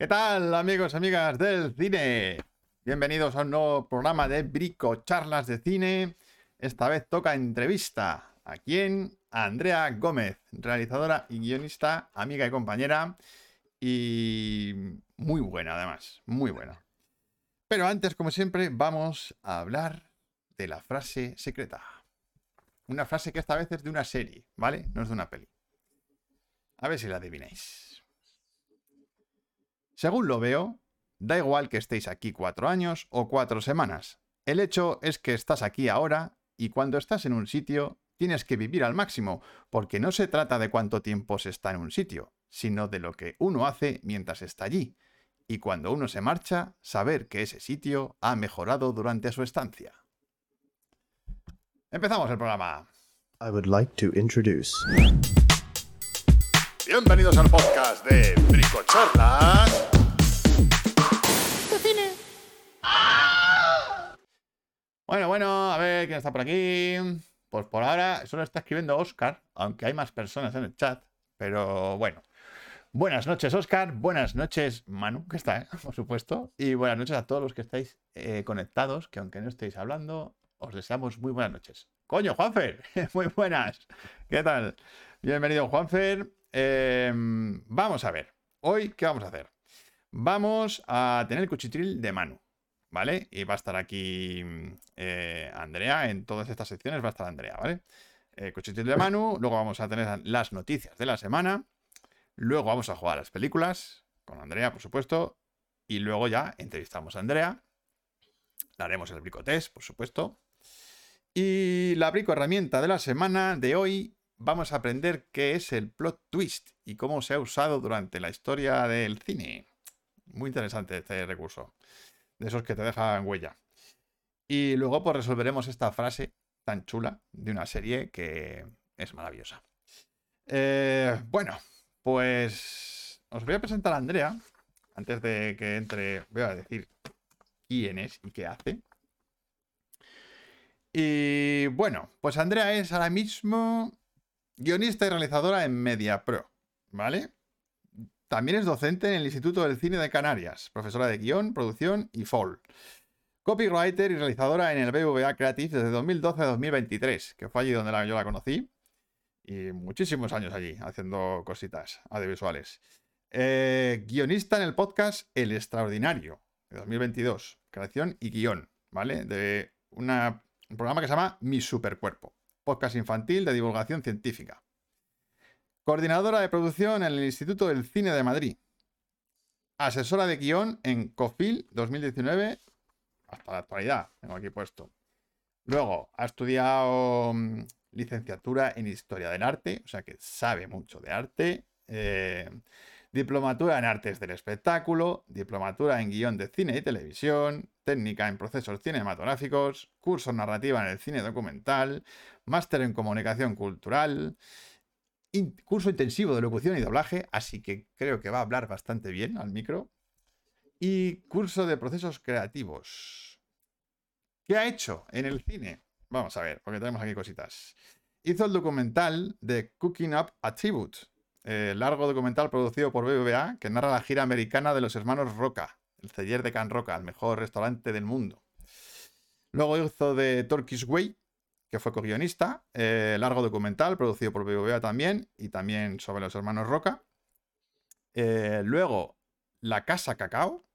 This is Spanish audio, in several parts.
¿Qué tal, amigos, amigas del cine? Bienvenidos a un nuevo programa de Brico Charlas de Cine. Esta vez toca entrevista. ¿A quién? A Andrea Gómez, realizadora y guionista, amiga y compañera. Y muy buena, además. Muy buena. Pero antes, como siempre, vamos a hablar de la frase secreta. Una frase que esta vez es de una serie, ¿vale? No es de una peli. A ver si la adivináis. Según lo veo, da igual que estéis aquí cuatro años o cuatro semanas. El hecho es que estás aquí ahora y cuando estás en un sitio tienes que vivir al máximo, porque no se trata de cuánto tiempo se está en un sitio, sino de lo que uno hace mientras está allí. Y cuando uno se marcha, saber que ese sitio ha mejorado durante su estancia. Empezamos el programa. I would like to introduce. Bienvenidos al podcast de Bricochorlas. Bueno, bueno, a ver quién está por aquí. Pues por ahora solo está escribiendo Oscar, aunque hay más personas en el chat. Pero bueno. Buenas noches, Oscar. Buenas noches, Manu, que está, ¿eh? por supuesto. Y buenas noches a todos los que estáis eh, conectados, que aunque no estéis hablando, os deseamos muy buenas noches. Coño, Juanfer, muy buenas. ¿Qué tal? Bienvenido, Juanfer. Em, vamos a ver. Hoy, ¿qué vamos a hacer? Vamos a tener el cuchitril de Manu. ¿Vale? Y va a estar aquí eh, Andrea, en todas estas secciones va a estar Andrea, ¿vale? Eh, de Manu, luego vamos a tener las noticias de la semana, luego vamos a jugar a las películas, con Andrea, por supuesto, y luego ya entrevistamos a Andrea, le haremos el bricotest, por supuesto, y la brico herramienta de la semana de hoy vamos a aprender qué es el plot twist y cómo se ha usado durante la historia del cine. Muy interesante este recurso de esos que te dejan huella. Y luego pues resolveremos esta frase tan chula de una serie que es maravillosa. Eh, bueno, pues os voy a presentar a Andrea. Antes de que entre, voy a decir quién es y qué hace. Y bueno, pues Andrea es ahora mismo guionista y realizadora en Media Pro, ¿vale? También es docente en el Instituto del Cine de Canarias, profesora de guion, producción y fall. Copywriter y realizadora en el BVA Creative desde 2012 a 2023, que fue allí donde yo la conocí. Y muchísimos años allí, haciendo cositas audiovisuales. Eh, guionista en el podcast El Extraordinario, de 2022. Creación y guion, ¿vale? De un programa que se llama Mi Supercuerpo. Podcast infantil de divulgación científica. Coordinadora de producción en el Instituto del Cine de Madrid. Asesora de guion en COFIL 2019 hasta la actualidad. Tengo aquí puesto. Luego, ha estudiado mm, licenciatura en Historia del Arte, o sea que sabe mucho de arte. Eh, diplomatura en Artes del Espectáculo, diplomatura en Guión de Cine y Televisión, técnica en procesos cinematográficos, curso narrativa en el cine documental, máster en comunicación cultural, curso intensivo de locución y doblaje, así que creo que va a hablar bastante bien al micro. Y curso de procesos creativos. ¿Qué ha hecho en el cine? Vamos a ver, porque tenemos aquí cositas. Hizo el documental de Cooking Up a Tribute, largo documental producido por BBVA que narra la gira americana de los hermanos Roca, el celler de Can Roca, el mejor restaurante del mundo. Luego hizo de Turkish Way, que fue co-guionista, eh, largo documental producido por BBVA también, y también sobre los hermanos Roca. Eh, luego, La Casa Cacao,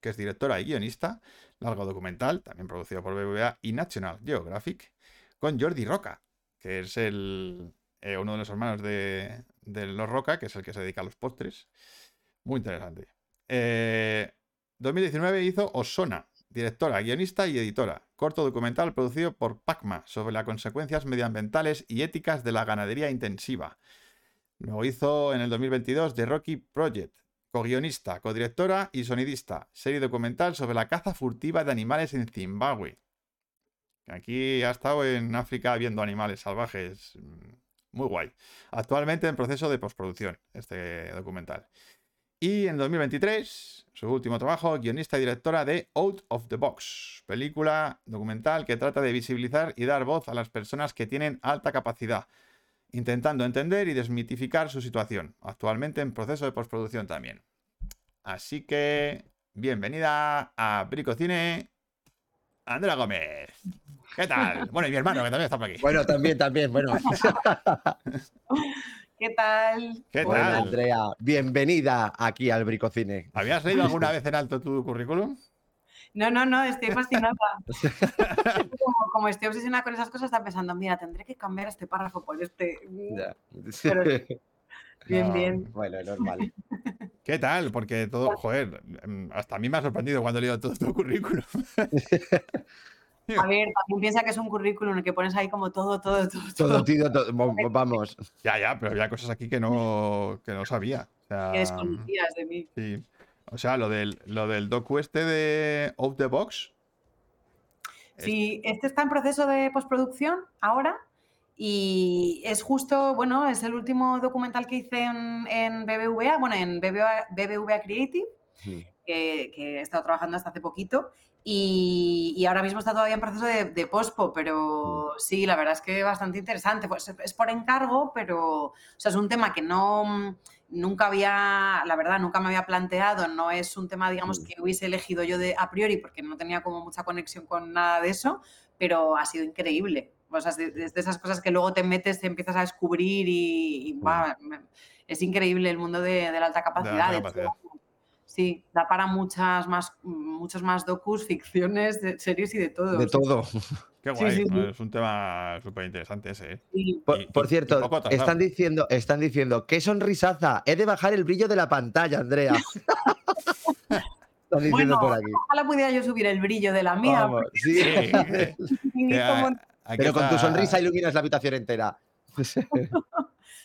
que es directora y guionista, largo documental, también producido por BBVA y National Geographic, con Jordi Roca, que es el, eh, uno de los hermanos de, de, los Roca, que es el que se dedica a los postres. Muy interesante. 2019 hizo Osona, directora, guionista y editora. Corto documental producido por PACMA sobre las consecuencias medioambientales y éticas de la ganadería intensiva. Lo hizo en el 2022 The Rocky Project, co-guionista, codirectora y sonidista. Serie documental sobre la caza furtiva de animales en Zimbabue. Aquí ha estado en África viendo animales salvajes. Mm, muy guay. Actualmente en proceso de postproducción este documental. Y en 2023, su último trabajo, guionista y directora de Out of the Box, película documental que trata de visibilizar y dar voz a las personas que tienen alta capacidad, intentando entender y desmitificar su situación, actualmente en proceso de postproducción también. Así que, bienvenida a Bricocine, Andrea Gómez. ¿Qué tal? Bueno, y mi hermano, que también está por aquí. Bueno, también, también, bueno. ¿Qué tal? ¿Qué Bueno, tal? Andrea, bienvenida aquí al Bricocine. ¿Habías leído alguna vez en alto tu currículum? No, no, no, estoy fascinada. como, como estoy obsesionada con esas cosas, está pensando, mira, tendré que cambiar este párrafo por este. Ya. Pero Bien, No. bien. Bueno, normal. ¿Qué tal? Porque todo, joder, mm, hasta a mí me ha sorprendido cuando he leído todo tu currículum. A ver, también piensa que es un currículum en el que pones ahí como todo, todo, todo. Todo, todo tío, todo- mo- vamos. Ya, ya, pero había cosas aquí que no, que no sabía. O sea, que desconocías de mí. sí. O sea, lo del, lo del docu este de Out the Box. Es- Sí, este está en proceso de postproducción ahora y es justo, bueno, es el último documental que hice en, en BBVA, bueno, en BBVA, BBVA Creative, que, que he estado trabajando hasta hace poquito y, y ahora mismo está todavía en proceso de, de pospo, pero sí, la verdad es que bastante interesante. Pues es- por encargo, pero o sea, es un tema que no mm, nunca había, la verdad, nunca me había planteado. No es un tema, digamos, Mm. que hubiese elegido yo de a priori porque no tenía como mucha conexión con nada de eso, pero ha sido increíble. O sea, es de, es de esas cosas que luego te metes, te empiezas a descubrir y, y, va, me- es increíble el mundo de, de la alta capacidad. De hecho, capacidad. Sí, da para muchas más, muchos más docus, ficciones, de- series y de todo. De todo. Qué guay. sí, sí. Es un tema súper interesante ese. ¿eh? sí. Por, Y- cierto, están diciendo, están diciendo, qué sonrisaza, he de bajar el brillo de la pantalla, Andrea. están diciendo Bueno, por aquí. Ojalá pudiera yo subir el brillo de la mía. Vamos, porque Pero con tu sonrisa iluminas la habitación entera.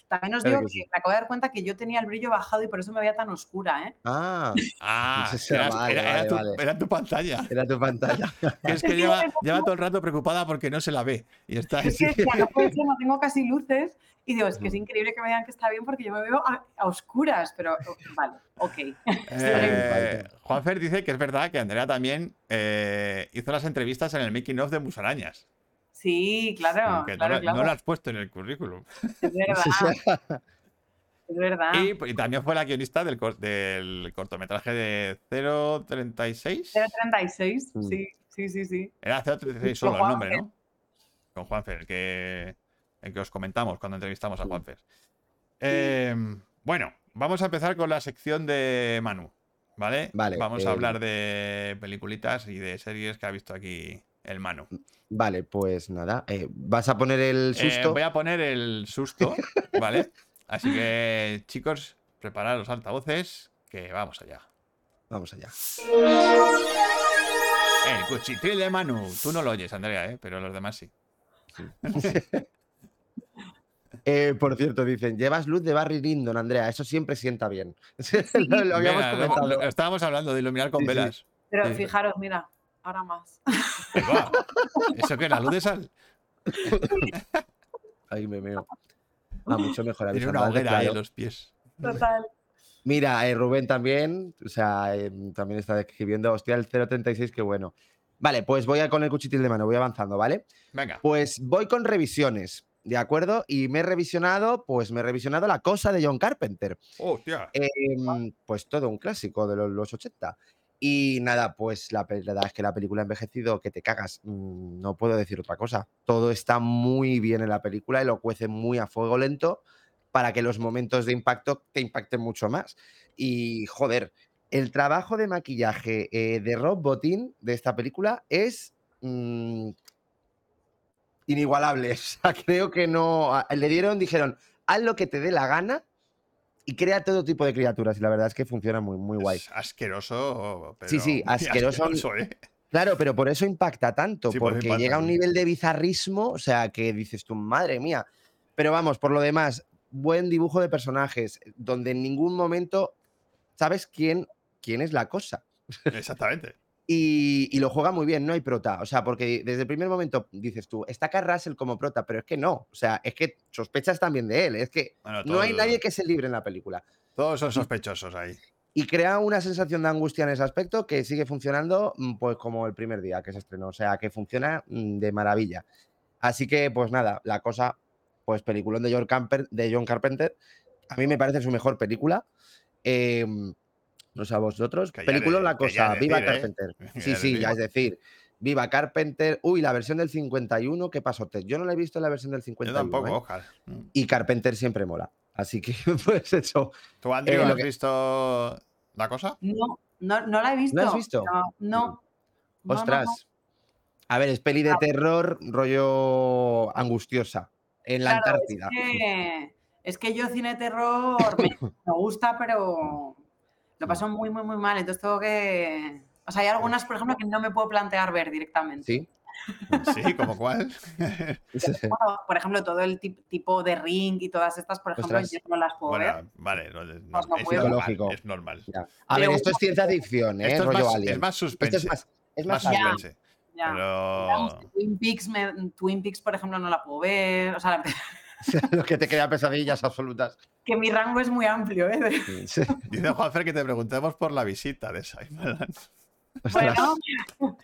También os Claro digo que que, sí. me acabo de dar cuenta que yo tenía el brillo bajado y por eso me veía tan oscura, ¿eh? Ah, Ah, era, vale, era- era vale, tu, vale. era tu pantalla. era tu pantalla. Es que lleva, lleva todo el rato preocupada porque no se la ve. Y está Es que decía, no puede ser, no tengo casi luces. Y digo, es que es increíble que me digan que está bien porque yo me veo a, a oscuras, pero vale, ok. Eh, Juanfer dice que es verdad que Andrea también eh, hizo las entrevistas en el making of de Musarañas. Sí, claro, que no, claro, la- claro. no lo has puesto en el currículum. Es verdad, es verdad. Y, y también fue la guionista del, del cortometraje de 036. 036, Mm. sí, sí, sí, sí. Era 036 Con solo el nombre. ¿no? Con Juanfer, el que, el que os comentamos cuando entrevistamos a. Juanfer. Eh, bueno, vamos a empezar con la sección de Manu, ¿vale? Vale, Vamos eh, a hablar de peliculitas y de series que ha visto aquí el Manu. Vale, pues nada. eh, ¿Vas a poner el Eh, susto? voy a poner el susto, ¿vale? Así que, chicos, preparad los altavoces, que vamos allá. Vamos allá. El cuchitril de Manu. Tú no lo oyes, Andrea, ¿eh? pero los demás sí. Eh, por cierto, dicen, llevas luz de Barry Lyndon, Andrea. Eso siempre sienta bien. lo, lo habíamos comentado. lo- estábamos hablando de iluminar con Sí, sí. velas. Pero Sí. fijaros, mira, ahora más. Va. ¿Eso qué? ¿La luz de sal? Ahí me veo. Ah, mucho mejor. Tiene una hoguera ahí en los pies. Total. Mira, eh, Rubén también, o sea, eh, también está escribiendo, hostia, el 036, qué bueno. Vale, pues voy a con el cuchitril de mano, voy avanzando, ¿vale? Venga. Pues voy con revisiones, ¿de acuerdo? Y me he revisionado, pues me he revisionado La Cosa de John Carpenter. Hostia. Em, pues todo un clásico de los, los 80. Y nada, pues la verdad es que la película ha envejecido que te cagas. Mm, No puedo decir otra cosa. Todo está muy bien en la película y lo cuece muy a fuego lento para que los momentos de impacto te impacten mucho más. Y joder, el trabajo de maquillaje eh, de Rob Bottin de esta película es mm, inigualable. O sea, creo que no. Le dieron, dijeron, haz lo que te dé la gana y crea todo tipo de criaturas. Y la verdad es que funciona muy, muy guay. Es asqueroso. Pero Sí, sí, asqueroso. ¿eh? Claro, pero por eso impacta tanto, Sí, porque impacta, llega a un nivel de bizarrismo, o sea, que dices tú, madre mía. Pero vamos, por lo demás, buen dibujo de personajes, donde en ningún momento sabes quién, quién es la cosa. Exactamente. Y, y lo juega muy bien, no hay prota. O sea, porque desde el primer momento dices tú, está Carl Russell como prota, pero es que no. O sea, es que sospechas también de él. Es que Bueno, no hay nadie que se libre en la película. Todos son sospechosos ahí. Y crea una sensación de angustia en ese aspecto que sigue funcionando mm, pues como el primer día que se estrenó. O sea, que funciona mm, de maravilla. Así que, pues nada, la cosa, pues peliculón de John, de John Carpenter. A mí me parece su mejor película. Em, No sé a vosotros. Película la cosa. Viva decir, ¿eh? Carpenter. Sí, sí, ya es decir. Viva Carpenter. Uy, la versión del 51, ¿qué pasó? Yo no la he visto en la versión del Yo 51. tampoco, ¿eh? Oscar. Y Carpenter siempre mola. Así que, pues eso. ¿Tú, Andrew, Eh, has que- visto la cosa? No, no, no la he visto. ¿No has visto? No, no. No, no, Ostras. no. A ver, es peli de terror, rollo angustiosa. En la Claro, Antártida. Es que, es que yo cine terror me, me gusta, pero lo paso muy, muy, muy mal. Entonces tengo que... O sea, hay algunas, por ejemplo, que no me puedo plantear ver directamente. Sí. Sí, ¿como cuál? Bueno, por ejemplo, todo el tip- tipo de ring y todas estas, por ejemplo, Ostras. yo no las puedo ver. bueno, vale, no, no, Pues no es, puedo. normal, es normal. Ya. A Pero ver, esto es ciencia ficción, ¿eh? Esto es rollo más, Alien. es más Esto suspense. es más, es más suspense. Ya. Pero... Twin Peaks, me- Twin Peaks, por ejemplo, no la puedo ver. O sea, Lo que te crea pesadillas absolutas. que mi rango es muy amplio, ¿eh? Sí. Dice Juanfer que te preguntemos por la visita de Shyamalan. Bueno,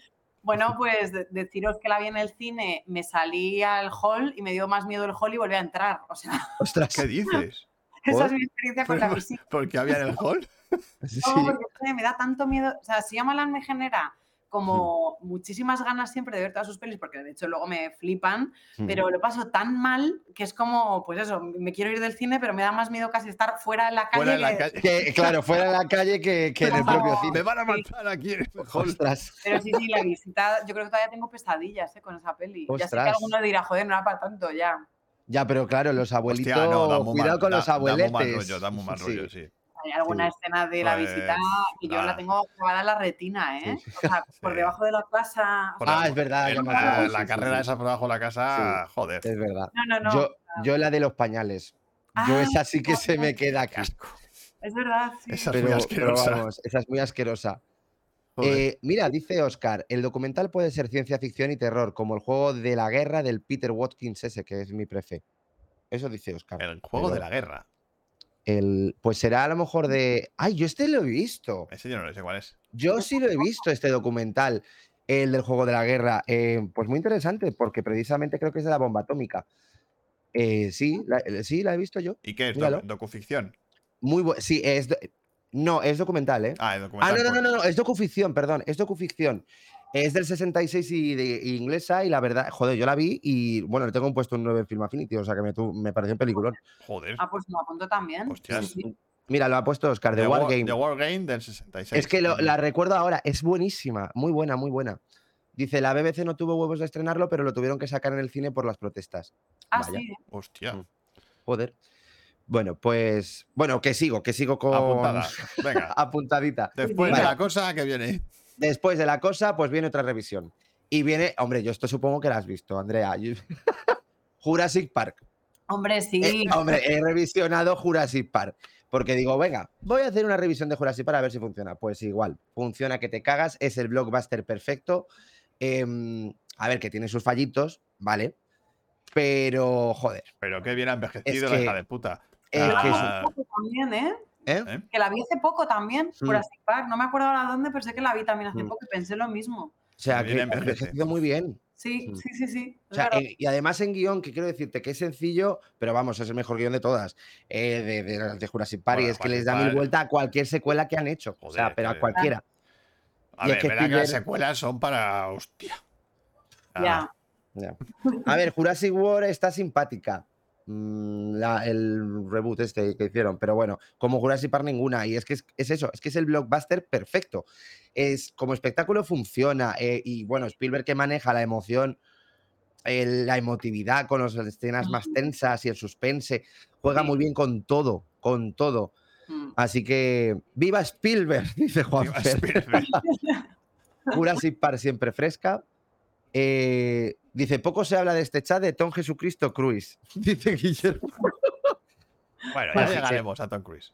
bueno, pues de- deciros que la vi en el cine, me salí al hall y me dio más miedo el hall y volví a entrar. O sea, Ostras. ¿Qué dices? esa ¿Por? es mi experiencia con la visita. Porque había en el hall. Sí. No, porque me da tanto miedo. O sea, si Shyamalan me genera como muchísimas ganas siempre de ver todas sus pelis, porque de hecho luego me flipan, Mm. pero lo paso tan mal que es como, pues eso, me quiero ir del cine, pero me da más miedo casi estar fuera en la calle. Fuera de la que- calle. Que, claro, fuera en la calle que, que en el propio Me cine. van a matar aquí. Ostras. Pero sí, sí, la visita, yo creo que todavía tengo pesadillas ¿eh? con esa peli. Ya sé que Ostras. alguno dirá, joder, no era para tanto ya. Ya, pero claro, los abuelitos. Hostia, no, cuidado mal- con da- los da muy abueletes. mal rollo, da muy mal Sí. rollo, sí. Hay alguna Sí. escena de la Pues, visita que yo la tengo grabada en la retina, ¿eh? Sí. O sea, por Sí. debajo de la casa. Por Ah, la- es verdad, el- me acuerdo, la, la sí, carrera sí. esa por debajo de la casa, joder. Es verdad. No, no, no. Yo, yo la de los pañales. Yo Ah, esa sí que se me queda Qué aquí. asco. Es verdad, sí. Esa es Pero, muy pero asquerosa. vamos, esa es muy asquerosa. Eh, mira, dice Oscar, el documental puede ser ciencia ficción y terror, como el juego de la guerra del Peter Watkins ese, que es mi prefe. Eso dice Oscar. el juego pero- de la guerra. El, pues será a lo mejor de. ¡Ay, yo este lo he visto! Ese yo no sé cuál es. Yo sí lo he visto, este documental, el del juego de la guerra. Eh, pues muy interesante, porque precisamente creo que es de la bomba atómica. Eh, sí, la, eh, sí, la he visto yo. ¿Y qué es? Míralo. ¿Docuficción? Muy bu- Sí, es. No, es documental, ¿eh? Ah, el Ah, documental. no, no, no, pues. no, no, es docuficción, perdón, es docuficción. Es del 66 y de y inglesa y la verdad, joder, yo la vi y bueno, le tengo un puesto un 9 en Film Affinity, o sea que me, tu- me pareció un peliculón. Joder. Ah, pues me apunto también. Hostias. Sí, sí. Mira, lo ha puesto Oscar, de The War War, Game. The War Game del 66. Es que lo- la recuerdo ahora, es buenísima, muy buena, muy buena. Dice, la BBC no tuvo huevos de estrenarlo, pero lo tuvieron que sacar en el cine por las protestas. Ah, Vaya. sí. Hostia. Mm. Joder. Bueno, pues, bueno, que sigo, que sigo con Apuntada. Venga. apuntadita. Después de la cosa que viene. Después de la cosa, pues viene otra revisión. Y viene, hombre, yo esto supongo que la has visto, Andrea. Jurassic Park. Hombre, sí. Eh, hombre, he revisionado Jurassic Park. Porque digo, venga, voy a hacer una revisión de Jurassic Park a ver si funciona. Pues igual, funciona que te cagas, es el blockbuster perfecto. Em, a ver, que tiene sus fallitos, ¿vale? Pero, joder, Pero qué bien ha envejecido la que- hija de puta. es que Ah, también, ¿eh? ¿Eh? ¿eh? Que la vi hace poco también, Mm. Jurassic Park. No me acuerdo ahora dónde, pero sé que la vi también hace Mm. poco y pensé lo mismo. O sea, que envejecido muy bien. Sí, Mm. sí, sí, sí. O sea, eh, y además en guion, que quiero decirte que es sencillo, pero vamos, es el mejor guion de todas, eh, de, de, de Jurassic Park, y Bueno, es que les da mil Park. vueltas a cualquier secuela que han hecho. o sea, Joder, pero a cualquiera. A Y es que verá que las secuelas son para. Hostia. Ah, Ya. Ya. A ver, Jurassic World está simpática. Mm, la- el reboot este que hicieron, pero bueno, como Jurassic Park ninguna. Y es que es, es eso, es que es el blockbuster perfecto. Es como espectáculo funciona. eh, y bueno, Spielberg que maneja la emoción, el- la emotividad con las escenas más tensas y el suspense, juega Sí. muy bien con todo, con todo. Mm. Así que viva Spielberg, dice Juan. Viva Spielberg. Jurassic Park siempre fresca. Eh, dice, poco se habla de este chat de Tom Jesucristo Cruise. Dice Guillermo. Bueno, ya llegaremos a Tom Cruise.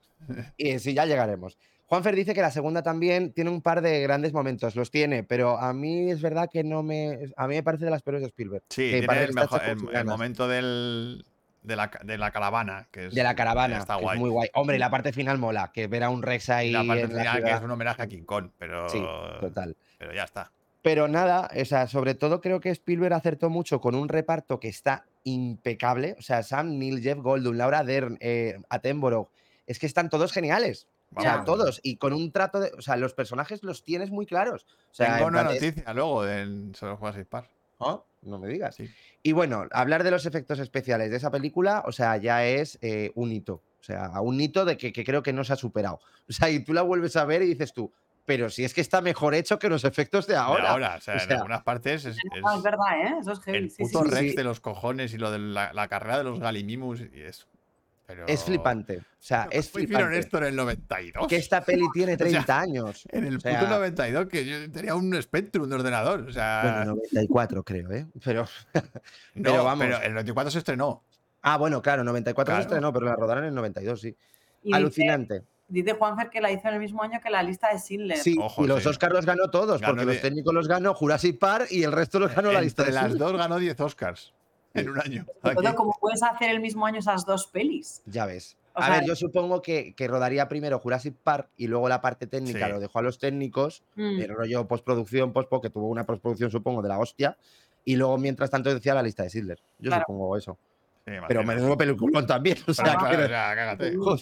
Y sí, ya llegaremos. Juanfer dice que la segunda también tiene un par de grandes momentos, los tiene, pero a mí es verdad que no me. A mí me parece de las peores de Spielberg. Sí, tiene el, mejor- momento del, de, la, de la caravana. Que es, De la caravana, Está guay. es muy guay. Hombre, la parte final mola, que ver a un Rex ahí la parte en la final, que es un homenaje a King Kong, pero, Sí, total. pero ya está. Pero nada, o sea, sobre todo creo que Spielberg acertó mucho con un reparto que está impecable. O sea, Sam Neill, Jeff Goldblum, Laura Dern, eh, Attenborough, es que están todos geniales. O sea, todos. Y con un trato de. O sea, los personajes los tienes muy claros. O sea, Tengo en una noticia luego del sobre Jurassic Park. ¿Ah? No me digas. Sí. Y bueno, hablar de los efectos especiales de esa película, o sea, ya es eh, un hito. O sea, un hito de que, que creo que no se ha superado. O sea, y tú la vuelves a ver y dices tú, pero si es que está mejor hecho que los efectos de De ahora. ahora, o sea, o en sea, algunas partes es, es es verdad, ¿eh? Eso es heavy. el sí, sí, puto sí, Rex sí. de los cojones y lo de la, la carrera de los Galimimus y es. Pero... Es flipante. O sea, es ¿cómo hicieron flipante. esto en el 92? Que esta peli tiene sea, 30 años. En el o sea- puto 92, que yo tenía un Spectrum de ordenador. O sea, Bueno, 94 creo, ¿eh? Pero. no, pero vamos. pero el 94 se estrenó. Ah, bueno, claro, 94 Claro. se estrenó, pero la rodaron en el 92, sí. Y dice, Alucinante. Dice Juanfer que la hizo en el mismo año que la lista de Schindler. Sí, Ojo, y los sí. Oscars los ganó todos, Ganó porque de- los técnicos los ganó Jurassic Park y el resto los ganó la lista de las dos ganó 10 Oscars en un año. Todo como puedes hacer el mismo año esas dos pelis. Ya ves. O a sea, ver, yo supongo que, que rodaría primero Jurassic Park y luego la parte técnica Sí. lo dejó a los técnicos, Mm. el rollo postproducción, postpo, que tuvo una postproducción, supongo, de la hostia. Y luego, mientras tanto, decía la lista de Sidler. Yo Claro. supongo eso. Sí, Pero menudo peliculón también. O sea, claro, cágate. joder.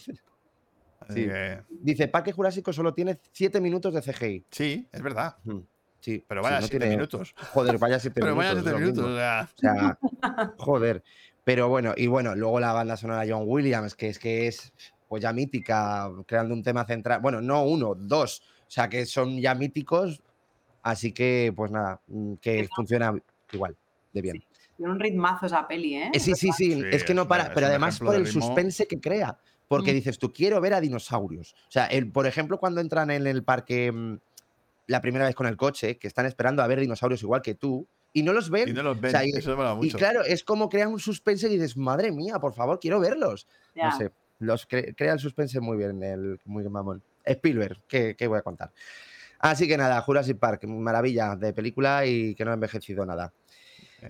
Sí. que- Dice, Parque Jurásico solo tiene 7 minutos de CGI. sí, es verdad. Mm, Sí, Pero sí, vaya no 7 tiene- minutos. Joder, vaya 7 Pero minutos. vaya es 7 lo minutos. mismo. O sea, O sea, joder. Pero bueno, y bueno, luego la banda sonora de John Williams, que es que es pues ya mítica, creando un tema central. Bueno, no uno, dos. O sea, que son ya míticos. Así que, pues nada, mm, que funciona igual, de bien. Tiene un ritmazo esa peli, ¿eh? Eh, sí, sí, sí, Sí, es que no para, es pero además por el ritmo. suspense que crea. Porque Mm. dices, tú quiero ver a dinosaurios. O sea, el, por ejemplo, cuando entran en el parque mm, la primera vez con el coche, que están esperando a ver dinosaurios igual que tú, y no los ven. y no los ven. sea, y- eso me mola Y mucho. claro, es como crean un suspense y dices, madre mía, por favor, quiero verlos. No sé, los cre- crea el suspense muy bien, el muy mamón. Spielberg, ¿qué, qué voy a contar? Así que nada, Jurassic Park, maravilla de película y que no ha envejecido nada.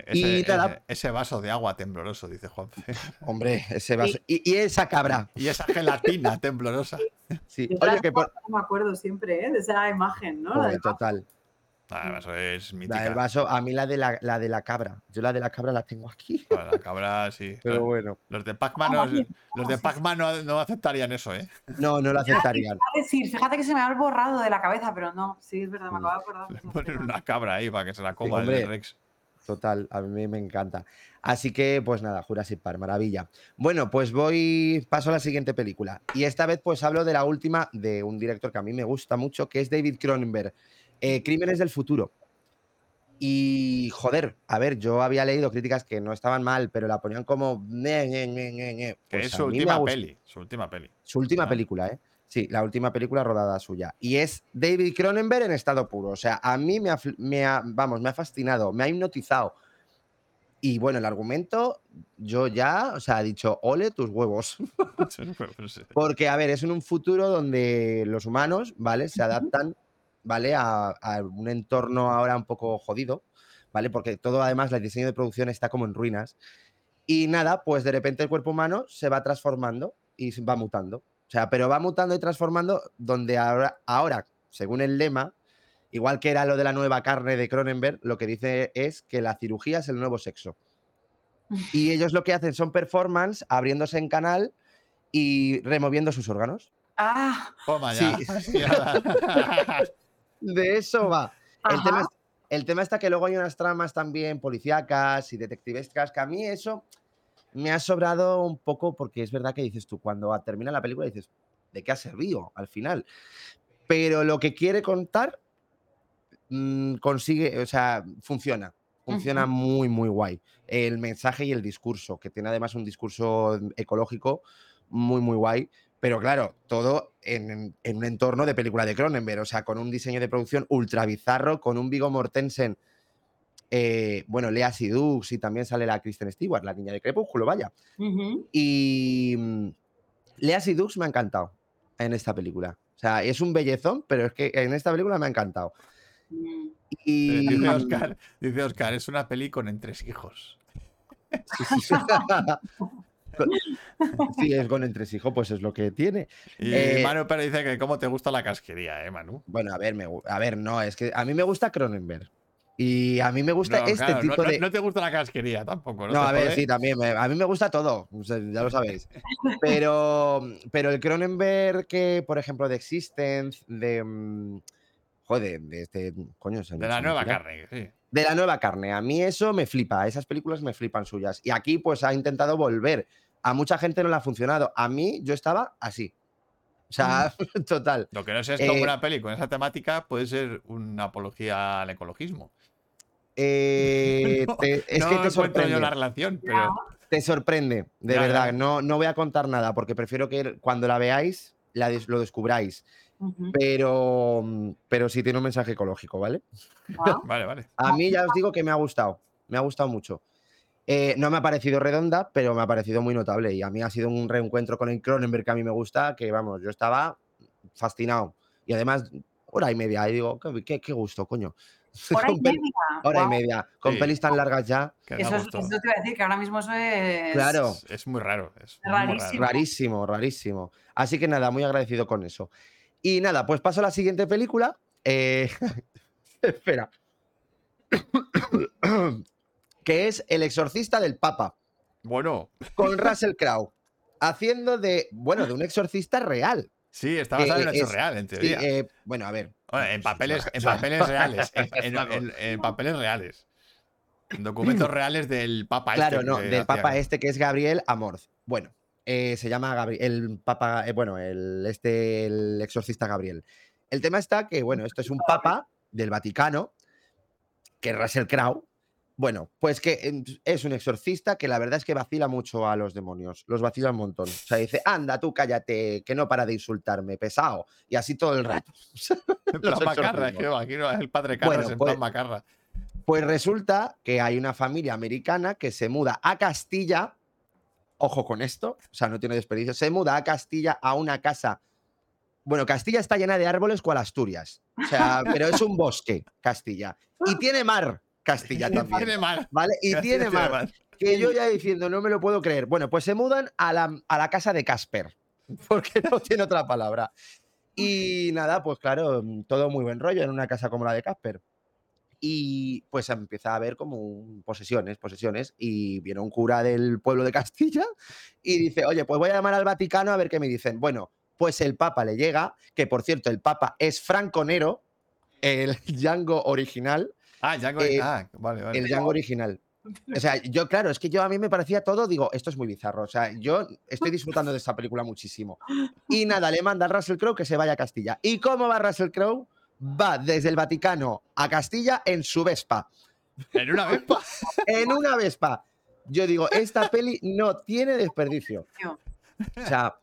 Ese, y vaso de agua tembloroso, dice Juan. Hombre, ese vaso. Y, y esa cabra. Y esa gelatina temblorosa. Sí. Oye, que por. No me acuerdo siempre, ¿eh? De esa imagen, ¿no? Total. Ah, el vaso es La mítica. del vaso, a mí la de la, la de la cabra. Yo la de la cabra la tengo aquí. Ah, La cabra, sí. Pero bueno. Los de Pac-Man Ah, no, vale. los de Pac-Man no, no aceptarían eso, ¿eh? No, no la aceptarían. A decir, fíjate que se me ha borrado de la cabeza, pero no, sí, es verdad, me acabo de acordar. Le ponen una cabra ahí para que se la coma el. Rex. Total, a mí me encanta. Así que, pues nada, Jurassic Park, maravilla. Bueno, pues voy, paso a la siguiente película. Y esta vez, pues hablo de la última de un director que a mí me gusta mucho, que es David Cronenberg, eh, Crímenes del Futuro. Y joder, a ver, yo había leído críticas que no estaban mal, pero la ponían como. Que Pues es su última peli. Su última peli. Su última película, ¿eh? Sí, la última película rodada suya. Y es David Cronenberg en estado puro. O sea, a mí me ha, fl- me ha- vamos, me ha fascinado, me ha hipnotizado. Y bueno, el argumento, yo ya, o sea, he dicho, ole tus huevos. Porque, a ver, es en un futuro donde los humanos, ¿vale? Se adaptan, ¿vale? A, a un entorno ahora un poco jodido, ¿vale? Porque todo, además, el diseño de producción está como en ruinas. Y nada, pues de repente el cuerpo humano se va transformando y va mutando. O sea, pero va mutando y transformando donde ahora, ahora, según el lema, igual que era lo de la nueva carne de Cronenberg, lo que dice es que la cirugía es el nuevo sexo. Y ellos lo que hacen son performance, abriéndose en canal y removiendo sus órganos. Ah, Toma ya. Sí. De eso va. El tema, el tema está que luego hay unas tramas también policíacas y detectivescas que a mí eso me ha sobrado un poco porque es verdad que dices tú, cuando termina la película dices, ¿de qué ha servido al final? Pero lo que quiere contar mm, consigue, o sea, funciona. Funciona muy, muy guay. El mensaje y el discurso, que tiene además un discurso ecológico muy, muy guay. Pero claro, todo en, en un entorno de película de Cronenberg, o sea, con un diseño de producción ultra bizarro, con un Vigo Mortensen, eh, bueno, Lea Sidux y también sale la Kristen Stewart, la niña de Crepúsculo, vaya. Y mm, Lea Sidux me ha encantado en esta película. O sea, es un bellezón, pero es que en esta película me ha encantado. Mm. Y Dice Oscar, dice Oscar, es una peli con entresijos. sí, es con entresijo, pues es lo que tiene. Y Eh, Manu pero dice que cómo te gusta la casquería, ¿eh, Manu? Bueno, a ver, me a ver, no, es que a mí me gusta Cronenberg. Y a mí me gusta No, este claro, tipo no, de. no te gusta la casquería tampoco, ¿no? No, a ver, sí, también. me- a mí me gusta todo, ya lo sabéis. Pero, pero el Cronenberg que, por ejemplo, de Existence, de. mm, Joder, de este. Coño, se De la nueva tira. carne, sí. De la nueva carne. A mí eso me flipa. Esas películas me flipan suyas. Y aquí, pues, ha intentado volver. A mucha gente no le ha funcionado. A mí, yo estaba así. O sea, total. Lo que no sé es cómo Eh, una peli con esa temática puede ser una apología al ecologismo. Eh, No, te- es no que te sorprende. yo la relación, pero Te sorprende, de Ya, verdad. ya. No, no voy a contar nada porque prefiero que cuando la veáis la des- lo descubráis. Pero, pero sí tiene un mensaje ecológico, ¿vale? Vale, vale. A mí ya os digo que me ha gustado. Me ha gustado mucho. Eh, no me ha parecido redonda, pero me ha parecido muy notable. Y a mí ha sido un reencuentro con el Cronenberg que a mí me gusta, que vamos, yo estaba fascinado. Y además, hora y media. Y digo, qué, qué- qué gusto, coño. Hora y media. hora y media. Con Sí. pelis tan largas ya. Eso, es- eso te iba a decir, que ahora mismo eso es. Claro. Es, es muy raro. Es muy Rarísimo. raro. Rarísimo, rarísimo. Así que nada, muy agradecido con eso. Y nada, pues paso a la siguiente película. Eh, Espera. que es El exorcista del Papa, Bueno, con Russell Crowe, haciendo de, bueno, de un exorcista real. Sí, está basado en Eh, un hecho es- real, en Sí, teoría. eh, bueno, a ver. Bueno, en papeles, en papeles reales. En, en- en- en papeles reales. En documentos reales del Papa Claro, este no, que del Papa este que es Gabriel Amorth. Bueno, eh, se llama Gabriel, el Papa, eh, bueno, el, este, el exorcista Gabriel. El tema está que, bueno, esto es un Papa del Vaticano, que es Russell Crowe. Bueno, pues que em, es un exorcista que la verdad es que vacila mucho a los demonios, los vacila un montón. O sea, dice, anda, tú cállate, que no para de insultarme, pesado. Y así todo el rato. En los plan macarra, es exorcismos. que va, aquí no es el padre Carras Bueno, en pues- macarra. Pues resulta que hay una familia americana que se muda a Castilla. Ojo con esto, o sea, no tiene desperdicio. Se muda a Castilla a una casa. Bueno, Castilla está llena de árboles cual Asturias. O sea, pero es un bosque, Castilla. Y tiene mar, Castilla Tiene también. mal. ¿Vale? Y tiene mar. Que yo ya diciendo, no me lo puedo creer. Bueno, pues se mudan a la, a la casa de Casper, porque no tiene otra palabra. Y nada, pues claro, todo muy buen rollo en una casa como la de Casper. Y pues empieza a haber como posesiones, posesiones, y viene un cura del pueblo de Castilla y dice, oye, pues voy a llamar al Vaticano a ver qué me dicen. Bueno, pues el Papa le llega, que por cierto, el Papa es Franco Nero, el Django original, Ah, Django. Eh, ah, vale, vale. el Django original. O sea, yo, claro, es que yo a mí me parecía todo, digo, esto es muy bizarro. O sea, yo estoy disfrutando de esta película muchísimo. Y nada, le manda a Russell Crowe que se vaya a Castilla. ¿Y cómo va Russell Crowe? Va desde el Vaticano a Castilla en su Vespa. En una Vespa. En una Vespa. Yo digo, esta peli no tiene desperdicio. O sea, Por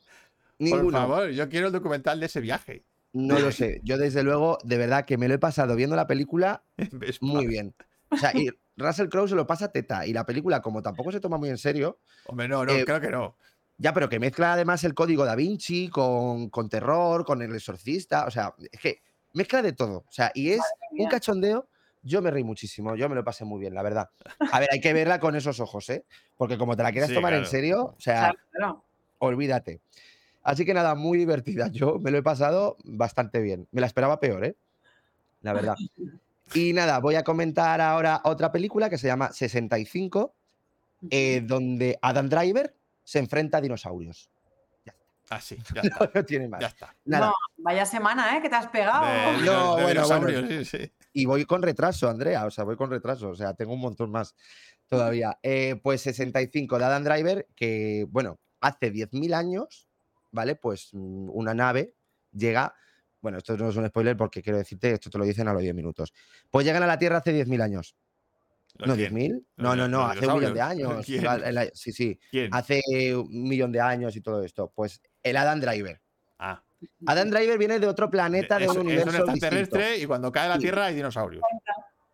ninguno. favor, yo quiero el documental de ese viaje. No lo sé. Yo, desde luego, de verdad que me lo he pasado viendo la película muy bien. O sea, y Russell Crowe se lo pasa teta. Y la película, como tampoco se toma muy en serio, Hombre, no, no, Eh, creo que no. Ya, pero que mezcla además el código da Vinci con, con terror, con el exorcista. O sea, es que mezcla de todo. O sea, y es un cachondeo. Yo me reí muchísimo, yo me lo pasé muy bien, la verdad. A ver, hay que verla con esos ojos, ¿eh? Porque como te la quieras Sí, tomar en serio, o sea, Claro, claro. olvídate. Así que nada, muy divertida. Yo me lo he pasado bastante bien. Me la esperaba peor, ¿eh? La verdad. Y nada, voy a comentar ahora otra película que se llama 65, eh, donde Adam Driver se enfrenta a dinosaurios. Ah, sí, ya está. No tiene más. ya está. Nada. No, vaya semana, ¿eh? Que te has pegado. De, de- No, de bueno, dinosaurios, sí, sí. Y voy con retraso, Andrea. O sea, voy con retraso. O sea, tengo un montón más todavía. Eh, pues 65 de Adam Driver, que, bueno, hace 10.000 años, ¿vale? Pues mm, una nave llega. Bueno, esto no es un spoiler porque quiero decirte, esto te lo dicen a los 10 minutos. Pues llegan a la Tierra hace 10.000 años. ¿Los ¿No, quién? 10.000? ¿Los No, no, no, hace un millón de años. Sí, sí. ¿Quién? Hace un millón de años y todo esto. Pues el Adam Driver. Ah, Adam Driver viene de otro planeta, de es, un es un universo distinto. extraterrestre y cuando cae a la Sí. Tierra hay dinosaurios.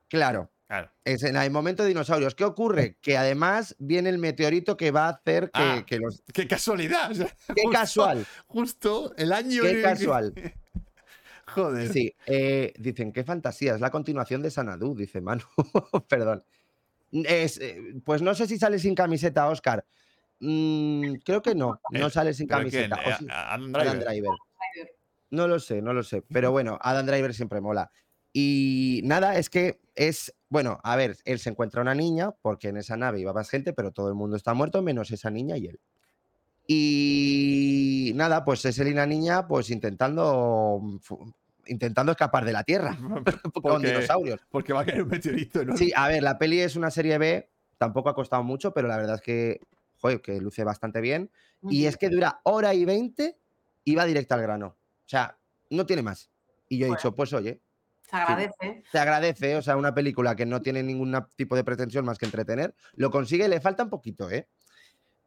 Claro. Claro. Es en el momento de dinosaurios. ¿Qué ocurre? Que además viene el meteorito que va a hacer que, Ah, que los. ¡Qué casualidad! ¡Qué justo- casual! Justo el año. ¡Qué casual! Joder. Sí, eh, dicen, qué fantasía, es la continuación de Sanadú, dice Manu. Perdón. Es, eh, pues no sé si sale sin camiseta, Oscar. Mm, creo que no, no Eh, sale sin camiseta. O sí, Adam Adam Driver. Driver. No lo sé, no lo sé. Pero bueno, Adam Driver siempre mola. Y nada, es que es Bueno, a ver, él se encuentra una niña, porque en esa nave iba más gente, pero todo el mundo está muerto, menos esa niña y él. Y nada, pues es él y la niña, pues intentando, fu- intentando escapar de la Tierra con Porque- dinosaurios. Porque va a caer un meteorito, ¿no? Sí, a ver, la peli es una serie B, tampoco ha costado mucho, pero la verdad es que, joder, que luce bastante bien. Y es que dura hora y veinte y va directa al grano. O sea, no tiene más. Y yo he dicho, pues oye, Se agradece. se agradece, o sea, una película que no tiene ningún tipo de pretensión más que entretener, lo consigue, le falta un poquito, ¿eh?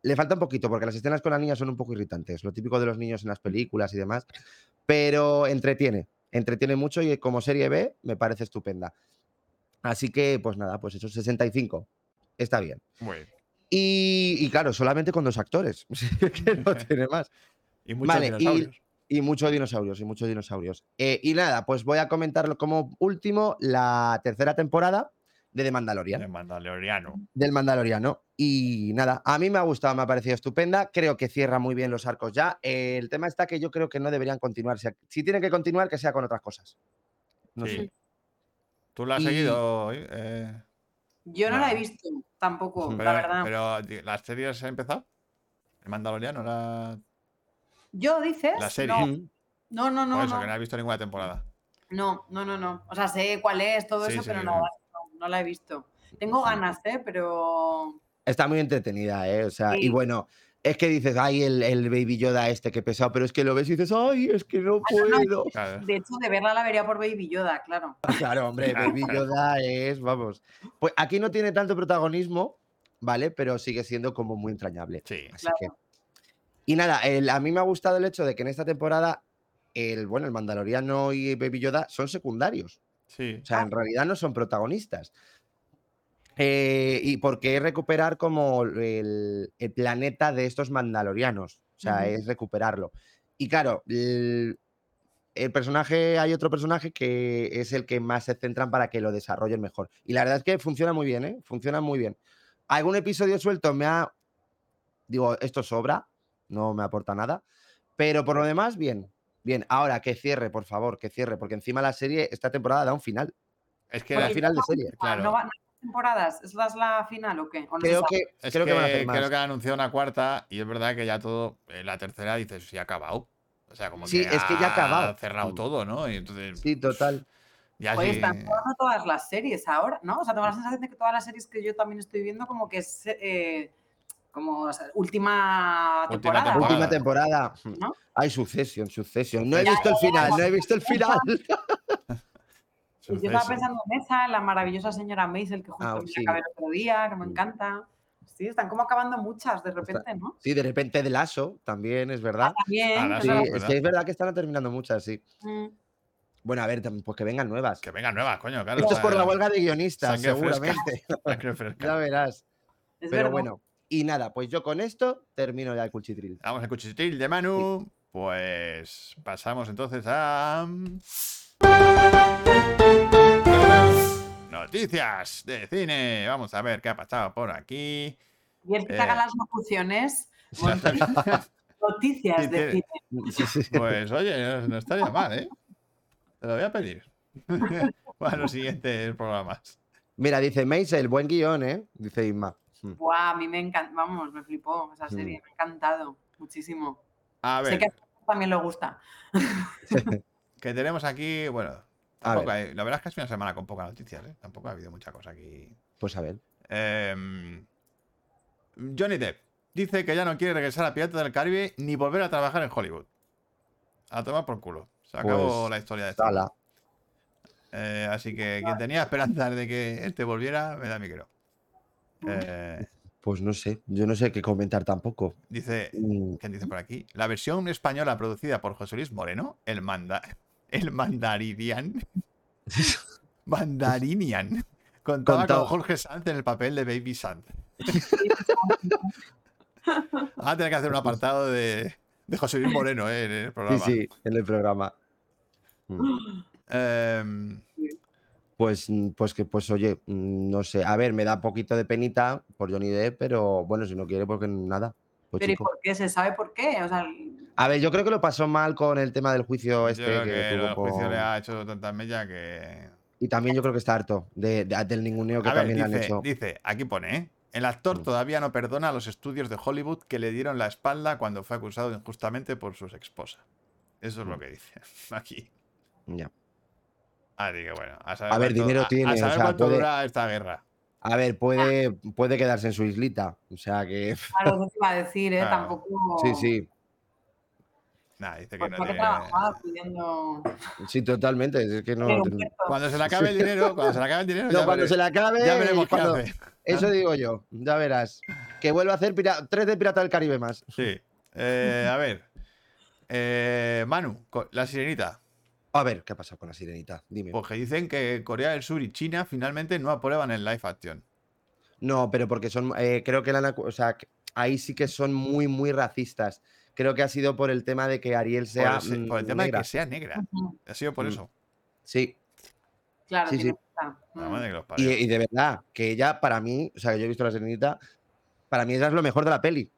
Le falta un poquito, porque las escenas con la niña son un poco irritantes, lo típico de los niños en las películas y demás, pero entretiene, entretiene mucho y como serie B me parece estupenda. Así que, pues nada, pues esos 65, está bien. Muy bien. Y, y claro, solamente con dos actores, que no tiene más. Y muchos Vale, y- dinosaurios. Y muchos dinosaurios, y muchos dinosaurios. Eh, y nada, pues voy a comentarlo como último la tercera temporada de The Mandalorian, El Mandaloriano. del Mandaloriano. Y nada, a mí me ha gustado, me ha parecido estupenda. Creo que cierra muy bien los arcos ya. Eh, el tema está que yo creo que no deberían continuar. Si, si tienen que continuar, que sea con otras cosas. No Sí. sé. ¿Tú lo has Y- seguido? eh? Yo no la he visto tampoco. Pero, la verdad. pero di- ¿las series han empezado? ¿El Mandaloriano? La, ¿Yo dices? la serie. No, no, no, Por no. eso, No, que no has visto ninguna temporada. no, no, no, no. O sea, sé cuál es, todo Sí, eso, sí, pero sí. no, no, no la he visto. Tengo ganas, ¿eh? Pero... Está muy entretenida, ¿eh? O sea, y bueno, es que dices, ay, el, el Baby Yoda este, que pesado, pero es que lo ves y dices, ay, es que no Ah, no, no, puedo. Claro. De hecho, de verla la vería por Baby Yoda, claro. Claro, hombre, Baby Yoda es, vamos. Pues aquí no tiene tanto protagonismo, ¿vale? Pero sigue siendo como muy entrañable. Sí. Así Claro. que. Y nada, el- a mí me ha gustado el hecho de que en esta temporada, el, bueno, el Mandaloriano y Baby Yoda son secundarios. Sí. O sea, en realidad no son protagonistas. Eh, y porque es recuperar como el, el planeta de estos mandalorianos. O sea, es recuperarlo. Y claro, el, el personaje, hay otro personaje que es el que más se centran para que lo desarrollen mejor. Y la verdad es que funciona muy bien, ¿eh? Funciona muy bien. Algún episodio suelto me ha. Digo, esto sobra, no me aporta nada. Pero por lo demás, bien. Bien, ahora que cierre, por favor, que cierre, porque encima la serie, esta temporada da un final. Es que al final de serie. Claro. ¿No va- no hay temporadas? ¿Es la, la final o qué? ¿O no Creo que, es creo que, que van a hacer más. creo que han anunciado una cuarta y es verdad que ya todo, en la tercera dices, sí, ha acabado. O sea, como Sí, que es que ya ha acabado. cerrado Mm. todo, ¿no? Y entonces, Sí, total. ya Oye, sí- están probando todas las series ahora, ¿no? O sea, tengo la sensación de que todas las series que yo también estoy viendo como que es eh, como o sea, última Última temporada. temporada. Última temporada. ¿No? Hay Succession, Succession. No he Ya, visto el ya, final, ya. no he visto el final. Yo estaba pensando en esa, en la maravillosa señora Maisel, que justo Ah, me sí. acabé el otro día, que me Mm. encanta. Sí, están como acabando muchas de repente, ¿no? Sí, de repente de lazo, también es verdad. También. Ah, es Sí, sí, verdad. es ¿verdad? que es verdad que están terminando muchas, sí. Mm. Bueno, a ver, pues que vengan nuevas. Que vengan nuevas, coño, claro. Esto o es por la huelga de guionistas, seguramente. ya verás. Es Pero verdad. bueno, y nada, pues yo con esto termino ya el cuchitril. Vamos al cuchitril de Manu. Pues pasamos entonces a. Noticias de cine. Vamos a ver qué ha pasado por aquí. Y el que Eh. haga las locuciones, noticias de cine. Pues oye, no, no estaría mal, ¿eh? Te lo voy a pedir. para los siguientes programas. Mira, dice Maisel, buen guion, ¿eh? Dice Isma. Mm. Buah, a mí me encanta, vamos, me flipó esa Mm. serie, me ha encantado muchísimo. A Sé ver, que a también le gusta. que tenemos aquí, bueno, tampoco hay- la verdad es que ha sido una semana con pocas noticias, ¿eh? Tampoco ha habido mucha cosa aquí. Pues a ver. Em, Johnny Depp dice que ya no quiere regresar a Piratas del Caribe ni volver a trabajar en Hollywood. A tomar por culo. Se acabó Pues, la historia de. Tala. Eh, así que quien tenía esperanzas de que este volviera, me da mi creo. Eh, Pues no sé, yo no sé qué comentar tampoco. dice, Mm, ¿quién dice por aquí? La versión española producida por José Luis Moreno, el manda, el mandarinian, mandarinian, contaba Contaba. con Jorge Sanz en el papel de Baby Sanz. Van a tener que hacer un apartado de, de José Luis Moreno eh, en el programa. sí, en el programa. Mm. Em, Pues, mm, pues que, pues oye, mm, no sé. A ver, me da un poquito de penita por Johnny Depp, pero bueno, si no quiere, porque nada. Pues Pero ¿y por qué? ¿Se sabe por qué? O sea, A ver, yo creo que lo pasó mal con el tema del juicio yo este creo que, que tuvo el juicio con- le ha hecho tanta mella que. Y también yo creo que está harto de, de- del ninguneo que A ver, también le han dice, hecho. dice, aquí pone, ¿eh? El actor Mm. todavía no perdona a los estudios de Hollywood que le dieron la espalda cuando fue acusado injustamente por su esposa. Eso es lo que dice aquí. Ya. Así que bueno, a saber, A ver, cuánto- dinero a- tiene, A o saber sea, cuánto puede- dura esta guerra. A ver, puede, puede quedarse en su islita. O sea que. Claro, eso te iba a decir, ¿eh? Claro. Tampoco. Sí, sí. Nah, dice que Pues no tiene- pidiendo. Sí, totalmente. Es que no. Cuando se le acabe el dinero, cuando se le acabe el dinero, No, ya, cuando vere- se le acabe. ya veremos qué cuando- hace. Eso digo yo. Ya verás. Que vuelva a hacer pira- tres de Pirata del Caribe más. Sí. Eh, a ver. Eh, Manu, la sirenita. A ver, ¿qué ha pasado con la sirenita? Dime. Porque dicen que Corea del Sur y China finalmente no aprueban el live action. No, pero porque son. eh, creo que la, o sea, que ahí sí que son muy, muy racistas. Creo que ha sido por el tema de que Ariel Por sea. el, se- por el mm, tema negra. de que sea negra. Ha sido por Mm. eso. Sí. Claro, Sí, sí. La Mm. madre que los Y, parió. y de verdad, que ella, para mí, o sea, yo he visto la sirenita, para mí ella es lo mejor de la peli.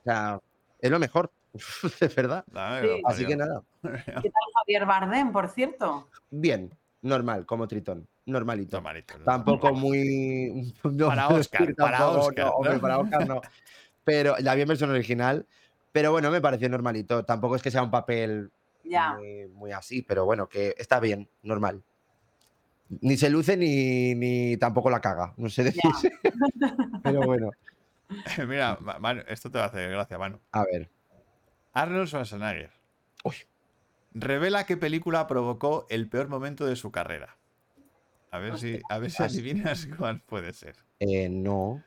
O sea, es lo mejor. de verdad. Que Sí. Así que nada. ¿Qué tal Javier Bardem, por cierto? Bien, normal, como Tritón. Normalito. Normalito, ¿no? Tampoco muy. no Para Oscar, para Oscar, no, hombre, ¿no? para Oscar no. Pero la vi en versión original. Pero bueno, me pareció normalito. Tampoco es que sea un papel Ya. muy, muy así, pero bueno, que está bien, normal. Ni se luce ni, ni tampoco la caga. No sé decir. pero bueno, Mira, Manu, esto te va a hacer gracia, Manu. a ver. Arnold Schwarzenegger Uy. Revela qué película provocó el peor momento de su carrera. A ver si, a ver si As- adivinas cuál puede ser. Eh, no,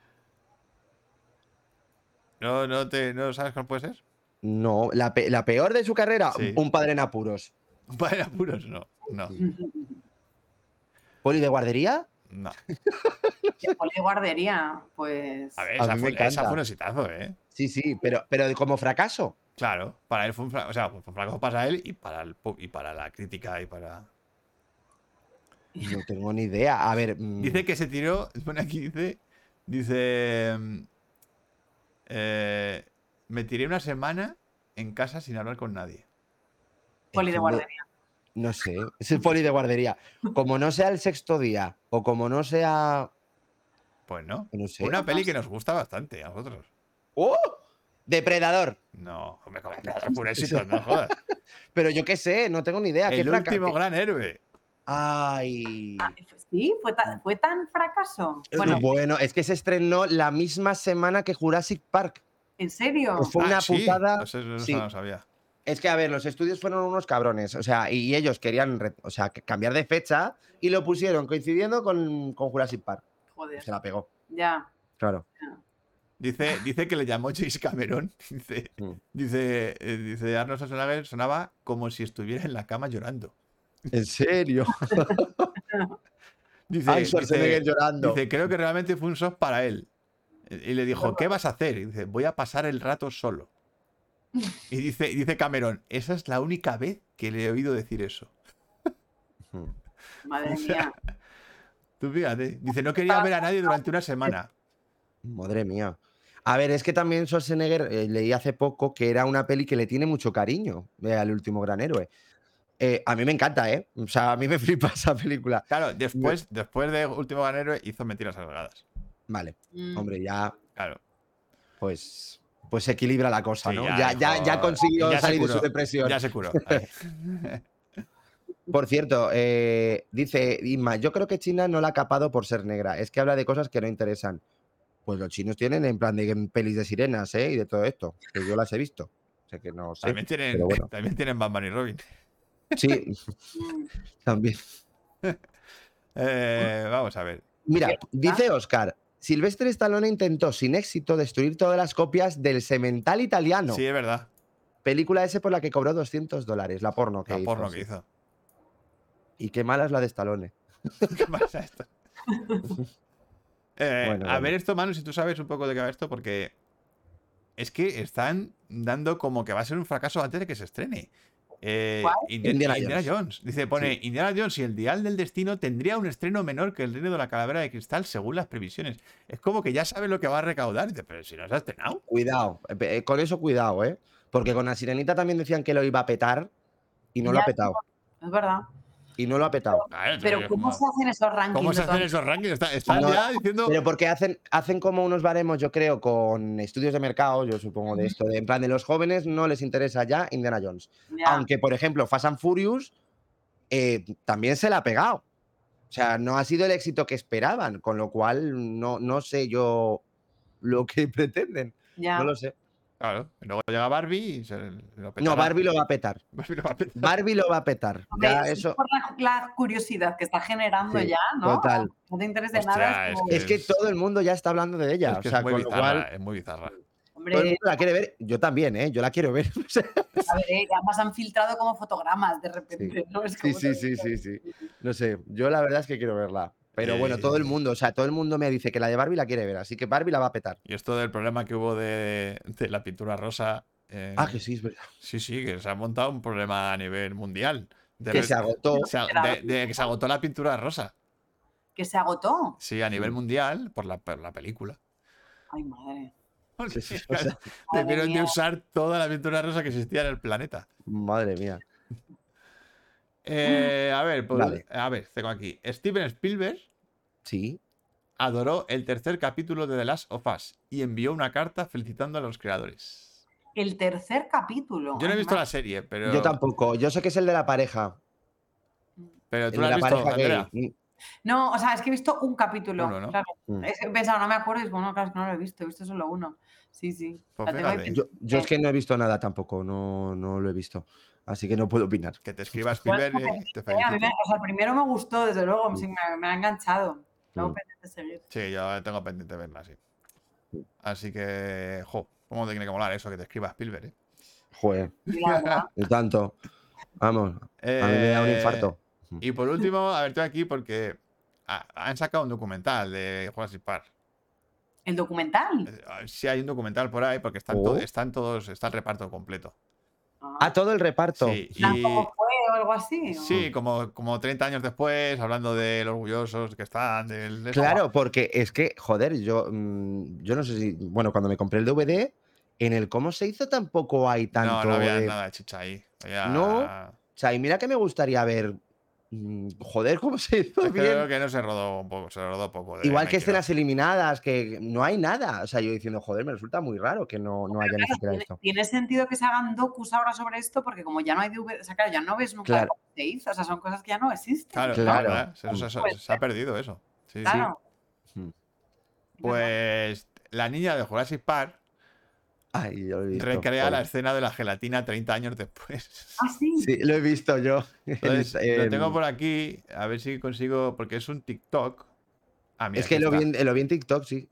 ¿No, no, te, ¿No sabes cuál puede ser? no. La, pe- la peor de su carrera, Sí. un padre en apuros. Vaya apuros, no. No, ¿Poli de guardería? no. Poli de guardería, pues. A ver, A esa mí fue, me esa fue un exitazo, ¿eh? Sí, sí, pero, pero como fracaso. Claro, para él fue un fracaso. O sea, fue un fracaso para él y para, el, y para la crítica y para. No tengo ni idea. A ver. mm, Dice que se tiró. Pone aquí, dice. Dice. mm, eh, me tiré una semana en casa sin hablar con nadie. Poli de no- guardería. No sé, es el poli de guardería. Como no sea el sexto día o como no sea. Pues no. No sé. Una peli que nos gusta bastante a nosotros. ¡Oh! Depredador. No, hombre, como un éxito, no jodas. Pero yo qué sé, no tengo ni idea. ¿qué El último gran héroe. Ay. Ah, Sí, fue tan, fue tan fracaso. Bueno, Bueno, es que se estrenó la misma semana que Jurassic Park. ¿en serio? que fue Ah, una sí, putada. pues eso no sí. lo sabía. Es que, a ver, los estudios fueron unos cabrones. O sea, y ellos querían o sea, cambiar de fecha y lo pusieron coincidiendo con, con Jurassic Park. Joder, Se la pegó. ya. Claro. Dice, dice que le llamó James Cameron. Dice, Mm. dice, eh, dice Arnold Schwarzenegger sonaba como si estuviera en la cama llorando. ¿En serio? Dice, Ay, Schwarzenegger dice- llorando. dice, creo que realmente fue un shock para él. Y le dijo, ¿qué vas a hacer? Y dice, voy a pasar el rato solo. Y dice, y dice Cameron, esa es la única vez que le he oído decir eso. Madre mía. Tú fíjate. Dice, no quería ver a nadie durante una semana. Madre mía. A ver, es que también Schwarzenegger eh, leí hace poco que era una peli que le tiene mucho cariño eh, al último gran héroe. Eh, a mí me encanta, ¿eh? O sea, a mí me flipa esa película. Claro, después, después de Último Gran Héroe hizo Mentiras Arriesgadas. Vale, Mm. hombre, ya Claro. pues pues se equilibra la cosa, Sí, ¿no? ya Ya, ya, consiguió salir de su depresión. Ya se curó. Por cierto, eh, dice Inma, yo creo que China no la ha capado por ser negra. Es que habla de cosas que no interesan. Pues los chinos tienen en plan de pelis de sirenas, ¿eh? Y de todo esto. Que yo las he visto. O sea que no sé. También tienen, pero bueno. también tienen Batman y Robin. Sí, también. Eh, vamos a ver. Mira, dice Oscar, Silvestre Stallone intentó sin éxito destruir todas las copias del Semental italiano. Sí, es verdad. Película ese por la que cobró 200 dólares, la porno que La hizo. porno sí. que hizo. Y qué mala es la de Stallone. ¿Qué pasa esto? Eh, Bueno, a bueno. ver esto, Manu, si tú sabes un poco de qué va esto, porque es que están dando como que va a ser un fracaso antes de que se estrene. Eh, Indiana Indiana, Jones. Jones. Dice, pone, Sí. Indiana Jones y el Dial del Destino tendría un estreno menor que el Reino de la Calavera de Cristal según las previsiones. Es como que ya sabe lo que va a recaudar. Dice, pero si no se ha estrenado. Cuidado, eh, con eso cuidado, ¿eh? Porque con la sirenita también decían que lo iba a petar y no lo ha petado. Es verdad. Y no lo ha petado. Pero ¿cómo se hacen esos rankings? ¿cómo se hacen esos rankings? Está- No, ya diciendo. Pero porque hacen, hacen como unos baremos, yo creo, con estudios de mercado, yo supongo de esto, de en plan de los jóvenes no les interesa ya Indiana Jones. Ya. Aunque, por ejemplo, Fast and Furious eh, también se la ha pegado. O sea, no ha sido el éxito que esperaban, con lo cual no, no sé yo lo que pretenden. ya. No lo sé. Claro, y luego llega Barbie y se lo No, petará. Barbie lo va a petar. Barbie lo va a petar. Barbie lo va a petar. Ya, es eso. por la, la curiosidad que está generando Sí, ya, ¿no? total. No te interesa Hostia, nada. es como- que- Es que es- todo el mundo ya está hablando de ella. Es que o sea, es muy con lo bizarra, cual es muy bizarra. Hombre, todo el mundo la quiere ver. Yo también, ¿eh? Yo la quiero ver. A ver, eh, además han filtrado como fotogramas de repente, ¿no? Es Sí, sí, sí, sí, sí. No sé, yo la verdad es que quiero verla. Pero bueno, todo el Eh. mundo, o sea, todo el mundo me dice que la de Barbie la quiere ver, así que Barbie la va a petar. Y esto del problema que hubo de, de la pintura rosa. eh, Ah, que sí, es verdad. Sí, sí, que se ha montado un problema a nivel mundial. De Que se agotó. se de- de que se agotó la pintura rosa. Que se agotó. Sí, a nivel mundial por la, por la película. Ay, madre. Sí, sí, o sea, Debieron de usar toda la pintura rosa que existía en el planeta. madre mía. Eh, a ver, pues, Vale. a ver, tengo aquí. Steven Spielberg Sí. adoró el tercer capítulo de The Last of Us y envió una carta felicitando a los creadores. El tercer capítulo. Yo no he visto la serie, pero. Yo tampoco. Yo sé que es el de la pareja. Pero El tú de lo has la visto, pareja. No, o sea, es que he visto un capítulo. Uno, ¿no? claro. Mm. Es que he pensado, no me acuerdo, y es bueno, claro, es que no lo he visto, he visto solo uno. Sí, sí. Pues. Yo, yo es que no he visto nada tampoco, no, no lo he visto. Así que no puedo opinar. Que te escriba Bueno, Spielberg y te Eh, a mí o sea, el primero me gustó, desde luego, sí, me, me ha enganchado. Tengo Mm. pendiente de seguir. Sí, yo tengo pendiente de verla, sí. Mm. Así que, jo, ¿cómo te tiene que molar eso que te escriba Spielberg? eh? Joder, Y tanto. Vamos, a mí me da un Eh, infarto. Y por último, a ver, estoy aquí porque ha- han sacado un documental de Jurassic Park. el documental. Eh, Sí hay un documental por ahí porque están, to- Oh. están todos, está el reparto completo. Ah, todo el reparto. Sí, y- ¿Cómo fue o algo así? o- sí, como, como 30 años después, hablando de lo orgullosos que están. Del, de- Claro, porque es que, joder, yo, mm, yo no sé si, bueno, cuando me compré el DVD, en el cómo se hizo tampoco hay tanto. No, no había de- nada de chicha ahí. Había- No, O sea, y mira que me gustaría ver, joder, cómo se hizo creo bien. que no se rodó un poco, se rodó poco. de Igual que escenas eliminadas, que no hay nada. O sea, yo diciendo, joder, me resulta muy raro que no, no haya ni Claro, siquiera tiene, esto. tiene sentido que se hagan docus ahora sobre esto porque como ya no hay DVD, o sea, claro, ya no ves nunca Claro. cómo se hizo, o sea, son cosas que ya no existen. Claro, Claro. claro. Se, se- se- Pues, se ha perdido eso. Sí, sí. Claro. Mm. Pues la niña de Jurassic Park Ay, yo lo he visto. recrea la escena de la gelatina 30 años después. Ah, sí. Sí, lo he visto yo. Entonces, lo tengo en- por aquí, a ver si consigo, porque es un TikTok. Ah, mira, Es que lo vi, en, lo vi en TikTok, sí.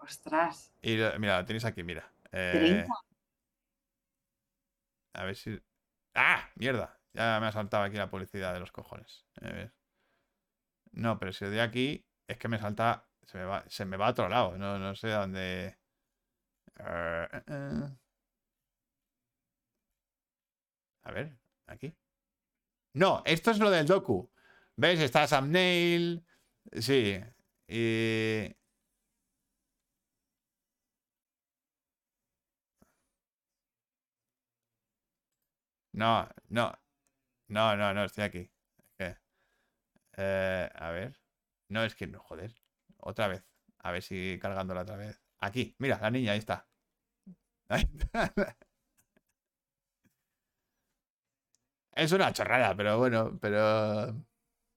Ostras. Y lo- mira, lo tenéis aquí, mira. Eh, 30. a ver si. ¡Ah! ¡Mierda! Ya me ha saltado aquí la publicidad de los cojones. A ver. No, pero si le doy aquí, es que me salta. Se me va, se me va a otro lado. No, no sé a dónde. A ver, aquí. No, esto es lo del docu. ¿Ves? Está Sam Neill. Sí. Y. No, no. No, no, no, estoy aquí. Eh, a ver. No, es que no, joder. Otra vez. A ver si cargándola otra vez. Aquí, mira, la niña, ahí está. Es una chorrada, pero bueno, pero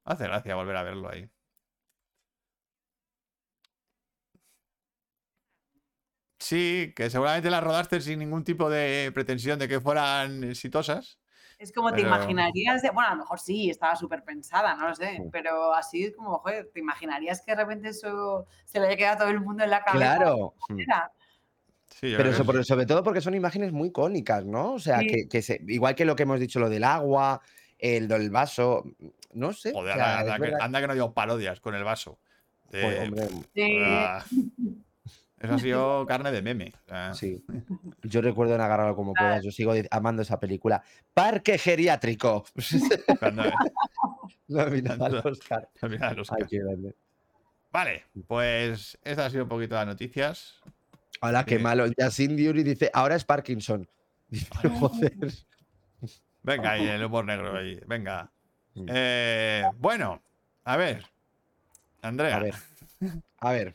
hace gracia volver a verlo ahí. Sí, que seguramente las rodaste sin ningún tipo de pretensión de que fueran exitosas. Es como te imaginarías, de- bueno, a lo mejor sí, estaba súper pensada, no lo sé, Sí. pero así es como, joder, te imaginarías que de repente eso se le haya quedado a todo el mundo en la cabeza. Claro. Mm. Sí, Pero sobre todo porque son imágenes muy icónicas, ¿no? O sea, Sí. que, que se- igual que lo que hemos dicho, lo del agua, el del vaso, no sé. o sea, anda, es que, anda que no digo parodias con el vaso. De- Joder, hombre, Sí, Eso ha sido carne de meme. o sea, sí. Yo recuerdo en Agárralo como Claro. puedas, yo sigo amando esa película. Parque geriátrico. Cuando, Nominada al. Oscar. al los- Ay, qué grande. Vale, pues esta ha sido un poquito las noticias. Hola, qué Sí. malo. Yasin Diuri dice, ahora es Parkinson. Dice, Joder. Venga, ahí el humor negro ahí. Venga. Mm. Eh, bueno, a ver. Andrea, A ver. A ver.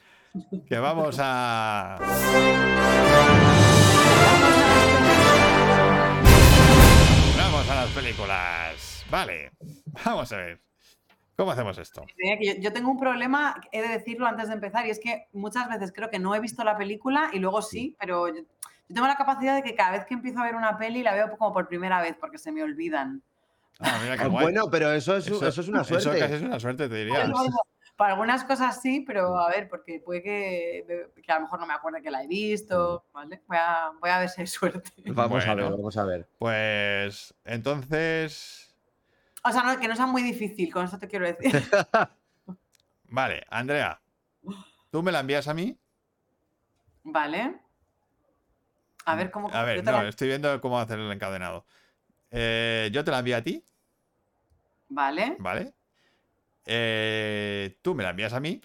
Que vamos a. Vamos a las películas. Vale, vamos a ver. ¿Cómo hacemos esto? Yo, tengo un problema, he de decirlo antes de empezar, y es que muchas veces creo que no he visto la película y luego sí, pero yo, tengo la capacidad de que cada vez que empiezo a ver una peli la veo como por primera vez porque se me olvidan. Ah, mira qué Ah, guay. Bueno, pero eso es, eso, es una Eso suerte. casi es una suerte, te diría. Para algunas cosas sí, pero a ver, porque puede que, que a lo mejor no me acuerde que la he visto, ¿vale? Voy a, voy a ver si hay suerte. Vamos a ver, vamos a ver. Pues entonces. O sea, no, que no sea muy difícil, con esto te quiero decir. Vale, Andrea. ¿Tú me la envías a mí? ¿Vale? A ver cómo... A ver, yo te no, la- estoy viendo cómo hacer el encadenado. Eh, yo te la envío a ti, Vale. ¿vale? Eh, tú me la envías a mí.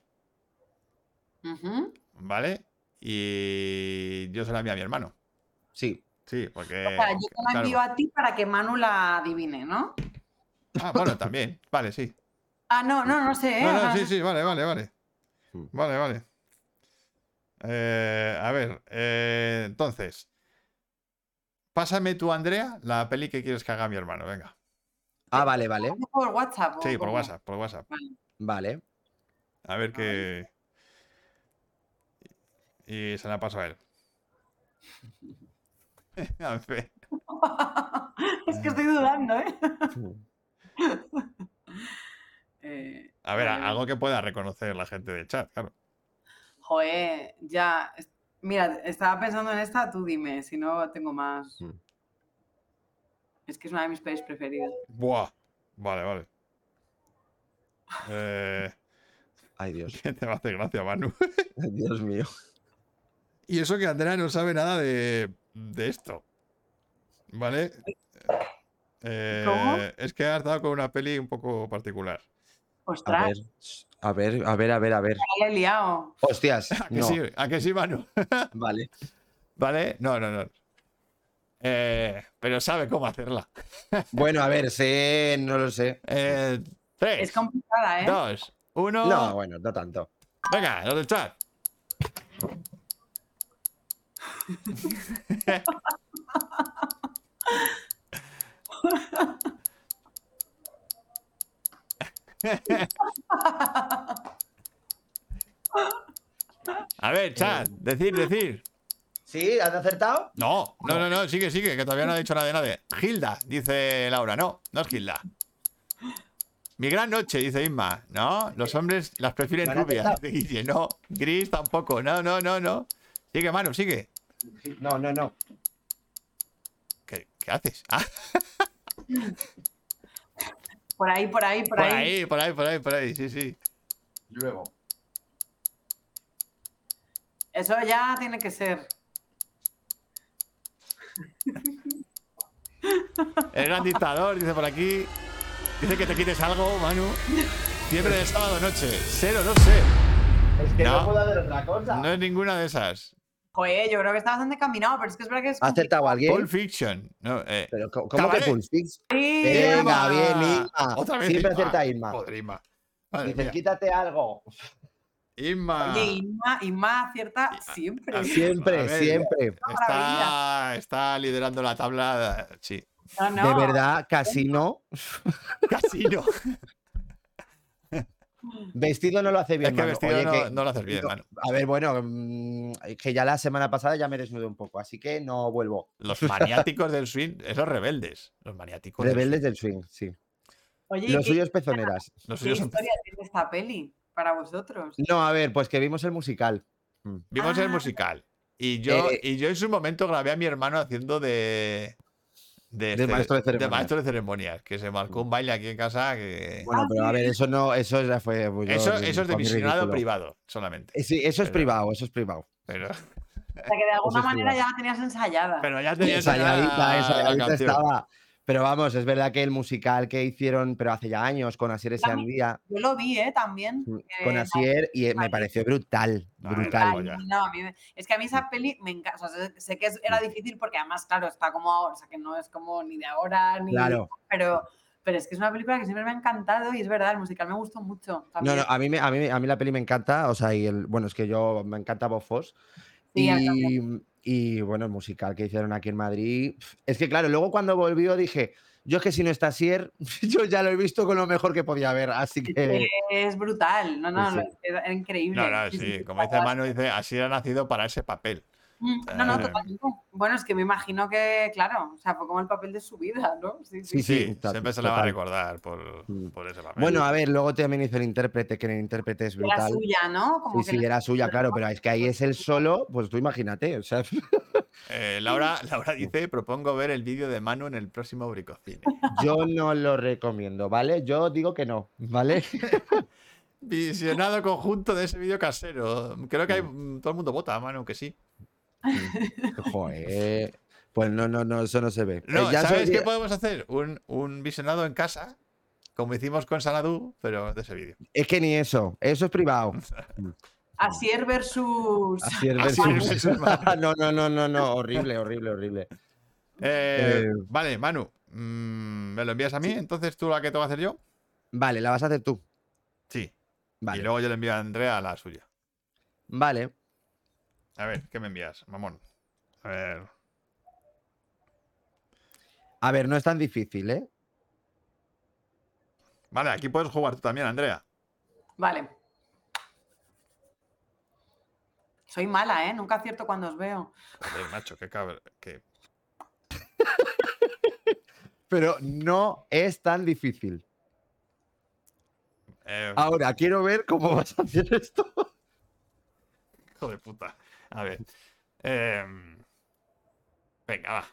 ¿vale? Y yo se la envío a mi hermano. Sí. Sí, porque. O sea, yo te la claro. envío a ti para que Manu la adivine, ¿no? Ah, bueno, también. Vale, sí. Ah, no, no, no sé. ¿eh? No, sí, sí, vale, vale, vale. Mm. Vale, vale. Eh, a ver, eh, entonces. Pásame tú, Andrea, la peli que quieres que haga mi hermano. Venga. Ah, vale, vale. Por WhatsApp. Sí, por? WhatsApp, por WhatsApp. Vale. A ver qué. Y se la paso a él. A ver. es que estoy dudando, ¿eh? Eh, A ver, vale. algo que pueda reconocer la gente del chat, claro. Joder, ya. Mira, estaba pensando en esta, tú dime, si no tengo más. Mm. Es que es una de mis pelis preferidas. Buah. Vale, vale. Eh, Ay, Dios. ¿Qué te va a hacer gracia, Manu? Dios mío. Y eso que Andrea no sabe nada de, de esto. ¿Vale? Eh, ¿Cómo? es que has dado con una peli un poco particular. A Ostras, ver, a ver, a ver, a ver, a ver. la he liado. Hostias. ¿A que No. sí? ¿A que sí, Manu? Vale. ¿Vale? No, no, no. Eh, pero sabe cómo hacerla. Bueno, a ver, sé, no lo sé. Eh, tres, Es complicada, ¿eh? dos, uno. No, bueno, no tanto. Venga, los del chat. A ver, chat, decir, decir. ¿Sí? ¿Has acertado? No, no, no, no, sigue, sigue, que todavía no ha dicho nada de nadie. Gilda, dice Laura. No, no es Gilda. Mi gran noche, dice Inma. No, los hombres las prefieren ¿No han rubias. dice. No, gris tampoco. No, no, no, no. Sigue, Manu, sigue. No, no, no. ¿Qué, qué haces? Ah, Por ahí, por ahí, por, por ahí. ahí, por ahí, por ahí, por ahí. Sí, sí. Luego. Eso ya tiene que ser. El gran dictador, dice por aquí. Dice que te quites algo, Manu. Fiebre de sábado noche. Cero, no sé. Es que No. no, puedo hacer otra cosa. No es ninguna de esas. Joder, yo creo que está bastante caminado, pero es que es verdad que es. ¿Ha acertado alguien? Pulp Fiction. No, eh. Pero, ¿cómo, que. Pulp Fiction? Venga, bien. Otra vez Siempre Irma. acierta Irma. Joder, Irma. Madre Dices, mía. quítate algo. Irma. Oye, Inma, Inma acierta siempre. Siempre, ver, siempre. Está, está liderando la tabla. Sí. No, no. De verdad, casi no. Casi no. Vestido no lo hace bien. Es que Manu. vestido Oye, no, que- no lo haces bien, no, Manu. A ver, bueno, mm, que ya la semana pasada ya me desnudé un poco, así que no vuelvo. Los maniáticos del swing, esos rebeldes. Los maniáticos. del Rebeldes del swing, sí. Oye, Lo ¿qué, suyo es pezoneras. Los qué suyos son- historia tiene esta peli para vosotros? No, a ver, pues que vimos el musical. Mm. Vimos el Ah. musical. Y yo, Eh, y yo en su momento grabé a mi hermano haciendo de. De, De maestro de ceremonias. maestro de ceremonias. Que se marcó un baile aquí en casa. Que... Bueno, Ah, pero a ver, eso no, eso ya fue. pues, yo- eso, eso es de visionado privado, solamente. Eh, Sí, eso es Pero- privado, eso es privado. Pero, O sea, que de alguna manera privado. ya la tenías ensayada. pero ya tenía Ensayadita, ensayadita la canción. estaba. Pero vamos, es verdad que el musical que hicieron, pero hace ya años, con Asier ese También- día, Yo lo vi, ¿eh? También. con Eh, Asier, y eh, me pareció brutal, No, brutal. Ay, no, a mí me- es que a mí esa peli me encanta. O sea, sé, que es- era difícil porque además, claro, está como ahora, o sea, que no es como ni de ahora, ni. Claro. Pero, Pero es que es una película que siempre me ha encantado y es verdad, el musical me gustó mucho. No, También. no, a mí, me- a, mí, a mí la peli me encanta, o sea, y el, bueno, es que yo me encanta Bob Foss. Sí, Y, y, bueno, el musical que hicieron aquí en Madrid. Es que claro, luego cuando volvió dije, yo es que si no está Sier, yo ya lo he visto con lo mejor que podía haber, así Es que... Es brutal, no, no, Sí, es increíble. No, no, Sí, como dice. Manu, dice, así ha nacido para ese papel. Mm, No, no, Eh. totalmente. Bueno, es que me imagino que, claro, o sea, fue como el papel de su vida, ¿no? Sí, sí. Siempre se la va a recordar por, Mm. por ese papel. Bueno, a ver, luego también hizo el intérprete, que el intérprete es Era brutal. suya, ¿no? Como Sí, que sí, era suya, claro, pero es que ahí es el solo, pues tú imagínate, o sea, Eh, Laura, Laura dice, propongo ver el vídeo de Manu en el próximo Bricocine. yo no lo recomiendo, ¿vale? Yo digo que no, ¿vale? Visionado conjunto de ese vídeo casero. Creo que hay, todo el mundo vota, Manu, que sí. Joder. Pues no, no, no, eso no se ve. No, Eh, ya ¿sabes qué podemos hacer? Un, un visionado en casa, como hicimos con Sanadu, pero de ese vídeo. Es que ni eso, eso es privado. Asier versus. Así es, Así versus- es, versus no, no, no, no, no, horrible, horrible, horrible. Eh, Eh. Vale, Manu, mm, ¿me lo envías a mí? Entonces tú la que tengo que hacer yo. Vale, la vas a hacer tú. Sí. Vale. Y luego yo le envío a Andrea la suya. Vale. A ver, ¿qué me envías, mamón? A ver. A ver, no es tan difícil, ¿eh? Vale, aquí puedes jugar tú también, Andrea. Vale. Soy mala, ¿eh? Nunca acierto cuando os veo. Joder, macho, qué cabrón. qué- Pero no es tan difícil. eh, Ahora, quiero ver cómo vas a hacer esto. Hijo de puta. A ver. Em, venga, va.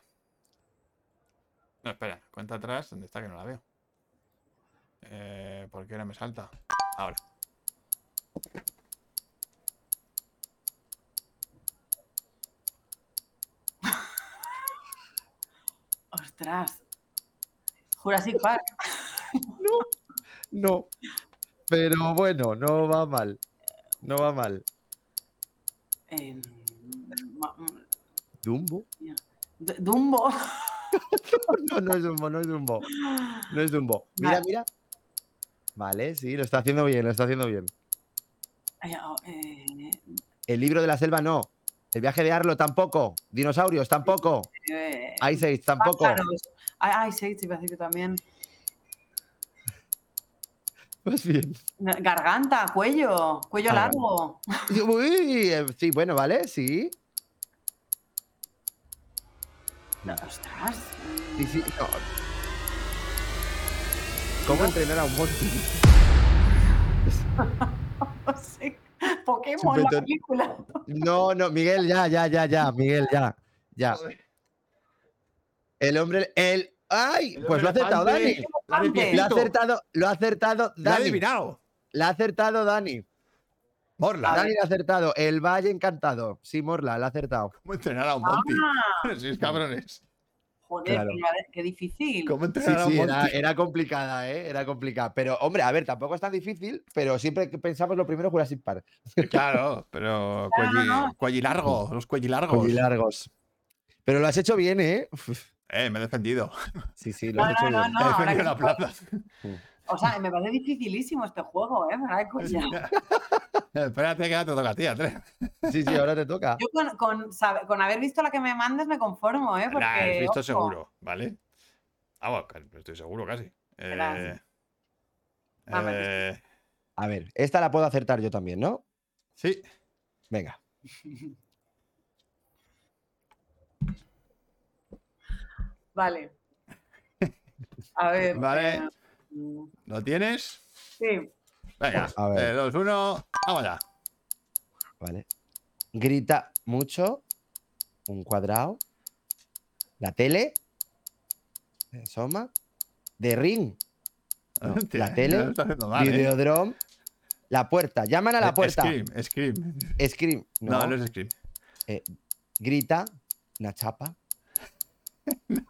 No, espera. Cuenta atrás. ¿Dónde está que no la veo? Eh, ¿Por qué no me salta? Ahora. Ostras. Jurassic Park. No. Pero bueno, no va mal. No va mal. Eh, ¿Dumbo? Dumbo. No, no es Dumbo, no es Dumbo. No es Dumbo. Mira, Vale. mira. Vale, sí, lo está haciendo bien, lo está haciendo bien. Oh, eh, El libro de la selva no. El viaje de Arlo tampoco. Dinosaurios tampoco. eh, Ice Age tampoco. ay, sí, te iba a decir que también. Pues bien. Garganta, cuello, cuello Ah, largo. Uy, eh, sí, bueno, vale, sí. No, ostras. Sí, sí. no. ¿Cómo entrenar a un monstruo? No sé. Pokémon, la película. No, no, Miguel, ya, ya, ya, ya, Miguel, ya. Ya. El hombre, el. ¡Ay! El Pues lo ha acertado. Dani. Lo ha acertado, lo ha acertado ¡Lo ha Dani. adivinado! Lo ha acertado Dani. Morla. Dani lo ha acertado. El Valle Encantado. Sí, Morla, lo ha acertado. ¿Cómo entrenar a un Monty? Ah, Sí, cabrones. joder, Claro. qué, qué difícil. ¿Cómo Sí, entrenar a un sí, era, complicada, ¿eh? Era complicada. Pero, hombre, a ver, tampoco es tan difícil, pero siempre que pensamos lo primero Jurassic Park. Claro, pero Claro, cuelli, no. cuellilargo, los cuellilargos. largos. Pero lo has hecho bien, ¿eh? Eh, me he defendido. Sí, sí, lo has No, hecho no, no, bien. no. he ahora defendido que- la plaza. O sea, me parece dificilísimo este juego, ¿eh? Coña. Espérate que ahora te toca a ti, Andrés. Sí, sí, ahora te toca. Yo con, con, sabe- con haber visto la que me mandes me conformo, ¿eh? Porque, Nah, has visto ojo, seguro, ¿vale? Vamos, que estoy seguro casi. Eh, eh, A ver, esta la puedo acertar yo también, ¿no? sí, Venga. Vale. A ver. Vale. eh, ¿lo tienes? sí. Venga, A ver. 3, 2, 1, vamos allá. Vale. Grita mucho. Un cuadrado. La tele. Se asoma. De ring. No, Hostia, la tele, mal, ¿eh? Videodrome. La puerta. Llaman a la Eh, puerta. Scream, Scream. Scream. No, No, no, es Scream. Grita. Una chapa. No.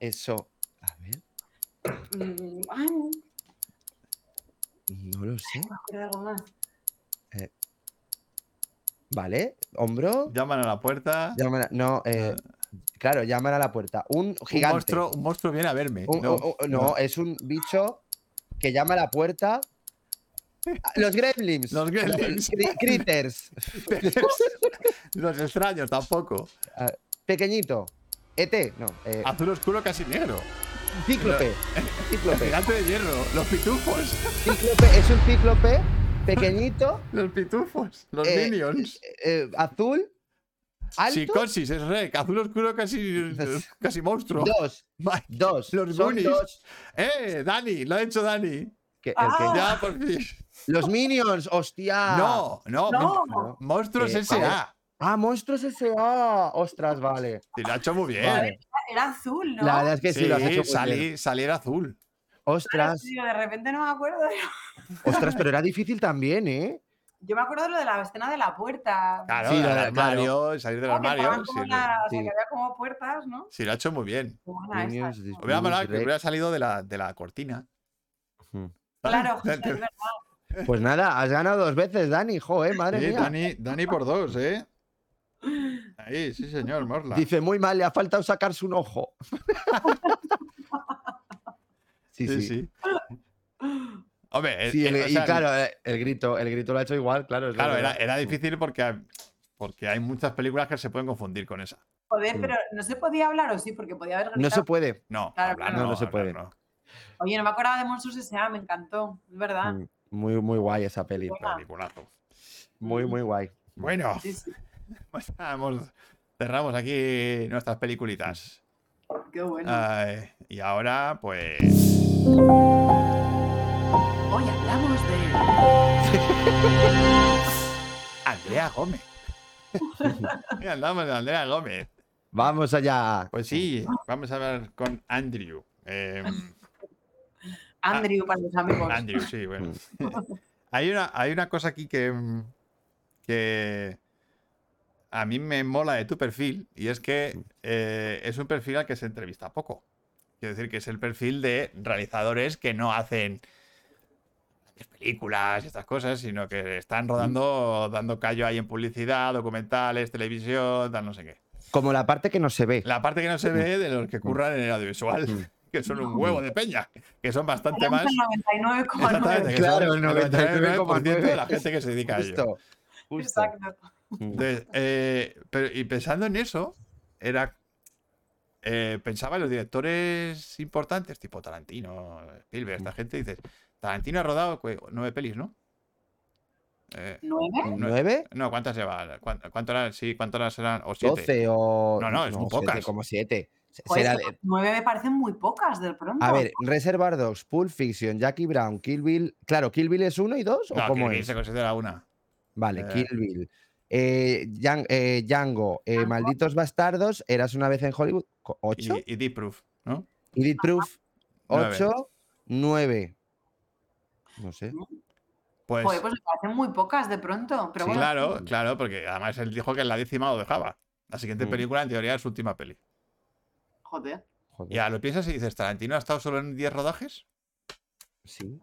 Eso. A ver. No lo sé. algo más. Vale. Hombro. Llaman a la puerta. Llaman a- No, eh, Claro, llaman a la puerta. Un Un gigante. monstruo, un monstruo viene a verme. Un- no, un- un- no, es un bicho que llama a la puerta. Ah, Los gremlins. Los gremlins. Cri- Critters. Los extraños tampoco. Ah, Pequeñito. ET, no. eh, Azul oscuro casi negro. Cíclope. Cíclope. Gigante de hierro. Los pitufos. Cíclope es un cíclope pequeñito, Los pitufos. Los Eh, minions. eh, azul, alto. Psicosis, es rec. Azul oscuro casi, casi monstruo. Dos. Dos. Los Goonies. dos. ¡Eh! Dani, lo ha hecho Dani. Que- el Ah. que- Ya, por fin. Los Minions, hostia. No, no. No. mon- Monstruos Eh, S.A. Ah, monstruos S.A. Ostras, vale. Sí, lo ha hecho muy bien. Vale. Era azul, ¿no? La verdad es que sí, Sí, lo has hecho muy bien. salí, salir azul. Ostras, Tío, de repente no me acuerdo. de- ostras, pero era difícil también, ¿eh? Yo me acuerdo de lo de la escena de la puerta. Claro, Sí, del lo de- armario, salir del. Que armario. estaban como Sí, la- o sea, que había como puertas, ¿no? sí, lo ha hecho muy bien. ¿no? dis- Hubiera molado que hubiera salido de la, de la cortina. Claro, José, es verdad. Pues nada, has ganado dos veces, Dani. Joder, madre Sí, mía. Dani, Dani por dos, ¿eh? Ahí, sí, señor, Morla. Dice muy mal, le ha faltado sacarse un ojo. sí, sí. sí. Hombre, Sí, eh, el- eh, o y sea, claro, eh, el grito, el grito lo ha hecho igual, claro. es claro, era, difícil porque, porque hay muchas películas que se pueden confundir con esa. Joder, pero no se podía hablar o sí, porque podía haber No gritado. se puede. No, Claro, hablar. No, no se hablar puede. no. Oye, no me acordaba de Monstruos S.A., me encantó, es verdad. Mm, Muy, muy guay esa peli. Muy, muy guay. Bueno, Sí, sí, pues cerramos aquí nuestras peliculitas. qué bueno. Ay, y ahora, pues. Hoy hablamos de... Andrea Gómez. Y andamos de Andrea Gómez. Vamos allá. Pues sí, vamos a ver con Andrew. Eh, Andrew para los amigos. Andrew, sí, bueno. hay, una, hay una cosa aquí que, mm, que a mí me mola de tu perfil y es que eh, es un perfil al que se entrevista poco. Quiero decir que es el perfil de realizadores que no hacen películas y estas cosas, sino que están rodando, dando callo ahí en publicidad, documentales, televisión, tal, no sé qué. Como la parte que no se ve. La parte que no se ve de los que curran en el audiovisual, Mm. que son un huevo de peña, que son bastante más. El 99,9. Exactamente, que Claro, son el 99% de la gente que se dedica a ello. Justo. justo. Exacto. Entonces, eh, pero, y pensando en eso, era. eh, pensaba en los directores importantes, tipo Tarantino, Spielberg, esta gente, dices, Tarantino ha rodado cu- nueve pelis, ¿no? Eh, ¿Nueve? ¿Nueve? no, ¿cuántas lleva? ¿Cuán- ¿Cuánto eran? Sí, ¿cuántas horas eran? O siete. ¿Doce o...? No, no, es muy siete, pocas. como siete. Se- Joder, será es que de- nueve me parecen muy pocas del pronto. A ver, Reservoir Dogs, Pulp Fiction, Jackie Brown, Kill Bill... Claro, ¿Kill Bill es uno y dos o No, cómo Kill Bill es? se considera una. Vale, Eh. Kill Bill. Eh, eh, Django, eh, Django. Malditos Bastardos, Eras una vez en Hollywood, co- Y, ¿ocho? y Deep Proof, ¿no? Edith Proof, Nueve. ocho, nueve. No sé. Pues, Joder, pues me parecen muy pocas de pronto. Pero Sí, bueno, claro, claro, porque además él dijo que en la décima lo dejaba. La siguiente Mm. película, en teoría, es su última peli. joder. Joder, Ya lo piensas y dices, ¿Tarantino ha estado solo en 10 rodajes? sí.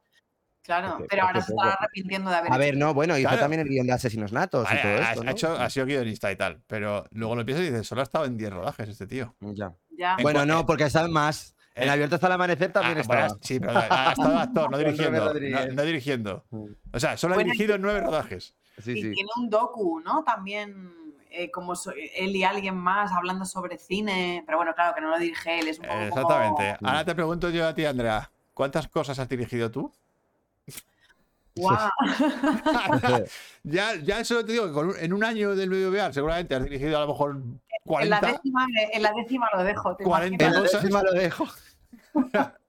Claro, Porque- pero ahora se está arrepintiendo de haber A ver, no, bueno, hizo Claro. también el guion de Asesinos Natos Vale, y todo ha, esto, ha ¿no? hecho- ha sido guionista y tal, pero luego lo piensas y dices, solo ha estado en 10 rodajes este tío. Ya. Ya. En Bueno, no, porque saben más. En Eh, Abierto hasta el amanecer también Ah, estaba. bueno, sí, pero ha ha estado actor, no dirigiendo. No, dirigiendo. Mm. O sea, solo ha dirigido en 9 rodajes. Sí, y sí. tiene un docu, ¿no? También eh, como so- él y alguien más hablando sobre cine. Pero bueno, claro que no lo dirige él, es un poco Eh, como- Exactamente. Mm. Ahora te pregunto yo a ti, Andrea, ¿cuántas cosas has dirigido tú? Guau. ya, ya eso te digo que con en un año del BBVA seguramente has dirigido a lo mejor En la, 40. décima, en la décima lo dejo. ¿te 40 En la décima lo dejo.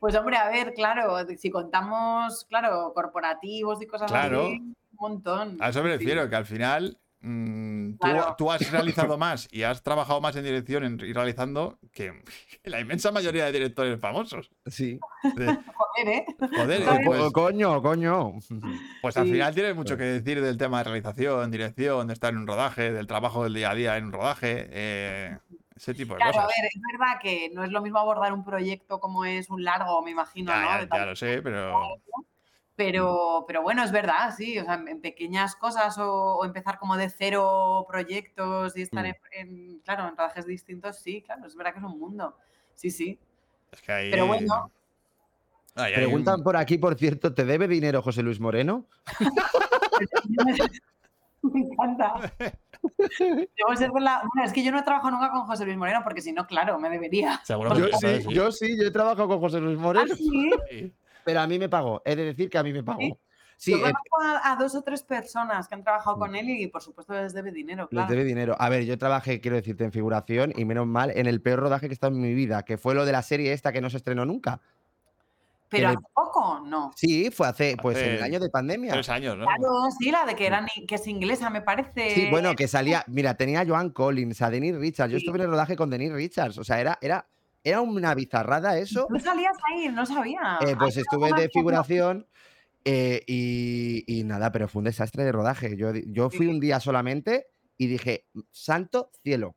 Pues hombre, a ver, claro, si contamos, claro, corporativos y cosas Claro. así, un montón. A eso me refiero, que al final mm, tú, Claro. tú has realizado más y has trabajado más en dirección en- y realizando que la inmensa mayoría de directores famosos. Sí. De- Joder, ¿eh? joder, eh, pues, coño, coño. pues al Sí. final tienes mucho que decir del tema de realización, dirección, de estar en un rodaje, del trabajo del día a día en un rodaje, eh, ese tipo de Claro, a cosas. ver, es verdad que no es lo mismo abordar un proyecto como es un largo, me imagino, Ya, ¿no? ya- ya tal- lo sé, pero, Pero, pero bueno, es verdad, sí. O sea, en, pequeñas cosas o, o empezar como de cero proyectos y estar Mm. en, en, claro, en rodajes distintos, sí, claro, es verdad que es un mundo. Sí, sí. Es que ahí. Pero bueno. Ahí hay Preguntan un- por aquí, por cierto, ¿te debe dinero José Luis Moreno? Me encanta. Debo ser con la- Bueno, es que yo no he trabajado nunca con José Luis Moreno porque si no, claro, me debería. Seguro Yo que sí, sí. yo sí, yo he trabajado con José Luis ¿Ah, Moreno? Sí. Pero a mí me pagó. He de decir que a mí me pagó. Sí, Yo eh, conozco a, a dos o tres personas que han trabajado con él y por supuesto les debe dinero, les claro. debe dinero. A ver, yo trabajé, quiero decirte, en figuración y menos mal en el peor rodaje que he estado en mi vida, que fue lo de la serie esta que no se estrenó nunca. Pero hace poco, no. Sí, fue hace, pues en el año de pandemia. Tres años, ¿no? Claro, sí, la de que, era ni- que es inglesa, me parece. Sí, bueno, que salía, mira, tenía a Joan Collins, a Denise Richards. Yo Sí. estuve en el rodaje con Denise Richards. O sea, era, era, era una bizarrada eso. No salías ahí, no sabía. Eh, pues Ay, estuve no, de figuración eh, y, y nada, pero fue un desastre de rodaje. Yo, yo fui un día solamente y dije, santo cielo,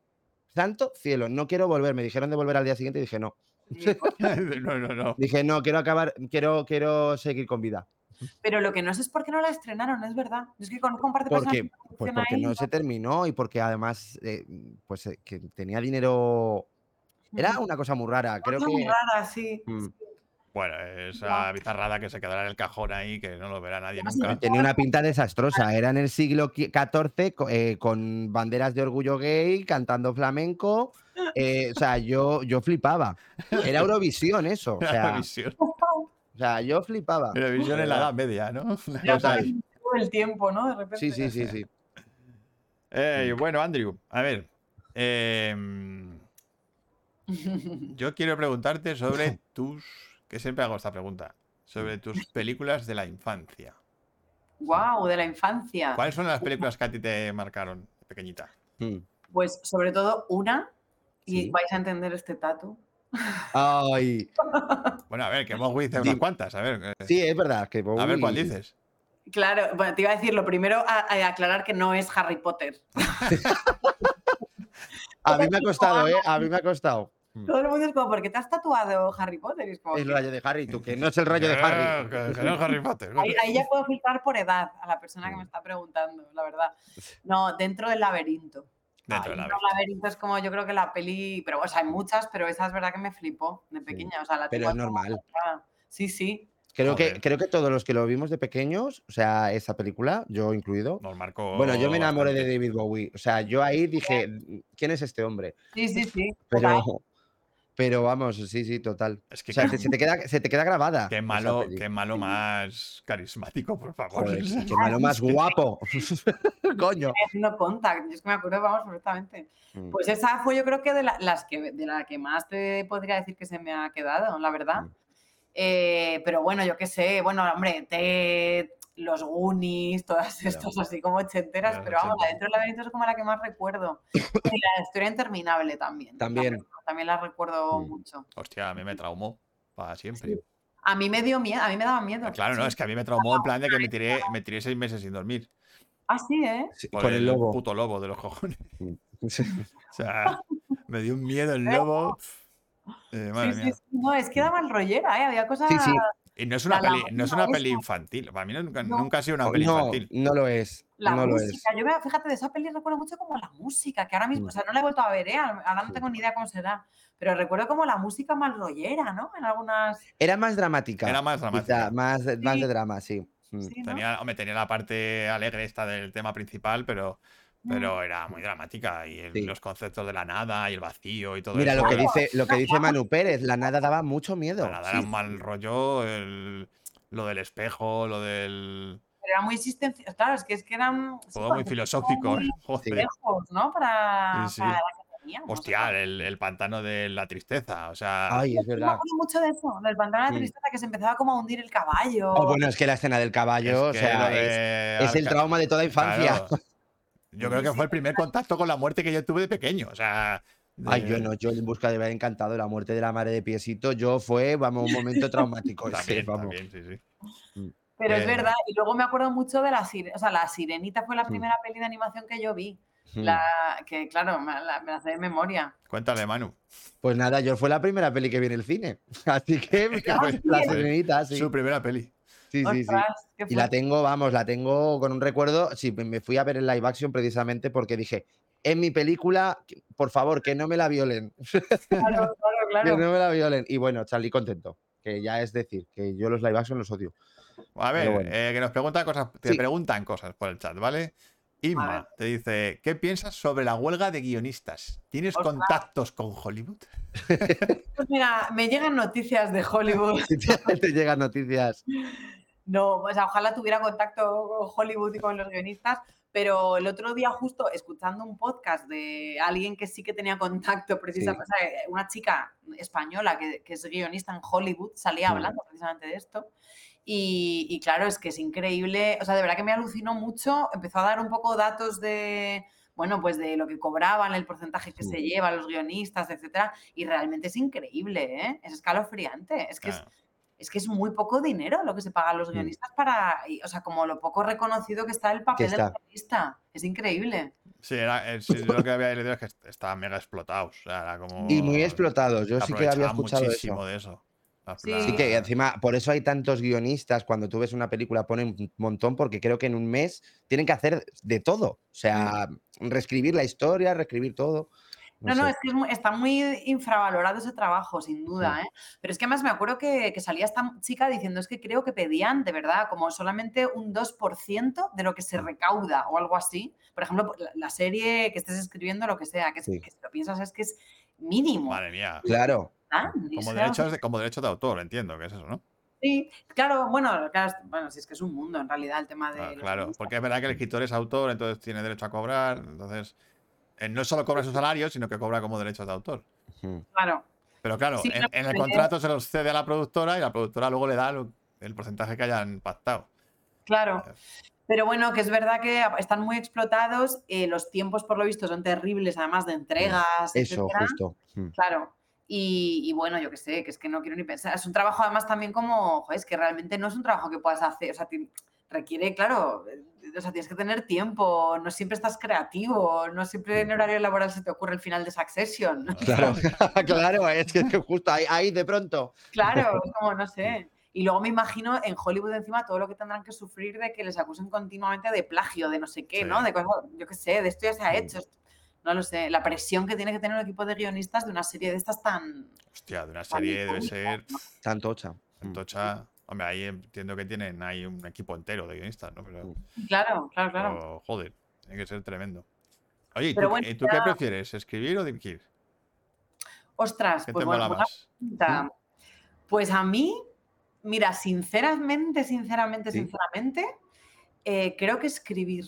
santo cielo, no quiero volver. Me dijeron de volver al día siguiente y dije, no. Pues, no, no, no. Dije, no, quiero acabar, quiero, quiero seguir con vida. Pero lo que no sé es por qué no la estrenaron, es verdad. Es que conozco un par de personas Porque, que pues porque ahí, no se terminó y porque además, eh, pues eh, que tenía dinero. Era una cosa muy rara. Creo Cosa muy que. rara, sí. Mm. sí. Bueno, esa bizarrada que se quedará en el cajón ahí, que no lo verá nadie nunca. Tenía una pinta desastrosa. Era en el siglo XIV eh, con banderas de orgullo gay, cantando flamenco. eh, o sea, yo, yo flipaba. Era Eurovisión eso. O sea, visión. o sea, yo flipaba. Era visión en la Edad Media, ¿no? Ya todo el tiempo, ¿no? De repente. Sí, sí, sí, sí. Eh, bueno, Andrew, a ver. yo quiero preguntarte sobre tus. Que siempre hago esta pregunta. Sobre tus películas de la infancia. wow, de la infancia. ¿Cuáles son las películas que a ti te marcaron pequeñita? Mm. Pues sobre todo una, y Sí. vais a entender este tatu. Ay, Bueno, a ver, que Bowie dice Di- unas cuantas. A ver, eh, sí, es verdad. Que a ver cuál dices. Claro, bueno, te iba a decir lo primero, a, a aclarar que no es Harry Potter. A mí me ha costado, ¿eh? A mí me ha costado. Todo el mundo es como, ¿por qué te has tatuado Harry Potter? Es como El rayo de Harry, tú, que no es el rayo de Harry. que- que no es Harry Potter. Ahí, ahí ya puedo filtrar por edad a la persona que Mm. me está preguntando, la verdad. No, dentro del laberinto. Dentro del del laberinto es como yo creo que la peli, pero o sea, hay muchas, pero esa es verdad que me flipó de pequeña. O sea, la Pero es normal. Sí, sí. Creo que, creo que todos los que lo vimos de pequeños, o sea, esa película, yo incluido. Nos marcó. Bueno, yo me enamoré de. David Bowie. O sea, yo ahí dije, ¿quién es este hombre? Sí, sí, sí. Pero. Pero vamos, sí, sí, total. Es que O sea, qué, te- se, te queda, se te queda grabada. qué malo, qué malo más carismático, por favor. Joder, qué malo más guapo. Coño. Haciendo contact. Yo es que me acuerdo, vamos, perfectamente. Mm. Pues esa fue yo creo que de la- las que de la que más te podría decir que se me ha quedado, la verdad. Mm. Eh, pero bueno, yo qué sé, bueno, hombre, Ted, los Goonies, todas Claro. estas así como ochenteras, pero vamos, la ochentas. dentro del laberinto es como la que más recuerdo. Y la historia interminable también. la También. recuerdo, también la recuerdo Mm. mucho. Hostia, a mí me traumó para siempre. A mí me dio miedo, a mí me daba miedo. Ah, Claro, no, es que a mí me traumó en plan de que me tiré, me tiré seis meses sin dormir. Ah, sí, ¿eh? Sí, Por con el lobo. puto lobo de los cojones. Sí. O sea, me dio un miedo el lobo. Eh, madre Sí, sí, mía. sí, No, es que daba mal rollera, ¿eh? Había cosas. Sí, sí. Y no es una La- la peli, no es una música peli infantil. Para mí nunca, No. nunca ha sido una peli No, infantil. no lo es. La no lo es. música, yo me, fíjate, de esa peli recuerdo mucho como la música, que ahora mismo, Mm. o sea, no la he vuelto a ver, ¿eh? Ahora no tengo ni idea cómo será, pero recuerdo como la música mal rollera, ¿no? En algunas. Era más dramática. Era más quizá, dramática. más, de- más Sí. de drama, sí. Mm. Sí, ¿no? Tenía, hombre, tenía la parte alegre esta del tema principal, pero, Mm. Pero era muy dramática. Y el- Sí. los conceptos de la nada y el vacío y todo Mira eso. lo que dice, lo que dice Manu Pérez, la nada daba mucho miedo. la nada sí. era un mal rollo. el- lo del espejo, lo del. Pero era muy existencial. Claro, es que, es que eran. sí, Todo muy filosófico. muy complejos, ¿no? Para, Sí, sí. para la edad que teníamos. Hostia, el, el pantano de la tristeza. O sea, Ay, es me acuerdo mucho de eso, del pantano de la Mm. tristeza, que se empezaba como a hundir el caballo. Oh, bueno, es que la escena del caballo, es o sea, es, de es el trauma de toda infancia. Claro. Yo creo que fue el primer contacto con la muerte que yo tuve de pequeño. O sea. Ay, yo no, yo en busca de haber encantado la muerte de la madre de Piesito, yo fue, vamos, un momento traumático. También, vamos. también, sí, sí. Pero es Eh. verdad, y luego me acuerdo mucho de la sirenita, o sea, la sirenita fue la Mm. primera peli de animación que yo vi. Mm. La, que claro, me la, me la sé de memoria. Cuéntale, Manu. Pues nada, yo fue la primera peli que vi en el cine. Así que Ah, la sí, sirenita, sí. Su primera peli. Sí, sí, sí. Y la tengo, vamos, la tengo con un recuerdo. Sí, me- fui a ver el live action precisamente porque dije, en mi película, que- por favor, que no me la violen. Claro, claro, que claro. no me la violen. Y bueno, salí contento. Que ya es decir, que yo los live action los odio. A ver, bueno. eh, que nos preguntan cosas, te Sí. preguntan cosas por el chat, ¿vale? Inma te dice, ¿qué piensas sobre la huelga de guionistas? ¿Tienes Ostras. contactos con Hollywood? Pues mira, me llegan noticias de Hollywood. Te llegan noticias. No, o sea, ojalá tuviera contacto con Hollywood y con los guionistas, pero el otro día justo escuchando un podcast de alguien que sí que tenía contacto precisamente, sea, una chica española que, que es guionista en Hollywood, salía Mm. hablando precisamente de esto. Y, y claro, es que es increíble, o sea, de verdad que me alucinó mucho, empezó a dar un poco datos de, bueno, pues de lo que cobraban, el porcentaje que se lleva los guionistas, etcétera, y realmente es increíble, ¿eh? Es escalofriante, es que Claro. es que es muy poco dinero lo que se paga a los Mm. guionistas para, y, o sea, como lo poco reconocido que está el papel del guionista. Es increíble. Sí, era, eh, lo que había leído es que est- estaba mega explotado. O sea, era como. Y muy explotados. Yo sí que había escuchado muchísimo eso. de eso. En Sí. que encima, por eso hay tantos guionistas, cuando tú ves una película ponen un montón, porque creo que en un mes tienen que hacer de todo. O sea, reescribir la historia, reescribir todo. No, no, sé. es que es muy- está muy infravalorado ese trabajo, sin duda, Mm. ¿eh? Pero es que además me acuerdo que, que salía esta chica diciendo, es que creo que pedían, de verdad, como solamente un 2% de lo que Mm. se recauda o algo así. Por ejemplo, la, la serie que estés escribiendo, lo que sea, que, es- Sí. que si lo piensas es que es mínimo. Madre mía. Claro. ¿ah? Como derechos, de, como derechos de autor, entiendo que es eso, ¿no? Sí, claro, bueno, claro, bueno, si es que es un mundo en realidad el tema de... Ah, los claro, guionistas. porque es verdad que el escritor es autor, entonces tiene derecho a cobrar. Entonces, eh, no solo cobra su salario, sino que cobra como derechos de autor. Claro. Pero claro, Sí, en, el contrato se los cede a la productora y la productora luego le da lo- el porcentaje que hayan pactado. Claro. Pero bueno, que es verdad que están muy explotados, eh, los tiempos por lo visto son terribles, además de entregas, Eso, etcétera. justo. Claro. Y, y bueno, yo qué sé, que es que no quiero ni pensar. Es un trabajo además también como, joder, es que realmente no es un trabajo que puedas hacer, o sea, requiere, claro, eh, o sea, tienes que tener tiempo, no siempre estás creativo, no siempre en horario laboral se te ocurre el final de Succession. Claro, claro, es que justo ahí, ahí de pronto. Claro, como, no sé. Y luego me imagino en Hollywood encima todo lo que tendrán que sufrir de que les acusen continuamente de plagio, de no sé qué, Sí. ¿no? De cosas, yo qué sé, de esto ya se ha Mm. hecho. No lo sé. La presión que tiene que tener un equipo de guionistas de una serie de estas tan... Hostia, de una tan serie debe ser ¿no? Tan tocha. tocha. Hombre, ahí entiendo que tienen ahí un equipo entero de guionistas, ¿no? Pero, Claro, claro, claro. pero, joder, tiene que ser tremendo. Oye, ¿y tú, bueno, y tú qué prefieres? ¿Escribir o dirigir? Ostras, ¿Qué pues te bueno, mola más? pregunta. Pues a mí, mira, sinceramente, sinceramente, Sí. sinceramente, eh, creo que escribir.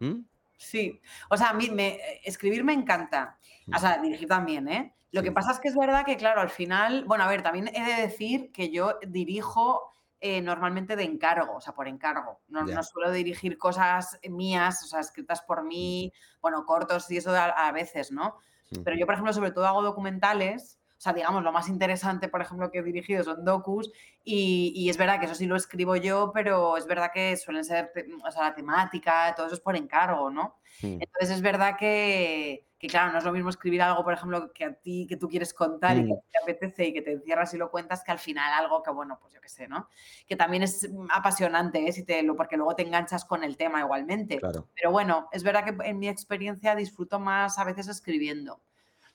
¿Mm? Sí, o sea, a mí me, eh, escribir me encanta. O sea, dirigir también, ¿eh? Lo que pasa es que es verdad que, claro, al final, bueno, a ver, también he de decir que yo dirijo eh, normalmente de encargo, o sea, por encargo. No, suelo dirigir cosas mías, o sea, escritas por mí, bueno, cortos y eso a, a veces, ¿no? Mm. Pero yo, por ejemplo, sobre todo hago documentales. O sea, digamos, lo más interesante, por ejemplo, que he dirigido son docus. Y, y es verdad que eso sí lo escribo yo, pero es verdad que suelen ser, o sea, la temática, todo eso es por encargo, ¿no? Mm. Entonces es verdad que, que, claro, no es lo mismo escribir algo, por ejemplo, que a ti, que tú quieres contar y que Mm. te apetece y que te encierras y lo cuentas, que al final algo que, bueno, pues yo qué sé, ¿no? Que también es apasionante, ¿eh? Si te, porque luego te enganchas con el tema igualmente. Claro. Pero bueno, es verdad que en mi experiencia disfruto más a veces escribiendo.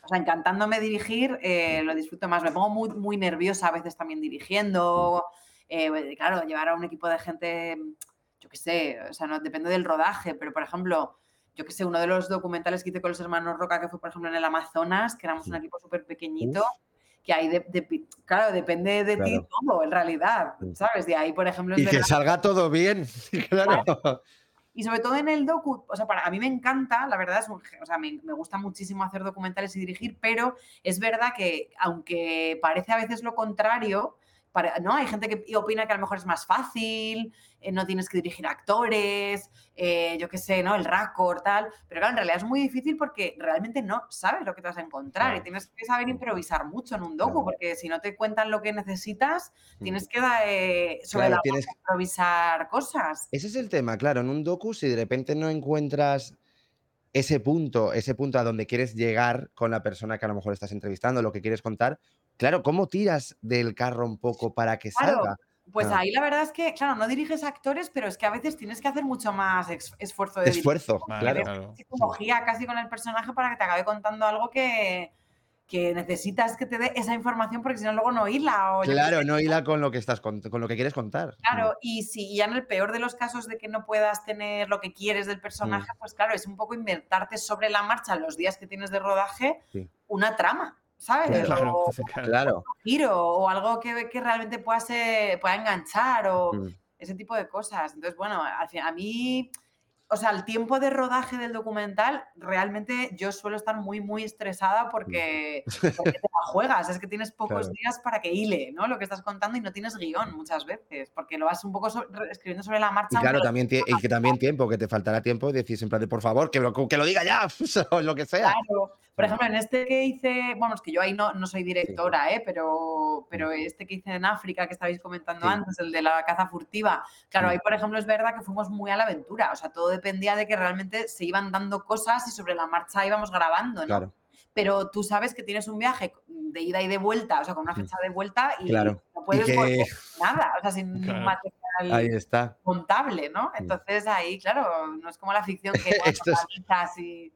O sea, encantándome dirigir, eh, lo disfruto más. Me pongo muy, muy nerviosa a veces también dirigiendo. Eh, claro, llevar a un equipo de gente, yo qué sé, o sea, no depende del rodaje, pero por ejemplo, yo qué sé, uno de los documentales que hice con los hermanos Roca, que fue por ejemplo en el Amazonas, que éramos un equipo súper pequeñito, que ahí, de- de- claro, depende de ti Claro. todo, en realidad. ¿sabes? De ahí, por ejemplo, Y que salga todo bien. Claro. Y sobre todo en el docu, o sea, para a mí me encanta, la verdad, es un, o sea, me, me gusta muchísimo hacer documentales y dirigir, pero es verdad que aunque parece a veces lo contrario, para- ¿no? Hay gente que opina que a lo mejor es más fácil, eh, no tienes que dirigir actores, eh, yo qué sé, ¿no? El raccord, tal, pero claro, en realidad es muy difícil porque realmente no sabes lo que te vas a encontrar Claro. y tienes que saber improvisar mucho en un docu, Claro. porque si no te cuentan lo que necesitas, Mm. tienes que eh, sobre Claro, la tienes- improvisar cosas. Ese es el tema, claro. En un docu, si de repente no encuentras ese punto, ese punto a donde quieres llegar con la persona que a lo mejor estás entrevistando, lo que quieres contar, claro, ¿cómo tiras del carro un poco para que Claro. salga? Pues Ah. ahí la verdad es que, claro, no diriges actores, pero es que a veces tienes que hacer mucho más esfuerzo de Esfuerzo, Vale, claro. claro. psicología casi con el personaje para que te acabe contando algo que, que necesitas que te dé esa información porque si no luego no hila. O Claro, no hila con lo que estás con lo que quieres contar. Claro, y si ya en el peor de los casos de que no puedas tener lo que quieres del personaje, Mm. pues claro, es un poco inventarte sobre la marcha los días que tienes de rodaje Sí. una trama, ¿sabes? Claro, O claro. Claro. un giro o algo que, que realmente pueda, ser, pueda enganchar o Mm. ese tipo de cosas. Entonces, bueno, al fin- a mí, o sea, el tiempo de rodaje del documental, realmente yo suelo estar muy, muy estresada porque, porque te la juegas. Es que tienes pocos Claro. días para que hile, ¿no? Lo que estás contando y no tienes guion muchas veces, porque lo vas un poco so- escribiendo sobre la marcha. Y claro, también, y que también tiempo, que te faltará tiempo y decís en plan de por favor, que lo, que lo diga ya, o lo que sea. Claro. Por ejemplo, en este que hice, bueno, es que yo ahí no, no soy directora, ¿eh? pero, pero este que hice en África, que estabais comentando Sí. antes, el de la caza furtiva, claro, Mm. ahí por ejemplo es verdad que fuimos muy a la aventura, o sea, todo dependía de que realmente se iban dando cosas y sobre la marcha íbamos grabando, ¿no? Claro, Pero tú sabes que tienes un viaje de ida y de vuelta, o sea, con una fecha de vuelta y Mm. Claro. no puedes que- volver nada, o sea, sin Claro. material ahí está. montable, ¿no? Entonces ahí, claro, no es como la ficción que bueno, Esto es- y...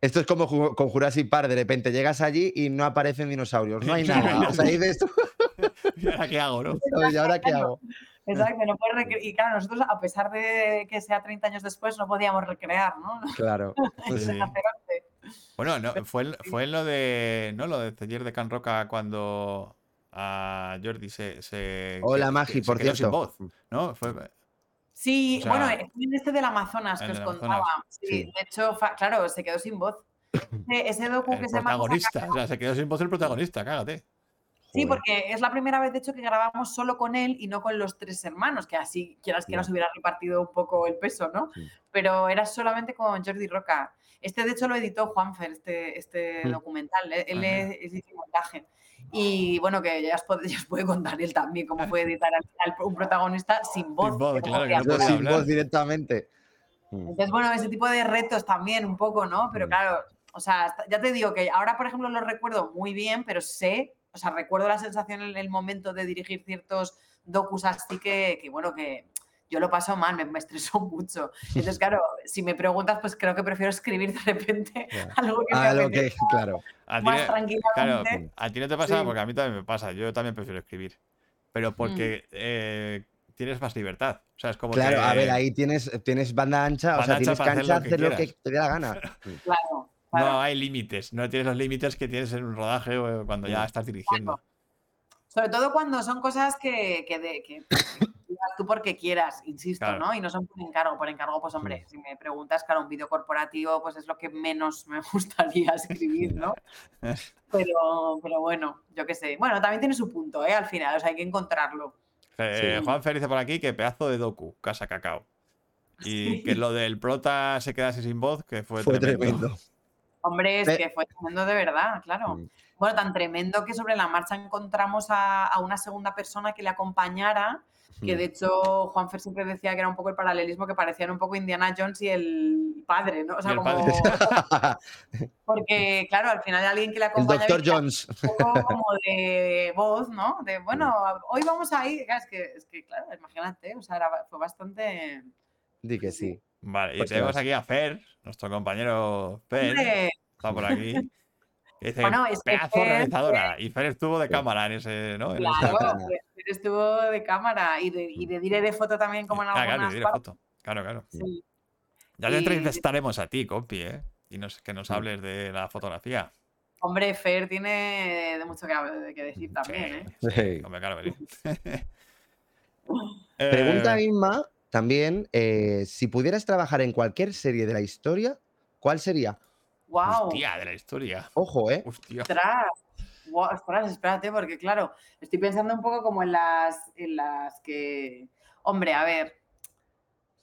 Esto es como con Jurassic Park, de repente llegas allí y no aparecen dinosaurios, no hay nada. O sea, dices tú, ¿Y ahora qué hago, no? ¿y ahora qué hago? Exacto, no puedes recre- y claro, nosotros a pesar de que sea 30 años después no podíamos recrear, ¿no? Claro. Pues sí. Bueno, no, fue, en- fue lo de. ¿No? Lo de Celler de Can Roca cuando a Jordi se. se Hola, Magi, por quedó sin cierto. voz, ¿no? Fue, Sí, O sea, bueno, en este del Amazonas que os contaba. Amazonas, Sí, sí. De hecho, claro, se quedó sin voz. Ese, docu el que se protagonista. O sea, se quedó sin voz el protagonista, cágate. Sí, Joder. porque es la primera vez, de hecho, que grabamos solo con él y no con los tres hermanos, que así, quieras que nos hubiera repartido un poco el peso, ¿no? Sí. Pero era solamente con Jordi Roca. Este, de hecho, lo editó Juanfer, este, este Mm. documental. Él, él Ah, es, es montaje. Y bueno, que ya os, puede, ya os puede contar él también cómo fue editar al final un protagonista sin voz. voz, que claro, que no sin voz directamente. Entonces, bueno, ese tipo de retos también un poco, ¿no? Pero Mm. claro, o sea, ya te digo que ahora, por ejemplo, lo recuerdo muy bien, pero sé, o sea, recuerdo la sensación en el momento de dirigir ciertos docus así que, que bueno, que yo lo paso mal, me, me estresó mucho. Entonces, claro, si me preguntas, pues creo que prefiero escribir de repente algo que me lo que, claro. A más tranquilamente. claro, a ti no te pasa Sí. porque a mí también me pasa. Yo también prefiero escribir. Pero porque eh, tienes más libertad. O sea, es como Claro, que- a ver, ahí tienes, tienes banda ancha, o sea, ancha tienes para hacer cancha, lo que hacer lo que te dé la gana. Claro, No claro. hay límites. No tienes los límites que tienes en un rodaje o cuando ya estás dirigiendo. Sobre todo cuando son cosas que, que, de- que tú porque quieras, insisto, Claro. ¿no? Y no son por encargo. Por encargo, pues hombre, si me preguntas, claro, un vídeo corporativo, pues es lo que menos me gustaría escribir, ¿no? Pero, pero bueno, yo qué sé. Bueno, también tiene su punto, ¿eh? Al final, o sea, hay que encontrarlo. Eh, Sí. Juan dice por aquí que pedazo de docu, Casa Cacao. Y Sí. que lo del prota se quedase sin voz, que fue, Fue tremendo. tremendo. Hombre, es que fue tremendo de verdad, claro. Mm. Bueno, tan tremendo que sobre la marcha encontramos a, a una segunda persona que le acompañara, que Mm. de hecho Juanfer siempre decía que era un poco el paralelismo que parecían un poco Indiana Jones y el padre, ¿no? O sea, el como... Porque, claro, al final alguien que le El acompaña Dr. viene Jones. un poco como de voz, ¿no? De, bueno, hoy vamos a ir... Es que, es que, claro, imagínate, o sea, era- fue bastante... Di que sí. Vale, y Pues tenemos aquí a Fer, nuestro compañero Fer, Hombre, está por aquí. Que dice, Bueno, es pedazo realizadora. Y Fer estuvo de cámara en ese, ¿no? Claro, Fer estuvo de cámara y de, y de dire de foto también como en Ah, claro, algunas y de partes. foto. Claro, claro. Sí. Ya te Y- entrevistaremos a ti, compi, ¿eh? Y nos, que nos hables de la fotografía. Hombre, Fer tiene de mucho que, decir también, ¿eh? Sí, hombre, claro, sí. Pregunta Eh, Inma también, eh, si pudieras trabajar en cualquier serie de la historia, ¿cuál sería? ¡Wow! Hostia, de la historia. Ojo, ¿eh? Hostia. Ostras, Guau, ostras, espérate, porque claro, estoy pensando un poco como en las, en las que. Hombre, a ver.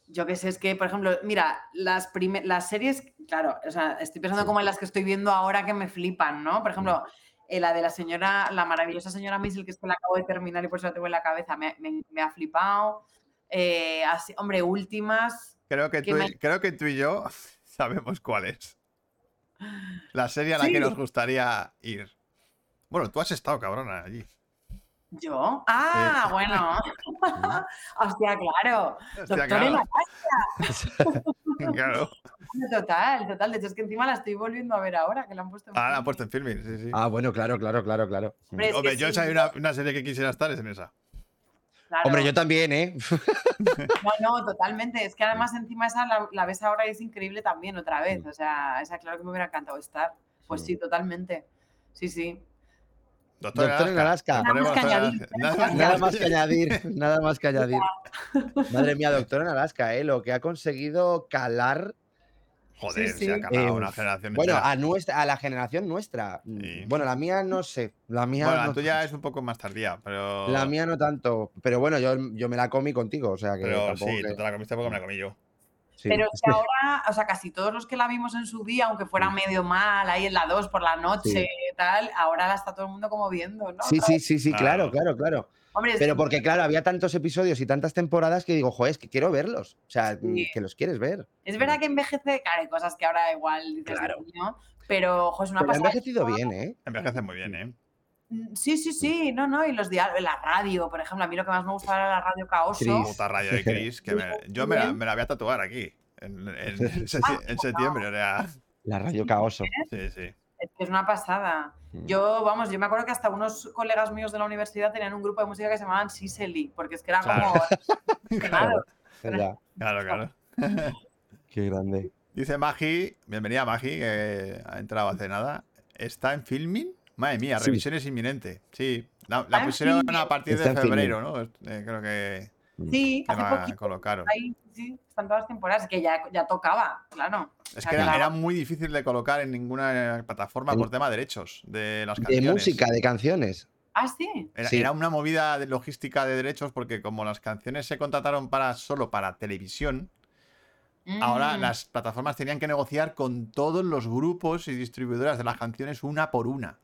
Yo qué sé, es que, por ejemplo, mira, las, prime- las series, claro, o sea, estoy pensando Sí. como en las que estoy viendo ahora que me flipan, ¿no? Por ejemplo, eh, la de la señora, la maravillosa señora Maisel, que es que la acabo de terminar y por eso la tengo en la cabeza, me, me- me ha flipado. Eh, así, hombre, últimas. Creo que, que tú, y- me- creo que tú y yo sabemos cuál es. La serie a la Sí. que nos gustaría ir. Bueno, tú has estado, cabrona, allí. ¿Yo? Ah, bueno. Hostia, claro. Hostia, Doctor claro. en la casa. Claro. Total, total. De hecho, es que encima la estoy volviendo a ver ahora, que la han puesto en Ah, la han puesto en filming, sí, sí. Ah, bueno, claro, claro, claro, claro. Hombre, es Hombre, que yo sí, si hay una, una serie que quisiera estar es en esa. Claro. Hombre, yo también, ¿eh? No, no, totalmente. Es que además encima esa la, la ves ahora y es increíble también otra vez. O sea, esa claro que me hubiera encantado estar. Pues Sí. sí, totalmente. Sí, sí. Doctor, Doctor en Alaska. Más Nada más que añadir, nada más que añadir. Madre mía, doctor en Alaska, ¿eh? Lo que ha conseguido calar, Joder, Sí, sí. se ha calado Eh, una generación. bueno, entera. a, nuestra, a la generación nuestra. Sí. Bueno, la mía no sé, la mía Bueno, no, la tuya es un poco más tardía, pero. la mía no tanto, pero bueno, yo, yo me la comí contigo, o sea que Pero tampoco sí, que- tú te la comiste porque me la comí yo. sí. Pero es que ahora, o sea, casi todos los que la vimos en su día, aunque fuera medio mal, ahí en la 2 por la noche tal, ahora la está todo el mundo como viendo, ¿no? Sí, sí, sí, sí, claro, Claro. claro, claro. Hombre, Pero que- porque, claro, había tantos episodios y tantas temporadas que digo, joder, es que quiero verlos. O sea, Sí. que los quieres ver. Es verdad que envejece, claro, hay cosas que ahora igual dices, Claro. Pero ojo, es una Pero ha pasada. envejecido bien, ¿eh? Envejece muy bien, ¿eh? Mm, Sí, sí, sí, no, no, y los diálogos, la radio, por ejemplo, a mí lo que más me gustaba era la radio Caoso. Puta radio de Chris, que me- yo me la, me la voy a tatuar aquí. En, en- en septiembre, o sea. La radio caoso. Sí, sí. Es que es una pasada. Mm. Yo, vamos, yo me acuerdo que hasta unos colegas míos de la universidad tenían un grupo de música que se llamaban Siseli, porque es que era Claro. como. Claro, claro, claro. qué grande. Dice Magi, bienvenida Magi, que ha entrado hace nada. ¿Está en filming? Madre mía, Sí. revisión es inminente. Sí, la, la en pusieron a partir Está de filming. febrero, ¿no? Eh, creo que, Sí, que hace la poquito. colocaron. Ahí, sí, están todas las temporadas, que ya, ya tocaba, claro. O Es sea, que era, muy difícil de colocar en ninguna plataforma En- por tema de derechos de las De canciones. música, de canciones. Ah, sí. Era, Sí. era una movida de logística de derechos porque como las canciones se contrataron para solo para televisión, ahora Mm, las plataformas tenían que negociar con todos los grupos y distribuidoras de las canciones una por una.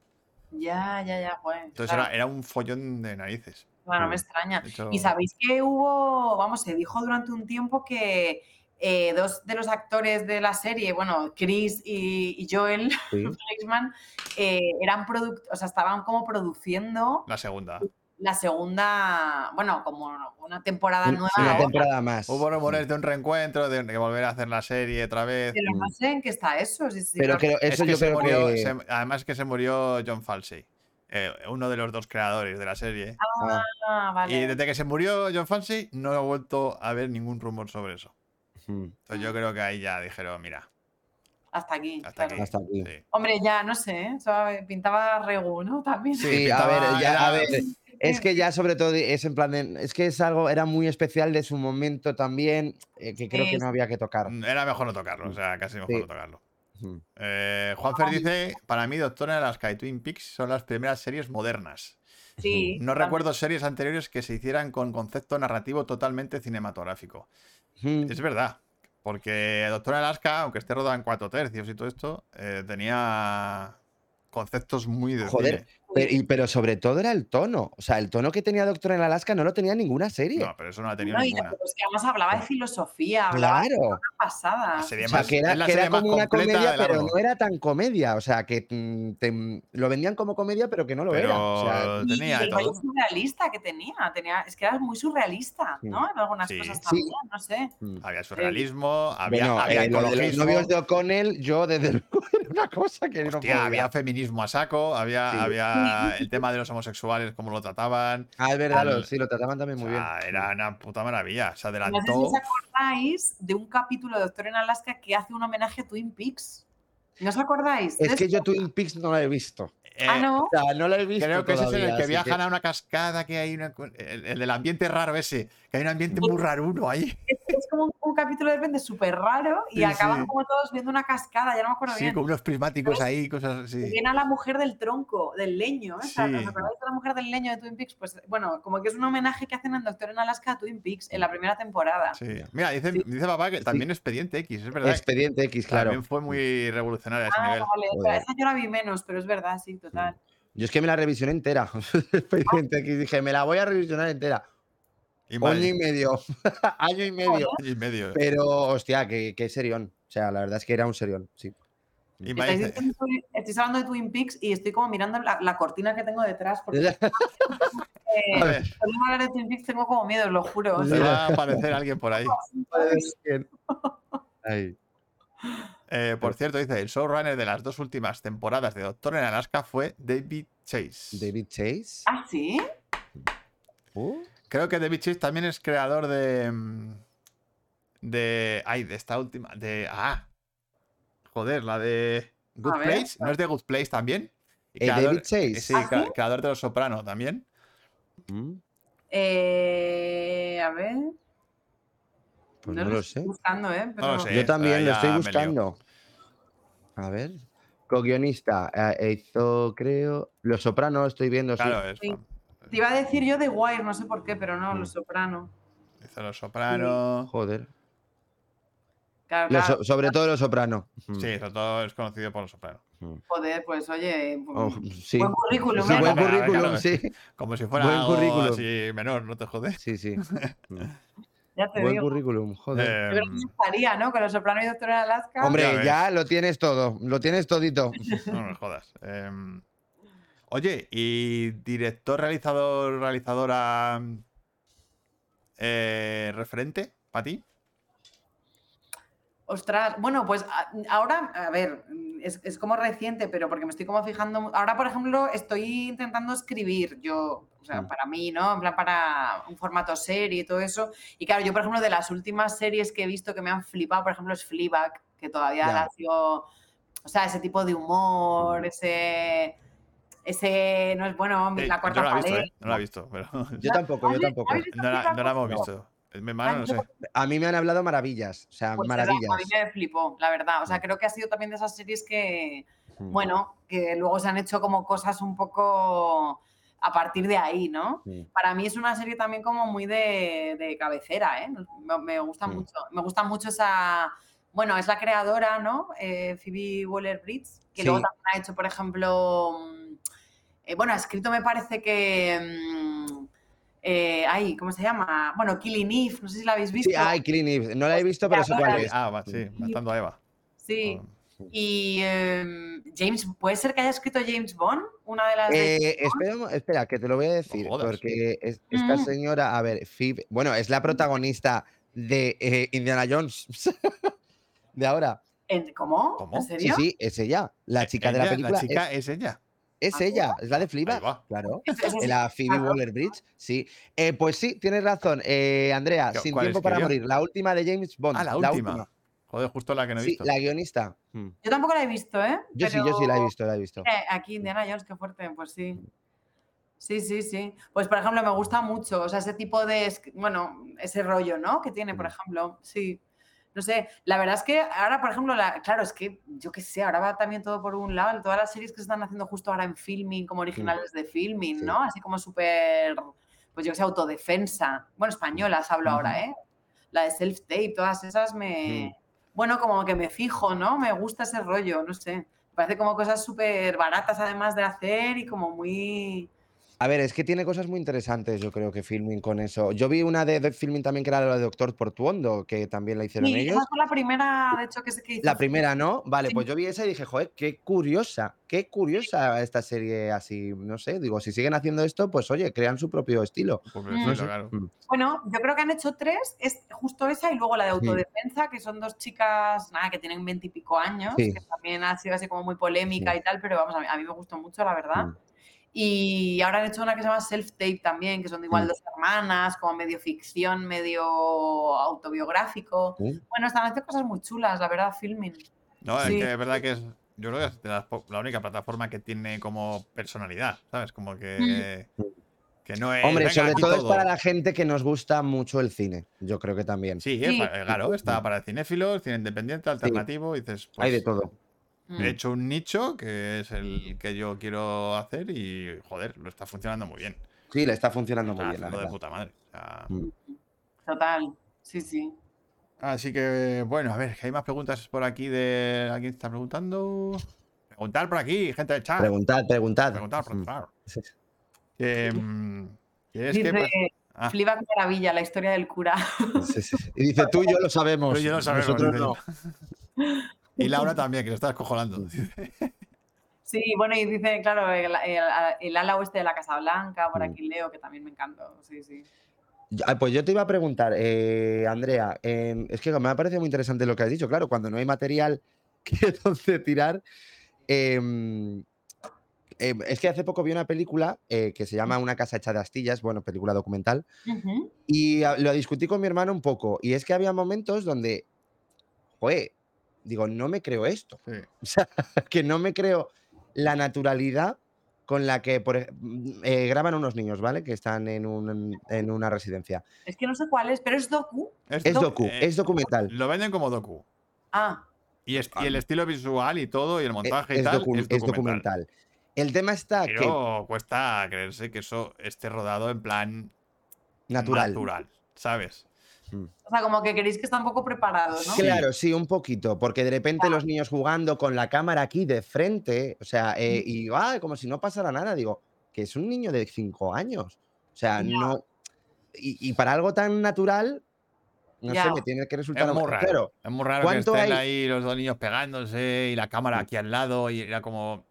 Ya, ya, ya, pues. Entonces claro, era, era un follón de narices. No me extraña. Hecho, Y sabéis que hubo, vamos, se dijo durante un tiempo que eh, dos de los actores de la serie, bueno, Chris y, y Joel Sí. Fleischman, eh, eran product o sea, estaban como produciendo la segunda. la segunda, bueno, como una temporada nueva. una temporada más. Hubo rumores de un reencuentro, de volver a hacer la serie otra vez. Pero no sé en qué está eso. si- si Pero Es eso que yo creo murió, que... se- además que se murió John Falsey, eh, uno de los dos creadores de la serie. Ah, Ah, vale. Y desde que se murió John Falsey no he vuelto a ver ningún rumor sobre eso. mm, Entonces yo creo que ahí ya dijeron, mira, Hasta aquí. hasta claro. aquí. Hasta aquí. Sí. Hombre, ya, no sé, ¿eh? Eso pintaba Regu, ¿no? También. Sí, a ver, ya, era- a ver, es que ya sobre todo es en plan, de- es que es algo, era muy especial de su momento también, eh, que creo Sí, que no había que tocar. Era mejor no tocarlo, o sea, casi mejor Sí. no tocarlo. Mm. Eh, Juanfer dice, para mí Doctor en Alaska y Twin Peaks son las primeras series modernas. Sí. No también. recuerdo series anteriores que se hicieran con concepto narrativo totalmente cinematográfico. Mm. Es verdad, porque Doctor en Alaska, aunque esté rodada en cuatro tercios y todo esto, eh, tenía conceptos muy de Joder, cine. Pero, y- pero sobre todo era el tono. O sea, el tono que tenía Doctor en Alaska no lo tenía ninguna serie. No, pero eso no la tenía No, y ninguna. es que además hablaba de filosofía, hablaba de claro. una pasada. O sea, que era, que era como una comedia, pero no era tan comedia. O sea, que mm, te- lo vendían como comedia, pero que no lo Pero era. O sea, Y- tenía y el rollo surrealista que tenía, tenía. Es que era muy surrealista, ¿no? En algunas Sí. cosas Sí. también, no sé. mm. Había surrealismo, había, Bueno, había eh, lo de los novios de O'Connell, yo desde luego era una cosa que no hostia, podía. había feminismo a saco, había, Sí. había el tema de los homosexuales, cómo lo trataban. Ah, es verdad, Al- lo- sí, lo trataban también O muy bien. era una puta maravilla. Se No sé si adelantó. os acordáis de un capítulo de Doctor en Alaska que hace un homenaje a Twin Peaks. ¿No os acordáis? Es que yo Twin Peaks no la he visto. eh, Ah, no. O sea, no la he visto. Creo que ese es el que viajan a una cascada, que hay una, el, el del ambiente raro ese, que hay un ambiente muy raruno ahí. Como un, un capítulo de repente súper raro y Sí, acaban sí. como todos viendo una cascada, ya no me acuerdo Sí, bien. con unos prismáticos ahí, cosas Y así. Viene a la mujer del tronco, del leño. ¿eh? Sí. ¿Os acordáis de la mujer del leño de Twin Peaks? Pues bueno, como que es un homenaje que hacen en Doctor en Alaska a Twin Peaks en la primera temporada. Sí. Mira, dice, Sí. dice papá que también Expediente X, es verdad. Expediente X, claro. También fue muy revolucionaria a ese Ah, nivel. vale, esa yo la vi menos, pero es verdad, sí, total. Yo es que me la revisioné entera. Expediente X. Dije, me la voy a revisionar entera. Y Año y medio. Año y medio. año y medio. Pero, hostia, qué, qué serión. O sea, la verdad es que era un serión, sí. Y me Estáis, dice- diciendo- estáis hablando de Twin Peaks y estoy como mirando la, la cortina que tengo detrás porque que A ver. hablar de Twin Peaks tengo como miedo, lo juro. o Se sea, va a aparecer alguien por ahí. Ay. Eh, por cierto, dice, el showrunner de las dos últimas temporadas de Doctor en Alaska fue David Chase. David Chase. ¿Ah, sí? Uh, Creo que David Chase también es creador de... mm, De... Ay, de esta última... De... Ah. Joder, la de... Good ver. Place. ¿No es de Good Place también? Y Eh, David Chase. Sí, ¿Ah, sí? creador de Los Soprano también. mm, Eh, a ver. Pues no lo sé. estoy buscando, ¿eh? No lo Pero- sé. Yo también lo estoy buscando. A ver. Co-guionista. eh, hizo, creo. Los Sopranos, estoy viendo. sí. Claro, es Sí. fan. Te iba a decir yo de Wire, no sé por qué, pero no, Mm. Los Soprano. Hizo Los Soprano. Joder. Claro, claro. sobre todo Los Sopranos. Mm, Sí, sobre todo es conocido por Los Soprano. Joder, pues oye. Oh, sí. Buen currículum, Sí, ¿eh? buen currículum, claro. sí. Como si fuera Buen algo currículum. así menor, no te jodes. Sí, sí. Mm. Ya te Buen digo. currículum, joder. Yo creo que Em, estaría, ¿no? Con Los Soprano y Doctor en Alaska. Hombre, ya lo tienes todo. Lo tienes todito. No me jodas. Em, oye, ¿y director, realizador, realizadora eh, referente para ti? Ostras, bueno, pues ahora, a ver, es, es como reciente, pero porque me estoy como fijando. Ahora, por ejemplo, estoy intentando escribir yo, o sea, Mm. para mí, ¿no? En plan, para un formato serie y todo eso. Y claro, yo, por ejemplo, de las últimas series que he visto que me han flipado, por ejemplo, es Fleabag, que todavía Ya. la ha sido. O sea, ese tipo de humor, Mm. ese. Ese. No es bueno, Eh, la yo cuarta no la he visto, pared. ¿eh? No la he visto, pero Yo tampoco, yo ¿Habéis- tampoco. no la, no la hemos visto. Mi hermano, no sé. A mí me han hablado maravillas. O sea, Pues esa maravillas. a mí me flipó, la verdad. O sea, creo que ha sido también de esas series que, Mm. bueno, que luego se han hecho como cosas un poco a partir de ahí, ¿no? Mm. Para mí es una serie también como muy de, de cabecera, ¿eh? Me, me gusta Mm. mucho. Me gusta mucho esa... Bueno, es la creadora, ¿no? Eh, Phoebe Waller-Bridge, que luego también ha hecho, por ejemplo... eh, bueno, ha escrito me parece que... mm, eh, ay, ¿cómo se llama? Bueno, Killing Eve, no sé si la habéis visto. Sí, ay, Clean Eve. No la he visto, pero sé cuál es. Ah, va, sí, matando a Eva. Sí. Oh, Y em, James, ¿puede ser que haya escrito James Bond? Una de las Eh, espera, espera, que te lo voy a decir. jodas. porque es- esta Mm. señora, a ver, Phoebe, bueno, es la protagonista de eh, Indiana Jones. de ahora. ¿En- ¿Cómo? ¿Cómo? ¿En Sí, serio? sí, es ella. La chica de la película. chica es, ella. Es, ¿Ah, ella, es la de va. Claro. La Phoebe claro. Waller-Bridge, sí. Eh, pues sí, tienes razón, eh, Andrea. ¿Cu- Sin tiempo para morir. La última de James Bond. Ah, la última. Joder, justo la que no he Sí, visto. la guionista. Mm. Yo tampoco la he visto, ¿eh? Yo sí, yo sí la he visto, la he visto. Eh, Aquí Indiana Jones, qué fuerte, pues sí. Sí, sí, sí. Pues por ejemplo, me gusta mucho, o sea, ese tipo de, bueno, ese rollo, ¿no? Que tiene, por Mm. ejemplo, sí. No sé, la verdad es que ahora, por ejemplo, la- claro, es que yo qué sé, ahora va también todo por un lado, todas las series que se están haciendo justo ahora en filming, como originales de filming, Mm. Sí. ¿no? Así como súper, pues yo qué sé, autodefensa. Bueno, españolas hablo ahora, ¿eh? La de self-tape, todas esas me... Mm. Bueno, como que me fijo, ¿no? Me gusta ese rollo, no sé. Me parece como cosas súper baratas además de hacer y como muy... A ver, es que tiene cosas muy interesantes, yo creo que filming con eso. Yo vi una de, de filming también que era la de Doctor Portuondo, que también la hicieron Sí, ellos. esa fue la primera, de hecho, que sé que hizo. La primera, ¿no? Vale, Sí. pues yo vi esa y dije, joder, qué curiosa, qué curiosa esta serie así, no sé, digo, si siguen haciendo esto, pues oye, crean su propio estilo. Mm. decirlo, No sé. claro. Mm. Bueno, yo creo que han hecho tres, es justo esa y luego la de Sí. autodefensa, que son dos chicas, nada, que tienen veintipico años, Sí. que también ha sido así como muy polémica Sí. y tal, pero vamos, a mí, a mí me gustó mucho, la verdad. Mm. Y ahora han hecho una que se llama Self Tape también, que son igual Mm. dos hermanas, como medio ficción, medio autobiográfico. Mm. Bueno, están haciendo cosas muy chulas, la verdad, filming. No, Sí. es que es verdad que es. Yo creo que es de la única plataforma que tiene como personalidad, ¿sabes? Como que. Que no es. Hombre, sobre todo, es para la gente que nos gusta mucho el cine, yo creo que también. Sí, Sí. es para- claro, está para el cinéfilo, el cine independiente, alternativo, y dices, pues, Hay de todo. Mm. He hecho un nicho que es el que yo quiero hacer y, joder, lo está funcionando muy bien. Sí, le está funcionando muy bien, la haciendo de puta madre. O sea, Mm. Total, sí, sí. Así que, bueno, a ver, que hay más preguntas por aquí de. ¿Alguien está preguntando? Preguntar por aquí, gente del chat. Preguntad, preguntad. Preguntar, Mm. preguntar. Sí. Que, mm, ¿Quieres que Dice, pas- Ah. Maravilla, la historia del cura. Sí, sí. Y dice, tú y yo lo sabemos. Tú y yo lo sabemos, Nosotros no. Y Laura también, que lo está escojonando. Sí, bueno, y dice, claro, el, el- el ala oeste de la Casa Blanca, por Mm. aquí leo, que también me encantó. Sí, sí. Ah, Pues yo te iba a preguntar, eh, Andrea, em, es que me ha parecido muy interesante lo que has dicho. Claro, cuando no hay material que donde tirar. em, em, es que hace poco vi una película eh, que se llama Una casa hecha de astillas, bueno, película documental, y a- lo discutí con mi hermano un poco. Y es que había momentos donde, joder, digo, no me creo esto. Sí. O sea, que no me creo la naturalidad con la que por mm, eh, graban unos niños, ¿vale? Que están en, un- en una residencia. Es que no sé cuál es, pero es docu. Es doc- docu, eh, es documental. Lo venden como docu. Ah, Y, es- y el estilo visual y todo, y el Eh, montaje y es, tal, docu- es es documental. documental. El tema está que Pero cuesta creerse que eso esté rodado en plan natural. natural, ¿sabes? O sea, como que queréis que están un poco preparados, ¿no? Claro, sí, un poquito, porque de repente los niños jugando con la cámara aquí de frente, o sea, eh, y ah, como si no pasara nada, digo, que es un niño de 5 años. O sea, Ya. no. Y, y para algo tan natural, no sé, Ya. me tiene que resultar Es muy raro. Claro, Es muy raro que ¿Cuánto estén hay? ahí los dos niños pegándose y la cámara Sí. aquí al lado y era como...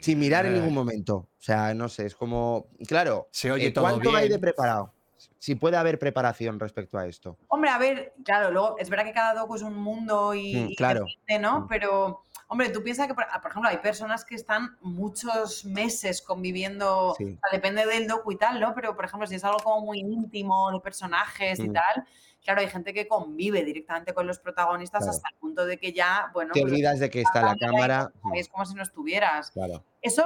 sin mirar en Eh, ningún momento. O sea, no sé, es como. Claro, Se oye eh, todo ¿cuánto hay de bien. preparado? Si puede haber preparación respecto a esto. Hombre, a ver, claro, luego es verdad que cada docu es un mundo y, Mm, y claro. diferente, ¿no? Mm. Pero, hombre, tú piensas que, por, por ejemplo, hay personas que están muchos meses conviviendo, Sí. o sea, depende del docu y tal, ¿no? Pero, por ejemplo, si es algo como muy íntimo de personajes y Mm. tal, claro, hay gente que convive directamente con los protagonistas Claro. hasta el punto de que ya, bueno, Te pues, olvidas de que está la cámara. y es como si no estuvieras. Claro. Eso,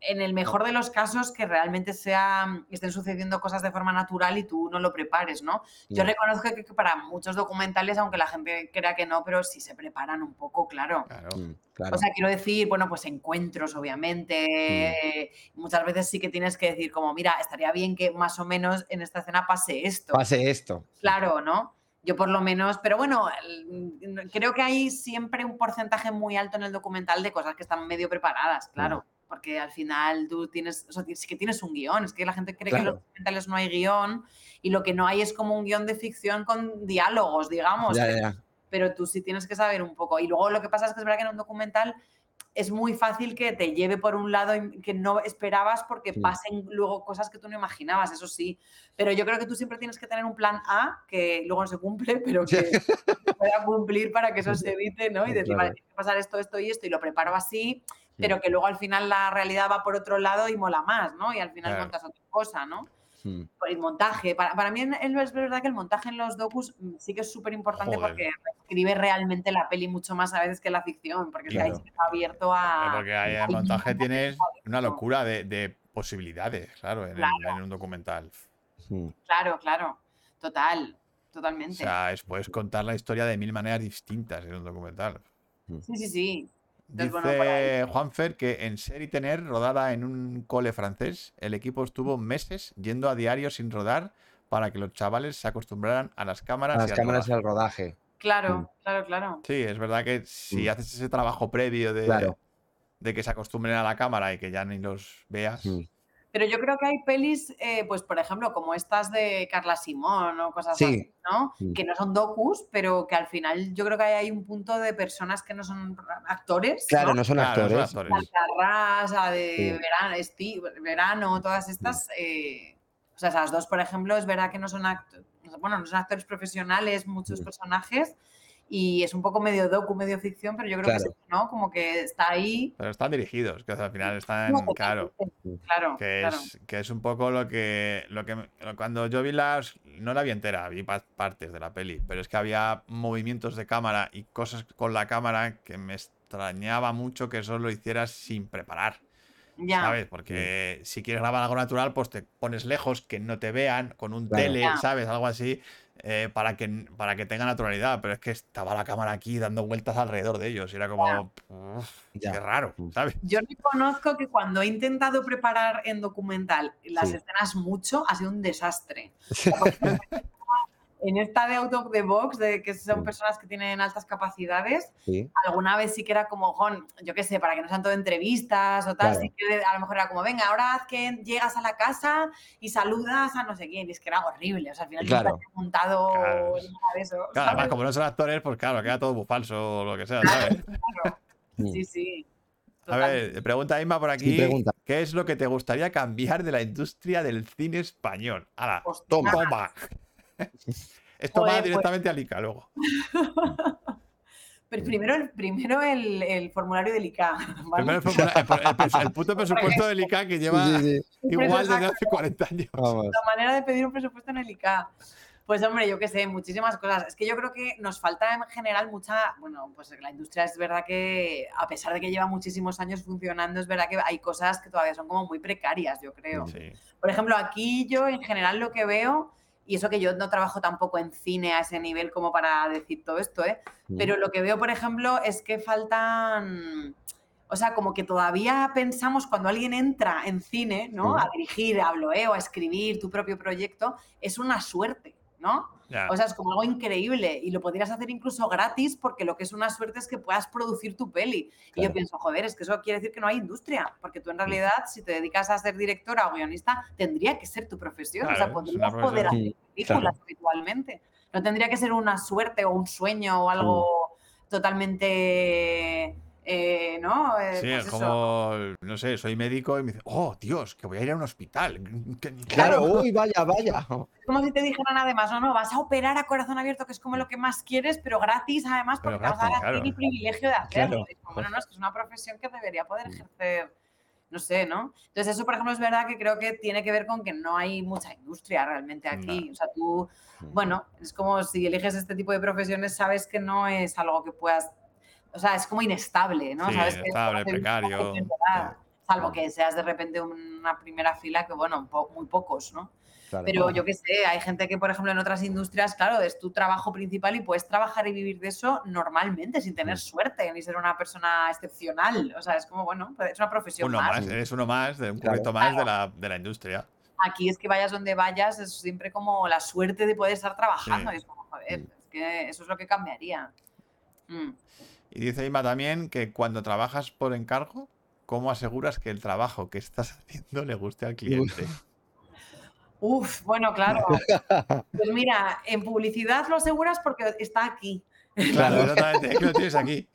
en el mejor de los casos, que realmente sea, estén sucediendo cosas de forma natural y tú no lo prepares, ¿no? Yo reconozco que, que para muchos documentales, aunque la gente crea que no, pero sí se preparan un poco, claro. Claro. Mm, claro. O sea, quiero decir, bueno, pues encuentros, obviamente. eh, Muchas veces sí que tienes que decir, como, mira, estaría bien que más o menos en esta escena pase esto. Pase esto. Claro, ¿no? Yo por lo menos, pero bueno, creo que hay siempre un porcentaje muy alto en el documental de cosas que están medio preparadas, claro. Porque al final tú tienes, o sea, sí que tienes un guion. Es que la gente cree que en los documentales no hay guion y lo que no hay es como un guion de ficción con diálogos, digamos. Ya, ya. Pero tú sí tienes que saber un poco. Y luego lo que pasa es que es verdad que en un documental es muy fácil que te lleve por un lado que no esperabas porque Sí. pasen luego cosas que tú no imaginabas, eso sí. Pero yo creo que tú siempre tienes que tener un plan A que luego no se cumple, pero que se pueda cumplir para que eso se evite, ¿no? Y decir, Claro. vale, tiene que pasar esto, esto y esto, y lo preparo así, pero que luego al final la realidad va por otro lado y mola más, ¿no? Y al final Claro. montas otra cosa, ¿no? Mm. Por el montaje. Para, para mí es verdad que el montaje en los docus mm, sí que es súper importante porque escribe realmente la peli mucho más a veces que la ficción, porque Claro. abierto a... Porque ahí el montaje tienes una locura de, de posibilidades, claro, en, el- Claro. en un documental. Mm. Claro, claro. Total, O totalmente. sea, es, puedes contar la historia de mil maneras distintas en un documental. sí, sí, sí. Dice bueno. Juanfer que en Serie Tener, rodada en un cole francés, el equipo estuvo meses yendo a diario sin rodar para que los chavales se acostumbraran a las cámaras. A y las al cámaras y rodaje. al rodaje. Claro, Mm. claro, claro. Sí, es verdad que si Mm. haces ese trabajo previo de, Claro. de que se acostumbren a la cámara y que ya ni los veas. Mm. Pero yo creo que hay pelis, eh, pues por ejemplo, como estas de Carla Simón o cosas Sí. así, ¿no? Mm. Que no son docus, pero que al final yo creo que hay un punto de personas que no son actores. Claro, ¿no? no son Claro, son actores. actores. Alcarrás, la de Sí. verano, Esti- verano, todas estas. eh, o sea, esas dos, por ejemplo, es verdad que no son actores, bueno, no son actores profesionales, muchos Mm. personajes, y es un poco medio docu, medio ficción, pero yo creo que Claro. es eso, ¿no? Como que está ahí. Pero están dirigidos, que al final están, No, claro, Claro, que claro. es, que es un poco lo que, lo que cuando yo vi las, no la vi entera, vi pa- partes de la peli, pero es que había movimientos de cámara y cosas con la cámara que me extrañaba mucho que eso lo hicieras sin preparar, Ya. ¿sabes? Porque si quieres grabar algo natural, pues te pones lejos, que no te vean, con un Claro. tele, Ya. ¿sabes? Algo así, eh, para, que, para que tenga naturalidad, pero es que estaba la cámara aquí dando vueltas alrededor de ellos y era como, "Uf, Ya. qué raro. ¿sabes? Yo reconozco que cuando he intentado preparar en documental las Sí. escenas mucho, ha sido un desastre. En esta de Out of the Box, de que son personas que tienen altas capacidades, Sí. alguna vez sí que era como, jon, yo qué sé, para que no sean todo entrevistas o tal, Claro. sí que a lo mejor era como, venga, ahora haz que llegas a la casa y saludas a no sé quién, y es que era horrible, o sea, al final Claro. había montado Claro. nada de eso. Claro, ¿sabes? además, como no son actores, pues claro, queda todo muy falso o lo que sea, ¿sabes? Sí, sí. A ver, pregunta Inma por aquí. pregunta. ¿Qué es lo que te gustaría cambiar de la industria del cine español? Ahora, Ostras. toma. Esto Joder, va pues- directamente al ICA luego. Pero primero, el, primero el, el formulario del ICA. ¿vale? Primero el, el- el- el puto presupuesto del ICA que lleva Sí, sí, igual desde hace 40 años. Vamos. la manera de pedir un presupuesto en el ICA. Pues hombre, yo qué sé, muchísimas cosas. Es que yo creo que nos falta en general mucha, bueno, pues la industria es verdad que a pesar de que lleva muchísimos años funcionando, es verdad que hay cosas que todavía son como muy precarias, yo creo. Sí. Por ejemplo, aquí yo en general lo que veo, y eso que yo no trabajo tampoco en cine a ese nivel como para decir todo esto, ¿eh? Pero lo que veo, por ejemplo, es que faltan. O sea, como que todavía pensamos cuando alguien entra en cine, ¿no? Ujú. A dirigir, a bloeo, a escribir tu propio proyecto, es una suerte, ¿no? O sea, es como algo increíble y lo podrías hacer incluso gratis porque lo que es una suerte es que puedas producir tu peli. Y yo pienso, joder, es que eso quiere decir que no hay industria, porque tú en realidad, si te dedicas a ser directora o guionista, tendría que ser tu profesión. o sea, podrías poder hacer películas habitualmente. No tendría que ser una suerte o un sueño o algo totalmente, eh, ¿no? Eh, Sí, pues es eso. como, no sé, soy médico y me dice, oh, Dios, que voy a ir a un hospital. Que- Claro, uy, vaya, vaya. Es como si te dijeran además, no, no, vas a operar a corazón abierto, que es como lo que más quieres, pero gratis además, porque te vas a dar gratis, claro. el privilegio de hacerlo. Claro. Y como, bueno, no, es que es una profesión que debería poder ejercer, no sé, ¿no? Entonces eso, por ejemplo, es verdad que creo que tiene que ver con que no hay mucha industria realmente aquí. No. O sea, tú, bueno, es como si eliges este tipo de profesiones, sabes que no es algo que puedas, o sea, es como inestable, ¿no? Sí, sabes inestable, que precario. Salvo que seas de repente una primera fila que, bueno, po- muy pocos, ¿no? Claro. Pero yo qué sé, hay gente que, por ejemplo, en otras industrias, claro, es tu trabajo principal y puedes trabajar y vivir de eso normalmente, sin tener suerte, ni ser una persona excepcional. O sea, es como, bueno, pues es una profesión Uno más. más, eres uno más, de un Claro. cubierto más de la, de la industria. Aquí es que vayas donde vayas, es siempre como la suerte de poder estar trabajando. Sí. Y es como, joder, Mm. es que eso es lo que cambiaría. Mm. Y dice Ima también que cuando trabajas por encargo, ¿cómo aseguras que el trabajo que estás haciendo le guste al cliente? Uf, bueno, claro. Pues mira, en publicidad lo aseguras porque está aquí. Claro, exactamente, que lo tienes aquí.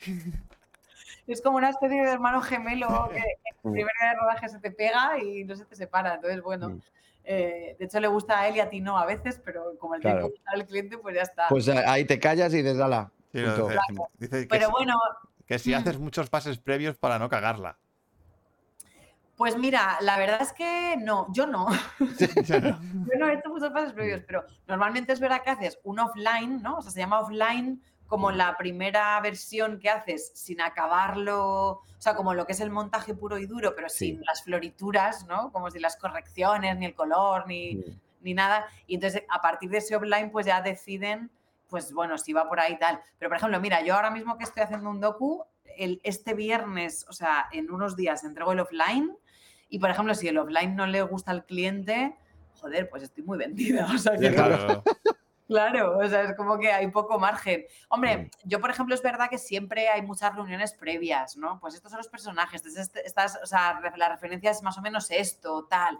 Es como una especie de hermano gemelo que en el Mm. primer día de rodaje se te pega y no se te separa. Entonces, bueno, Mm. eh, de hecho le gusta a él y a ti no a veces, pero como el Claro. tiene que gustar al cliente, pues ya está. Pues eh, ahí te callas y dices, ala. Sí, lo punto". dice, dice que, pero si- bueno, que si mm. haces muchos pases previos para no cagarla. pues mira, la verdad es que no, yo no. Yo no he hecho muchos pasos previos, pero normalmente es verdad que haces un offline, ¿no? O sea, se llama offline como la primera versión que haces sin acabarlo, o sea, como lo que es el montaje puro y duro, pero Sí. sin las florituras, ¿no? Como si las correcciones, ni el color, ni, Mm. ni nada. Y entonces, a partir de ese offline, pues ya deciden, pues bueno, si va por ahí tal. Pero, por ejemplo, mira, yo ahora mismo que estoy haciendo un docu, el, este viernes, o sea, en unos días entrego el offline. Y, por ejemplo, si el offline no le gusta al cliente, joder, pues estoy muy vendida. O sea, que Ya, Claro. Claro, o sea, es como que hay poco margen. Hombre, Mm. yo, por ejemplo, es verdad que siempre hay muchas reuniones previas, ¿no? Pues estos son los personajes, este- estas, o sea, la referencia es más o menos esto, tal.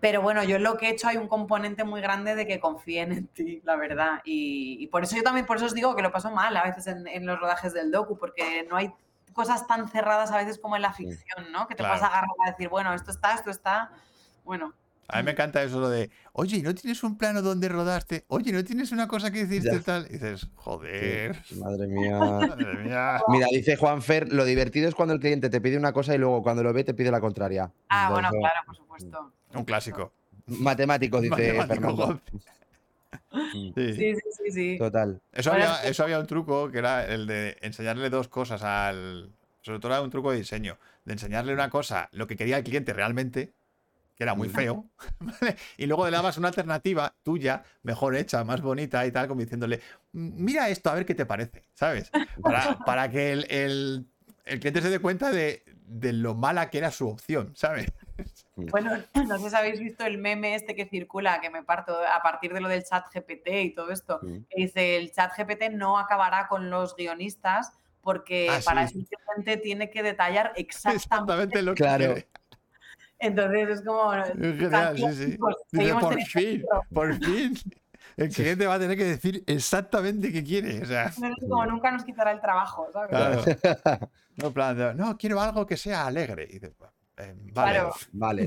Pero bueno, yo lo que he hecho hay un componente muy grande de que confíen en ti, la verdad. Y, y por eso yo también, por eso os digo que lo paso mal a veces en, en los rodajes del docu, porque no hay cosas tan cerradas a veces como en la ficción, ¿no? Que te Claro. puedas agarrar a decir, bueno, esto está, esto está. Bueno, A mí me encanta eso lo de, oye, ¿no tienes un plano donde rodaste? Oye, ¿no tienes una cosa que decirte Ya. tal? Y dices, joder, Sí, Madre mía. madre mía. Mira, dice Juan Fer, lo divertido es cuando el cliente te pide una cosa y luego cuando lo ve te pide la contraria. ah, bueno, claro, por supuesto. Un clásico. Matemáticos, dice Matemático. Mm, Sí. Sí, sí, sí, sí. Total. Eso, había, eso había un truco que era el de enseñarle dos cosas al. Sobre todo era un truco de diseño. De enseñarle una cosa, lo que quería el cliente realmente, que era muy feo, ¿vale? Y luego le dabas una alternativa tuya, mejor hecha, más bonita y tal, como diciéndole, "Mm, mira esto, a ver qué te parece, ¿sabes? Para, para que el, el- el cliente se dé cuenta de, de lo mala que era su opción, ¿sabes? Bueno, no sé si habéis visto el meme este que circula, que me parto a partir de lo del chat GPT y todo esto. Que dice, el chat GPT no acabará con los guionistas porque Ah, para sí. eso cliente tiene que detallar exactamente. Exactamente lo que Claro. quiere. Entonces es como... Genial, sí, sí. chicos, Dice, por fin, esto". por fin. el cliente va a tener que decir exactamente qué quiere. O sea, No Como nunca nos quitará el trabajo, ¿sabes? claro. No, en plan, de, no, quiero algo que sea alegre. Y dices, eh, vale.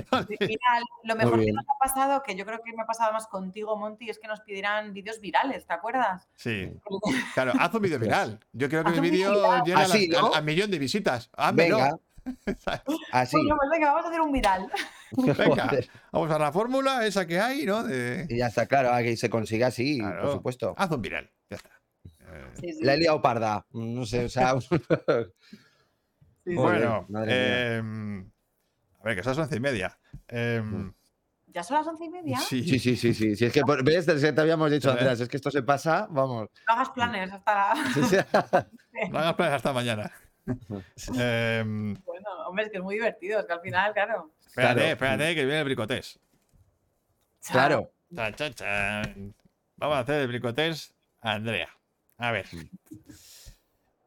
Claro. Lo mejor que nos ha pasado, que yo creo que me ha pasado más contigo, Monty, es que nos pidieran vídeos virales, ¿te acuerdas? Sí. Claro, haz un vídeo viral. Yo creo que mi vídeo llega a, Así, las- ¿no? al millón de visitas. Házmelo. Venga. Así. Bueno, pues venga, vamos a hacer un viral. Venga, vamos a la fórmula esa que hay, ¿no? De... Y ya está, claro, a que se consiga así, Claro. por supuesto. Haz un viral. Ya está. Eh, Sí, sí. La he liado parda. No sé, o sea. Sí, sí. Joder, bueno, madre mía. em, a ver, que son las once y media. Em, Mm. ¿Ya son las once y media? sí, Sí, sí, sí, sí. Si es que, por- ¿ves? Es que te habíamos dicho. Andreas, es que esto se pasa, vamos. No hagas planes hasta la... Sí, sí. No hagas planes hasta mañana. Em, Bueno, hombre, es que es muy divertido, es que al final, claro. espérate, Claro. espérate, que viene el bricotés. Claro. Chan, chan, chan. Vamos a hacer el bricotés a Andrea. A ver.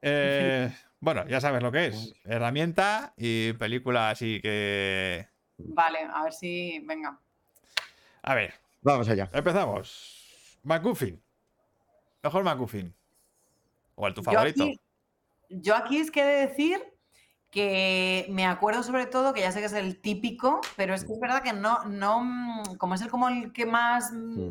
Eh, bueno, ya sabes lo que es. Herramienta y película así que... Vale, a ver si. Venga. A ver, Vamos allá. empezamos. McGuffin. Mejor McGuffin. O el tu Yo favorito. aquí, yo aquí es que he de decir que me acuerdo sobre todo, que ya sé que es el típico, pero es que es verdad que no, no, mm, como es el como el que más, Mm.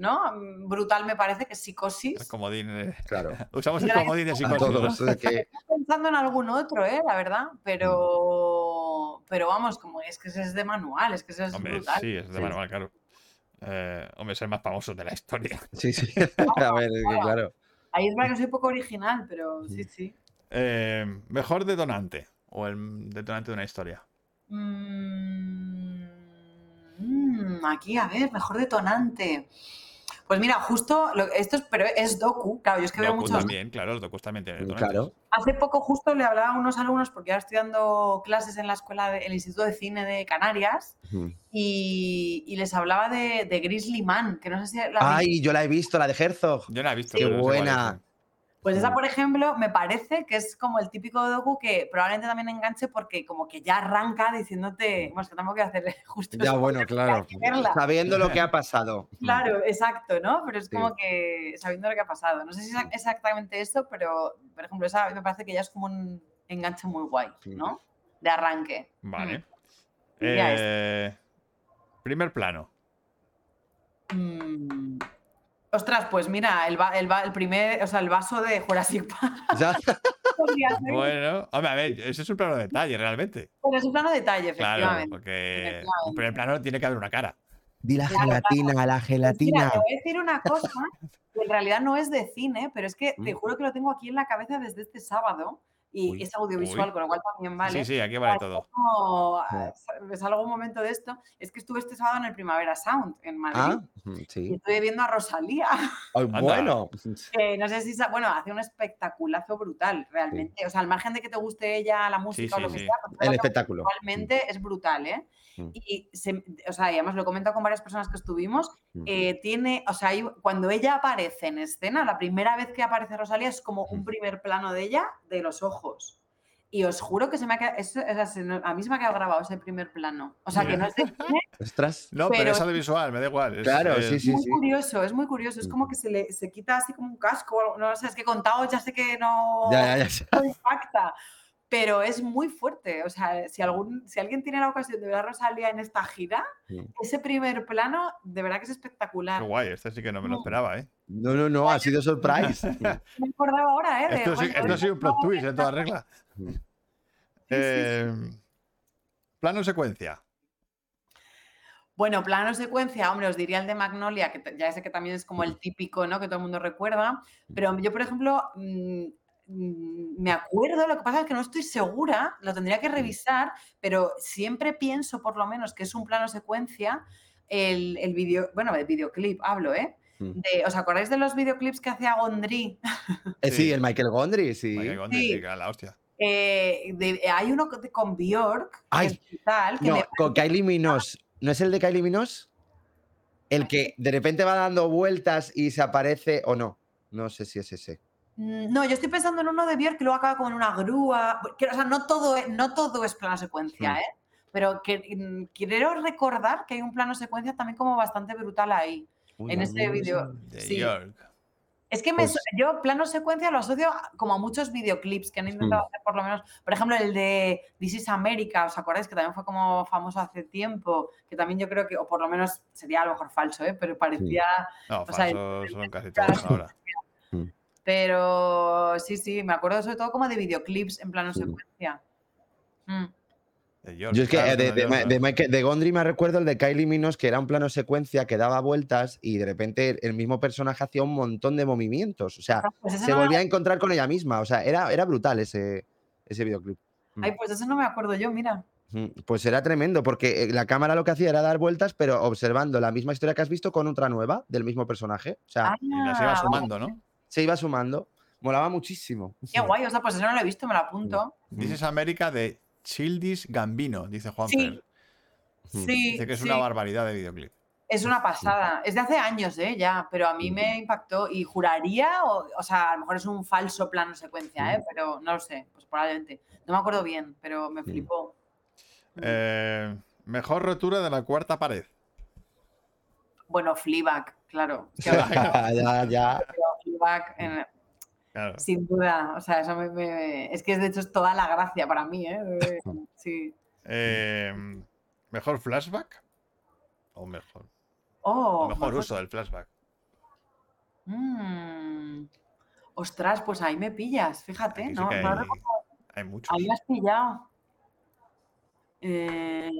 ¿No? Mm, Brutal me parece que es El psicosis. comodín. eh, Claro. Usamos el comodín de psicosis. ¿no? todos. que- Estoy pensando en algún otro, ¿eh? La verdad, pero, pero vamos, como es que ese es de manual, es que ese es Hombre, brutal. sí, es de Sí. manual, claro. Eh, hombre, es el más famoso de la historia. Sí, sí. A ver, es que claro. Ahí es verdad que soy poco original, pero sí, sí. Eh, mejor detonante. O el detonante de una historia. Mm, mm, aquí, a ver, mejor detonante. Pues mira, justo, lo- esto es, pero es docu, claro, yo es que veo muchos. también, claro, los docus también tienen. Claro. Hace poco justo le hablaba a unos alumnos, porque ahora estoy dando clases en la escuela del Instituto de Cine de Canarias, Mm. y, y les hablaba de, de Grizzly Man, que no sé si la Ay, yo la he visto, la de Herzog. Yo la he visto. Qué buena. Pues esa, por ejemplo, me parece que es como el típico docu que probablemente también enganche porque como que ya arranca diciéndote, bueno, es que tampoco voy a hacer justo Ya, bueno, claro. hay que. Sabiendo lo que ha pasado. Claro, exacto, ¿no? Pero es Sí. como que sabiendo lo que ha pasado. No sé si es exactamente eso, pero, por ejemplo, esa me parece que ya es como un enganche muy guay. ¿no? De arranque. Vale. Mm. Eh, primer plano. Mm. Ostras, pues mira, el, va- el, va- el primer, o sea, el vaso de Jurassic Park Bueno, hombre, a ver, ese es un plano de detalle realmente. pero es un plano detalle, Claro, efectivamente. porque Efectivamente. un primer plano tiene que haber una cara. Di la Claro, gelatina, la Pues mira, gelatina. te voy a decir una cosa que en realidad no es de cine, pero es que te Mm. juro que lo tengo aquí en la cabeza desde este sábado y Uy, es audiovisual, uy. con lo cual también vale. Sí, sí, aquí vale todo. como. ¿sabes algún momento de esto? Es que estuve este sábado en el Primavera Sound en Madrid Ah, mm, y estuve viendo a Rosalía, bueno. que no sé si, bueno, hace un espectaculazo brutal, realmente. O sea, al margen de que te guste ella la música sí, o lo que sí. sea, pues, El espectáculo. Igualmente es brutal, ¿eh? Mm. Y, se- o sea, y además lo he comentado con varias personas que estuvimos, Mm. eh, tiene, o sea, cuando ella aparece en escena, la primera vez que aparece Rosalía es como un Mm. primer plano de ella, de los ojos. Y os juro que se me ha quedado, eso- o sea, a mí se me ha quedado grabado ese primer plano. O sea, que no es de cine, Ostras. No, pero, Pero es audiovisual, me da igual. es- Claro, es- sí, sí, muy sí. curioso, es muy curioso. Es como que se le se quita así como un casco, no sé, es que contado ya sé que no, Ya, ya, ya. no impacta, pero es muy fuerte. O sea, si, algún, si alguien tiene la ocasión de ver a Rosalía en esta gira, ese primer plano de verdad que es Qué espectacular. guay, este sí que no me lo esperaba, ¿eh? No, no, no, ha sido surprise. Me acordaba ahora, ¿eh? Esto, sí, joder, esto ha sido un plot twist en toda regla. Sí, sí. Eh, plano secuencia. Bueno, plano secuencia, hombre, os diría el de Magnolia, que ya sé que también es como el típico, ¿no? Que todo el mundo recuerda. Pero yo, por ejemplo, mm, me acuerdo, lo que pasa es que no estoy segura, lo tendría que revisar, pero siempre pienso, por lo menos, que es un plano secuencia, el, el video, bueno, el videoclip, hablo, ¿eh? Mm. De- ¿Os acordáis de los videoclips que hacía Gondry? Eh, sí, Sí. el Michael Gondry, sí. Michael Gondry, Sí. la hostia. Eh, de- hay uno de- con Bjork, Ay, brutal, que No, me con Kylie Minogue. ¿No es el de Kylie Minogue? El que de repente va dando vueltas y se aparece o no. No sé si es ese. Mm, No, yo estoy pensando en uno de Björk que luego acaba como en una grúa. que, o sea, no todo, es, no todo es plano secuencia, Mm. ¿eh? Pero que, mm, quiero recordar que hay un plano secuencia también como bastante brutal ahí. Uy, en mí vídeo. De Sí. York. Es que me, Pues- yo plano secuencia lo asocio como a muchos videoclips que han intentado Mm. hacer por lo menos, por ejemplo el de This is America, ¿os acordáis? Que también fue como famoso hace tiempo, que también yo creo que, o por lo menos sería a lo mejor falso, ¿eh? pero parecía, No, O sea, son casi todos ahora. Pero sí, sí, me acuerdo sobre todo como de videoclips en plano secuencia. Mm. Yo es que claro, de, Michael- Gondry me recuerdo el de Kylie Minos, que era un plano secuencia que daba vueltas y de repente el mismo personaje hacía un montón de movimientos. O sea, Pues ese se no me- volvía a encontrar con ella misma. O sea, era, era brutal ese, ese videoclip. Ay, pues eso no me acuerdo yo, mira. Ujú, Pues era tremendo, porque eh, la cámara lo que hacía era dar vueltas, pero observando la misma historia que has visto con otra nueva del mismo personaje. O sea, Ah, Y las iba sumando, ¿no? Se iba sumando. Molaba muchísimo. Qué guay, o sea, pues eso no lo he visto, me lo apunto. This is America de Childish Gambino, dice Juan Sí, Mm. sí, Dice que es sí. una barbaridad de videoclip. Es una pasada. Es de hace años, ¿eh? Ya, pero a mí me impactó y juraría, o, o sea, a lo mejor es un falso plano secuencia, ¿eh? Pero no lo sé, pues probablemente. No me acuerdo bien, pero me flipó. Eh, mejor rotura de la cuarta pared. Bueno, Fleabag, claro. Que ya, ya. En- Claro. sin duda. O sea, eso me, me- es que de hecho es toda la gracia para mí, ¿eh? Sí. Eh, mejor flashback. O mejor. Oh, o mejor mejor- uso del flashback. Mm. Ostras, pues ahí me pillas, fíjate, Aquí ¿no? que no hay, hay muchos. Ahí me has pillado. Eh,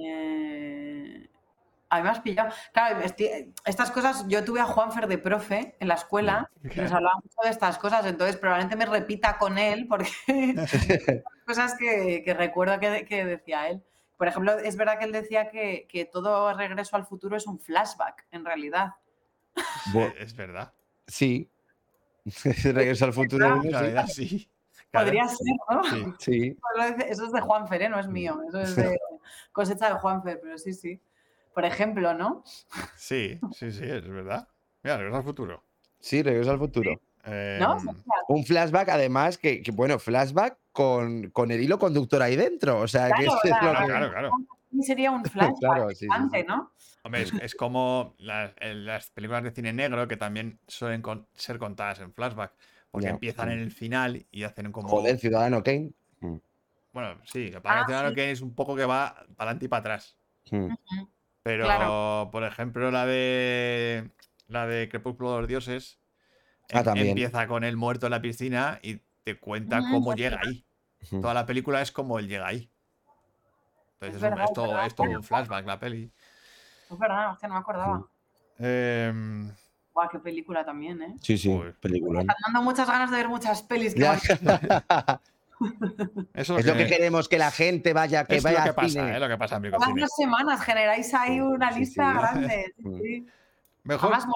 Me has pillado. Claro, estoy- estas cosas, yo tuve a Juanfer de profe en la escuela y nos hablaba mucho de estas cosas, entonces probablemente me repita con él porque cosas que, que recuerdo que, que decía él. Por ejemplo, es verdad que él decía que, que todo regreso al futuro es un flashback, en realidad. Es verdad. Sí. Regreso al futuro. En uno, sí. realidad sí. Claro. Podría ser, ¿no? Sí. Sí. Eso es de Juanfer, ¿eh? no es mío. Eso es de cosecha de Juanfer, pero sí, sí. Por ejemplo, ¿no? Sí, sí, sí, es verdad. Mira, regreso al futuro. Sí, regreso al futuro. Eh, ¿No? Un flashback, además, que, que, bueno, flashback con, con el hilo conductor ahí dentro. O sea, que Claro, es lo claro, que- claro, sería un flashback Claro, sí, sí, gigante, sí. ¿no? Hombre, es, es como las, películas de cine negro que también suelen con- ser contadas en flashback. Porque empiezan en el final y hacen como. Joder, Ciudadano Kane. Bueno, sí, es Ah, Ciudadano sí. Kane es un poco que va para adelante y para atrás. mm. Pero, Claro. por ejemplo, la de. La de Crepúsculo de los Dioses. Ah, em- también. Empieza con él muerto en la piscina y te cuenta Ah, cómo llega ahí. Toda la película es como él llega ahí. Es Entonces es, verdad, es es todo, verdad. es todo un flashback la peli. Es verdad, hostia, no me acordaba. Guau, qué película también, ¿eh? Sí, sí, película. Me están dando muchas ganas de ver muchas pelis. Que Eso es lo que queremos, que la gente vaya, que es vaya lo que pasa, cine. es lo que pasa en las semanas generáis ahí una sí, lista sí. grande. sí, Mm. sí. Mejor. Además,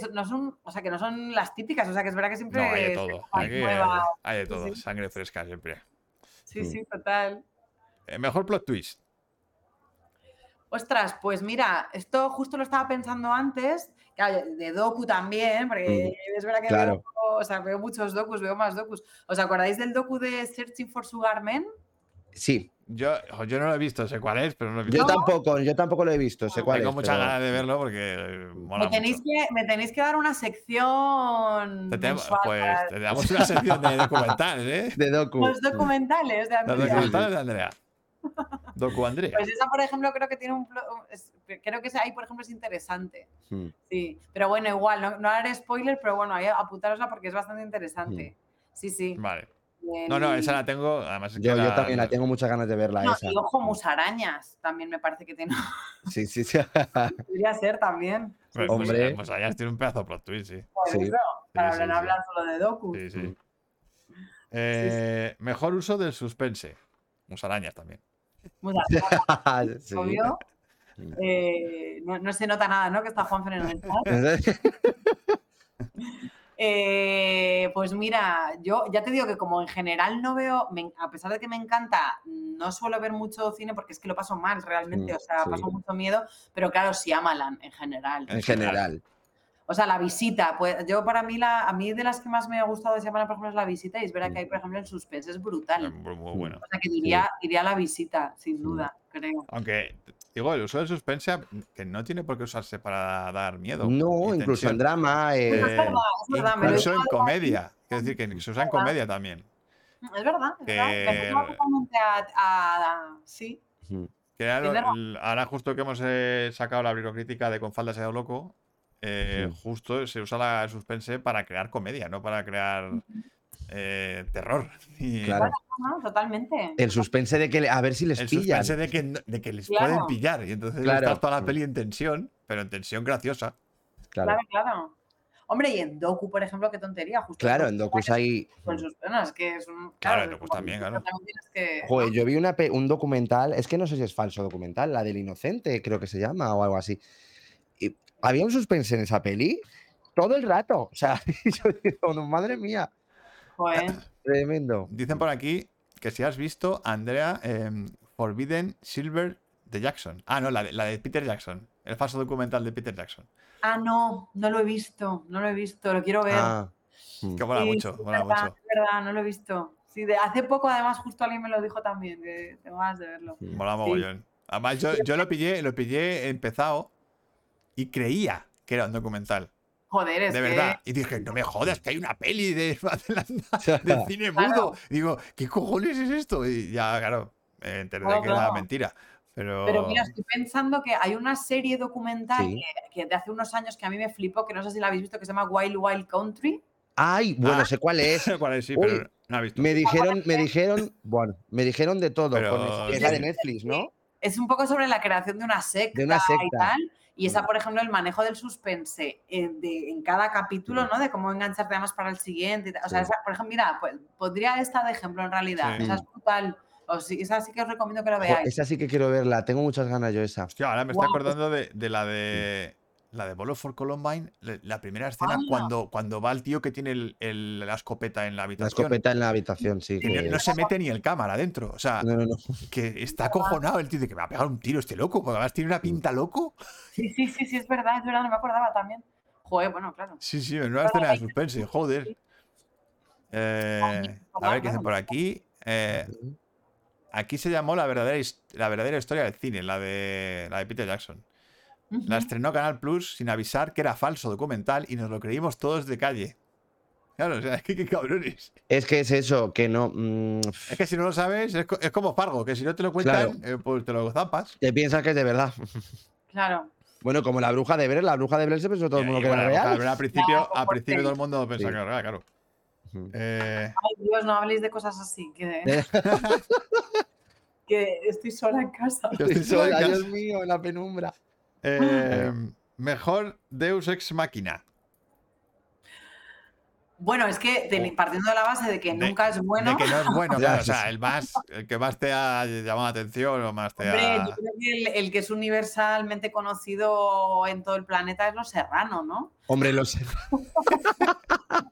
so- no son, o sea, que no son las típicas, o sea, que es verdad que siempre No, hay de todo. Aquí nuevas. hay de todo. sí. Sangre fresca siempre. Sí, Mm. sí, total. Eh, mejor plot twist. Ostras, pues mira, esto justo lo estaba pensando antes, claro, de docu también, porque es verdad que claro. veo, o sea, veo muchos docus, veo más docus. ¿Os acordáis del docu de Searching for Sugar Men? Sí, Yo, yo no lo he visto, sé cuál es, pero no lo he visto. yo tampoco, yo tampoco lo he visto, sé cuál Tengo es. muchas pero- ganas de verlo porque eh, mola Me tenéis, mucho. que, me tenéis que dar una sección Te pues te damos una sección de documentales, ¿eh? De docu. los documentales de Los Andrea. documentales de Andrea. Docu Andrea. Pues esa, por ejemplo, creo que tiene un... creo que esa ahí, por ejemplo, es interesante. Mm. Sí, pero bueno, igual, no, no haré spoiler, pero bueno, ahí apuntárosla porque es bastante interesante. Sí, sí. Vale. Bien. No, no, esa la tengo. Además, es que Yo, también la tengo muchas ganas de verla No, esa. y ojo, musarañas también me parece que tiene. Sí, sí, sí. Podría ser también. Pues, Hombre. Pues allá tiene un pedazo de plot twist, sí. por sí. eso, para sí, no sí. hablar solo de docu. Sí, sí. Mm. Eh, Mejor uso del suspense. Musarañas también. Musarañas, Sí. obvio. Eh, no, no se nota nada, ¿no? Que está el chat. Eh, pues mira, yo ya te digo que como en general no veo, me- a pesar de que me encanta, no suelo ver mucho cine porque es que lo paso mal realmente, Mm, o sea, sí. paso mucho miedo, pero claro, sí Amalan en general. En general. O sea, la visita, pues yo para mí, la, a mí de las que más me ha gustado de Shyamalan, por ejemplo, es la visita y es verdad que hay, por ejemplo, el suspense es brutal. Muy, muy bueno. O sea, que diría, diría la visita, sin duda, creo. Aunque Digo, el uso del suspense que no tiene por qué usarse para dar miedo. No, y incluso en drama. eh, Pero es Eh, verdad, es verdad, Incluso en comedia. Es decir, que se usa en comedia también. Es verdad, es verdad. Que- Me he totalmente a, a- Sí. Que era lo- Tiene razón. el- ahora justo que hemos eh, sacado la bibliocrítica de Con falda se ha dado loco, eh, Sí. justo se usa la suspense para crear comedia, no para crear eh, terror. Y Claro. no, totalmente. El suspense de que a ver si les el pillan. suspense de que, de que les Claro. pueden pillar. Y entonces Claro. está toda la peli en tensión, pero en tensión graciosa. Claro, Claro, claro. Hombre, y en Doku, por ejemplo, qué tontería. Justo claro, en Docus hay. Con sus penas, que es un. Claro, en como- también, claro. también tienes que- Joder, yo vi una un documental, es que no sé si es falso documental, la del inocente, creo que se llama, o algo así. Y había un suspense en esa peli todo el rato. O sea, yo digo, "No, madre mía, Joder. tremendo. Dicen por aquí que si has visto, Andrea, em, Forbidden Silver de Jackson. Ah, no, la de, la de Peter Jackson. El falso documental de Peter Jackson. Ah, no, no lo he visto, no lo he visto, lo quiero ver. Ah, mm. Que mola Sí, mucho, es mola verdad, mucho. es verdad, no lo he visto. Sí, de hace poco, además, justo alguien me lo dijo también, que tengo ganas de verlo. Mm. Mola mogollón. Además, yo, yo lo pillé, lo pillé empezado y creía que era un documental. Joder, es De que- verdad. Y dije, no me jodas, que hay una peli de, de cine Claro. mudo. Y digo, ¿qué cojones es esto? Y ya, claro, me enteré de Claro, que era claro. mentira. Pero, Pero mira, estoy pensando que hay una serie documental Sí. que, que de hace unos años que a mí me flipó, que no sé si la habéis visto, que se llama Wild Wild Country. Ay, bueno, Ah. sé cuál es. ¿Cuál es? Sí, Uy, pero no he visto. Me dijeron, me dijeron, bueno, me dijeron de todo. Pero- con eso, que es la de. Netflix, ¿no? Es un poco sobre la creación de una secta, una y secta. tal. Y esa, por ejemplo, el manejo del suspense en, de- en cada capítulo, ¿no? De cómo engancharte además para el siguiente. O sea, Sí. esa, por ejemplo, mira, pues, pondría esta de ejemplo en realidad. Sí. Esa es brutal. O sí, esa sí que os recomiendo que Jo, veáis. esa sí que quiero verla, tengo muchas ganas yo esa. Hostia, ahora me estoy Guau, pues acordando de, de la de. La de Bolo for Columbine, la, la primera escena cuando, cuando va el tío que tiene el- el- la escopeta en la La habitación. escopeta en la habitación, sí. que no, que- no se mete ni el cámara dentro. O sea, No, no, no. que está acojonado el tío de que me va a pegar un tiro este loco, porque además tiene una pinta loco. Sí, sí, sí, sí, es verdad, es verdad, no me acordaba también. Joder, bueno, claro. Sí, sí, una escena de suspense, joder. Eh, a ver qué dicen por aquí. Eh, aquí se llamó la verdadera, la verdadera historia del cine, la de, la de Peter Jackson. La estrenó Canal Plus sin avisar que era falso documental y nos lo creímos todos de calle. Claro, o sea, es que qué cabrones. Es que es eso, que no. mm, Es que si no lo sabes, es, co- es como Fargo, que si no te lo cuentan, eh, pues te lo zapas. te piensas que es de verdad. Claro. Bueno, como la bruja de Blair, la bruja de Blair se pensó todo el mundo y que era real. claro, al principio, al principio todo el mundo pensaba Sí. que era real, claro. Eh, Ay, Dios, no habléis de cosas así, que, que estoy sola en casa. yo estoy sola en sola, casa. Dios mío, en la penumbra. Eh, mejor Deus Ex Máquina. Bueno, es que teni- partiendo de la base de que Oh. De- nunca es bueno, De que no es bueno, claro. O sea, el más, el que más te ha llamado la atención o más te hombre, ha. yo creo que el, el que es universalmente conocido en todo el planeta es Los Serrano, ¿no? Hombre, lo sé.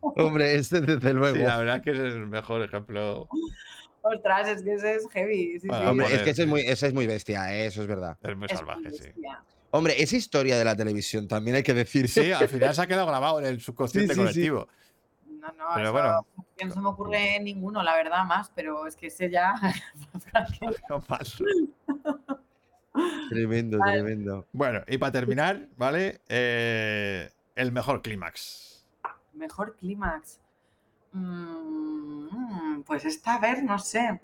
Hombre, este desde luego. Sí, la verdad es que es el mejor ejemplo. Ostras, es que ese es heavy. sí, Bueno, sí. Hombre, es que ese es muy, ese es muy bestia, eh, eso es verdad. Es muy Es salvaje, muy sí. Hombre, esa historia de la televisión también hay que decir. Sí, al final se ha quedado grabado en el subconsciente Sí, sí, sí. colectivo. No, no, Pero eso bueno. no se me ocurre ninguno, la verdad, más, pero es que ese ya. No paso. Tremendo, Vale. tremendo. Bueno, y para terminar, ¿vale? Eh, el mejor clímax. Mejor clímax. Mm, pues esta, a ver, no sé.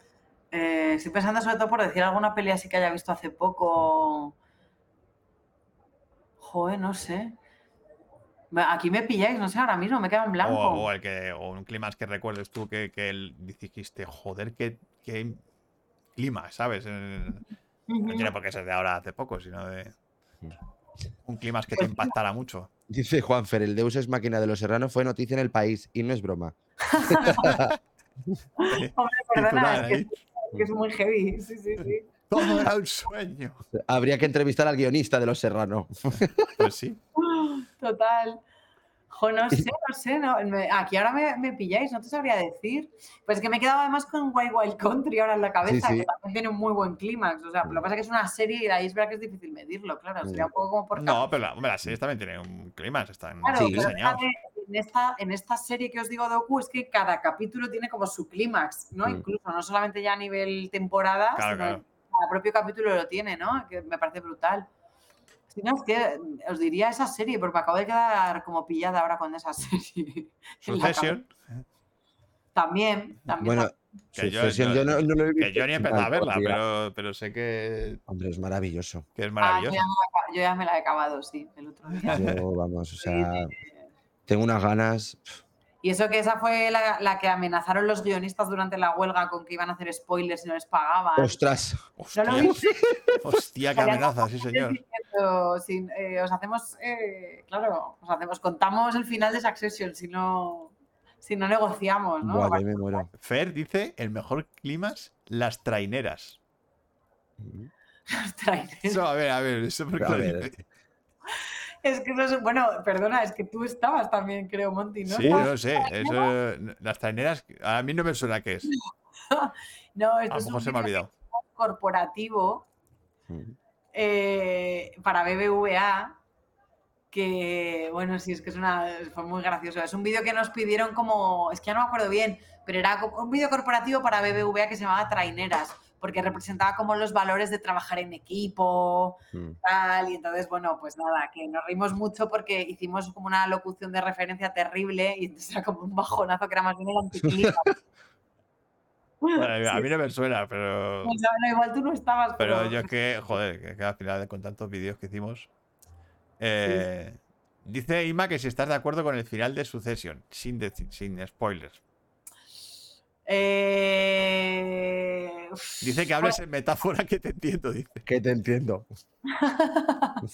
Eh, estoy pensando sobre todo por decir alguna peli así que haya visto hace poco. Joder, no sé. Aquí me pilláis, no sé, ahora mismo me quedo en blanco. O, o el que, o un clímax que recuerdes tú que, que el- dijiste, joder, qué, qué clímax, ¿sabes? Ujú. No tiene por qué ser de ahora hace poco, sino de un clímax que te impactara mucho. Dice Juanfer, el Deus es máquina de los serranos fue noticia en el país y no es broma. Hombre, perdona, es que es muy heavy. Sí, sí, sí. Todo era un sueño. Habría que entrevistar al guionista de los serranos. Pues sí. Total. Jo, no sé, no sé. no, me- aquí ahora me, me pilláis, no te sabría decir. Pues que me he quedado además con Wild Wild Country ahora en la cabeza, Sí, sí. que también tiene un muy buen clímax. O sea, lo que pasa es que es una serie y ahí es verdad que es difícil medirlo, claro. Sería un poco como por No, pero la, hombre, las series también tienen un clímax, están Claro, diseñados. en esta, en esta serie que os digo Doku es que cada capítulo tiene como su clímax, ¿no? Mm. Incluso, no solamente ya a nivel temporada, Claro, sino claro. cada propio capítulo lo tiene, ¿no? Que me parece brutal. Si no, es que os diría esa serie, porque me acabo de quedar como pillada ahora con esa serie. Succession. También, también. Bueno, Que yo- Succession, yo- yo no, no lo he Que visto. yo ni he empezado a verla, pero, pero sé que, Hombre, es maravilloso. que es Ah, yo, maravillosa. ya me la, he- yo ya me la he acabado, sí, el otro día. Yo, vamos, o sea, tengo unas ganas. Y eso que esa fue la, la que amenazaron los guionistas durante la huelga con que iban a hacer spoilers y no les pagaban. Ostras. ¿No Hostia, viste? hostia, qué amenaza, sí, señor. Diciendo, eh, os hacemos, eh, claro, os hacemos, contamos el final de Succession si no, si no negociamos, ¿no? Buah, yo me muero. Fer dice el mejor climas, las traineras. Los trailers. Eso, a ver, a ver, eso porque A ver. Es que eso es, bueno, perdona, es que tú estabas también, creo, Monty, ¿no? Sí, no sé. Eso, las traineras, a mí no me suena qué es. No, A esto lo es un se me ha olvidado. corporativo eh, para BBVA que, bueno, sí, es que es una, fue muy gracioso. Es un vídeo que nos pidieron como, es que ya no me acuerdo bien, pero era un vídeo corporativo para BBVA que se llamaba Traineras, porque representaba como los valores de trabajar en equipo, Mm. tal, y entonces, bueno, pues nada, que nos reímos mucho porque hicimos como una locución de referencia terrible y entonces era como un bajonazo que era más bien el anticlímax. Bueno, a mí no me suena, pero. O sea, no, igual tú no estabas, pero, Pero yo es que, joder, que, al final con tantos vídeos que hicimos. eh, Dice Ima que si estás de acuerdo con el final de Succession, sin, sin spoilers. Eh, Dice que hables en metáfora que te entiendo, dice. Que te entiendo.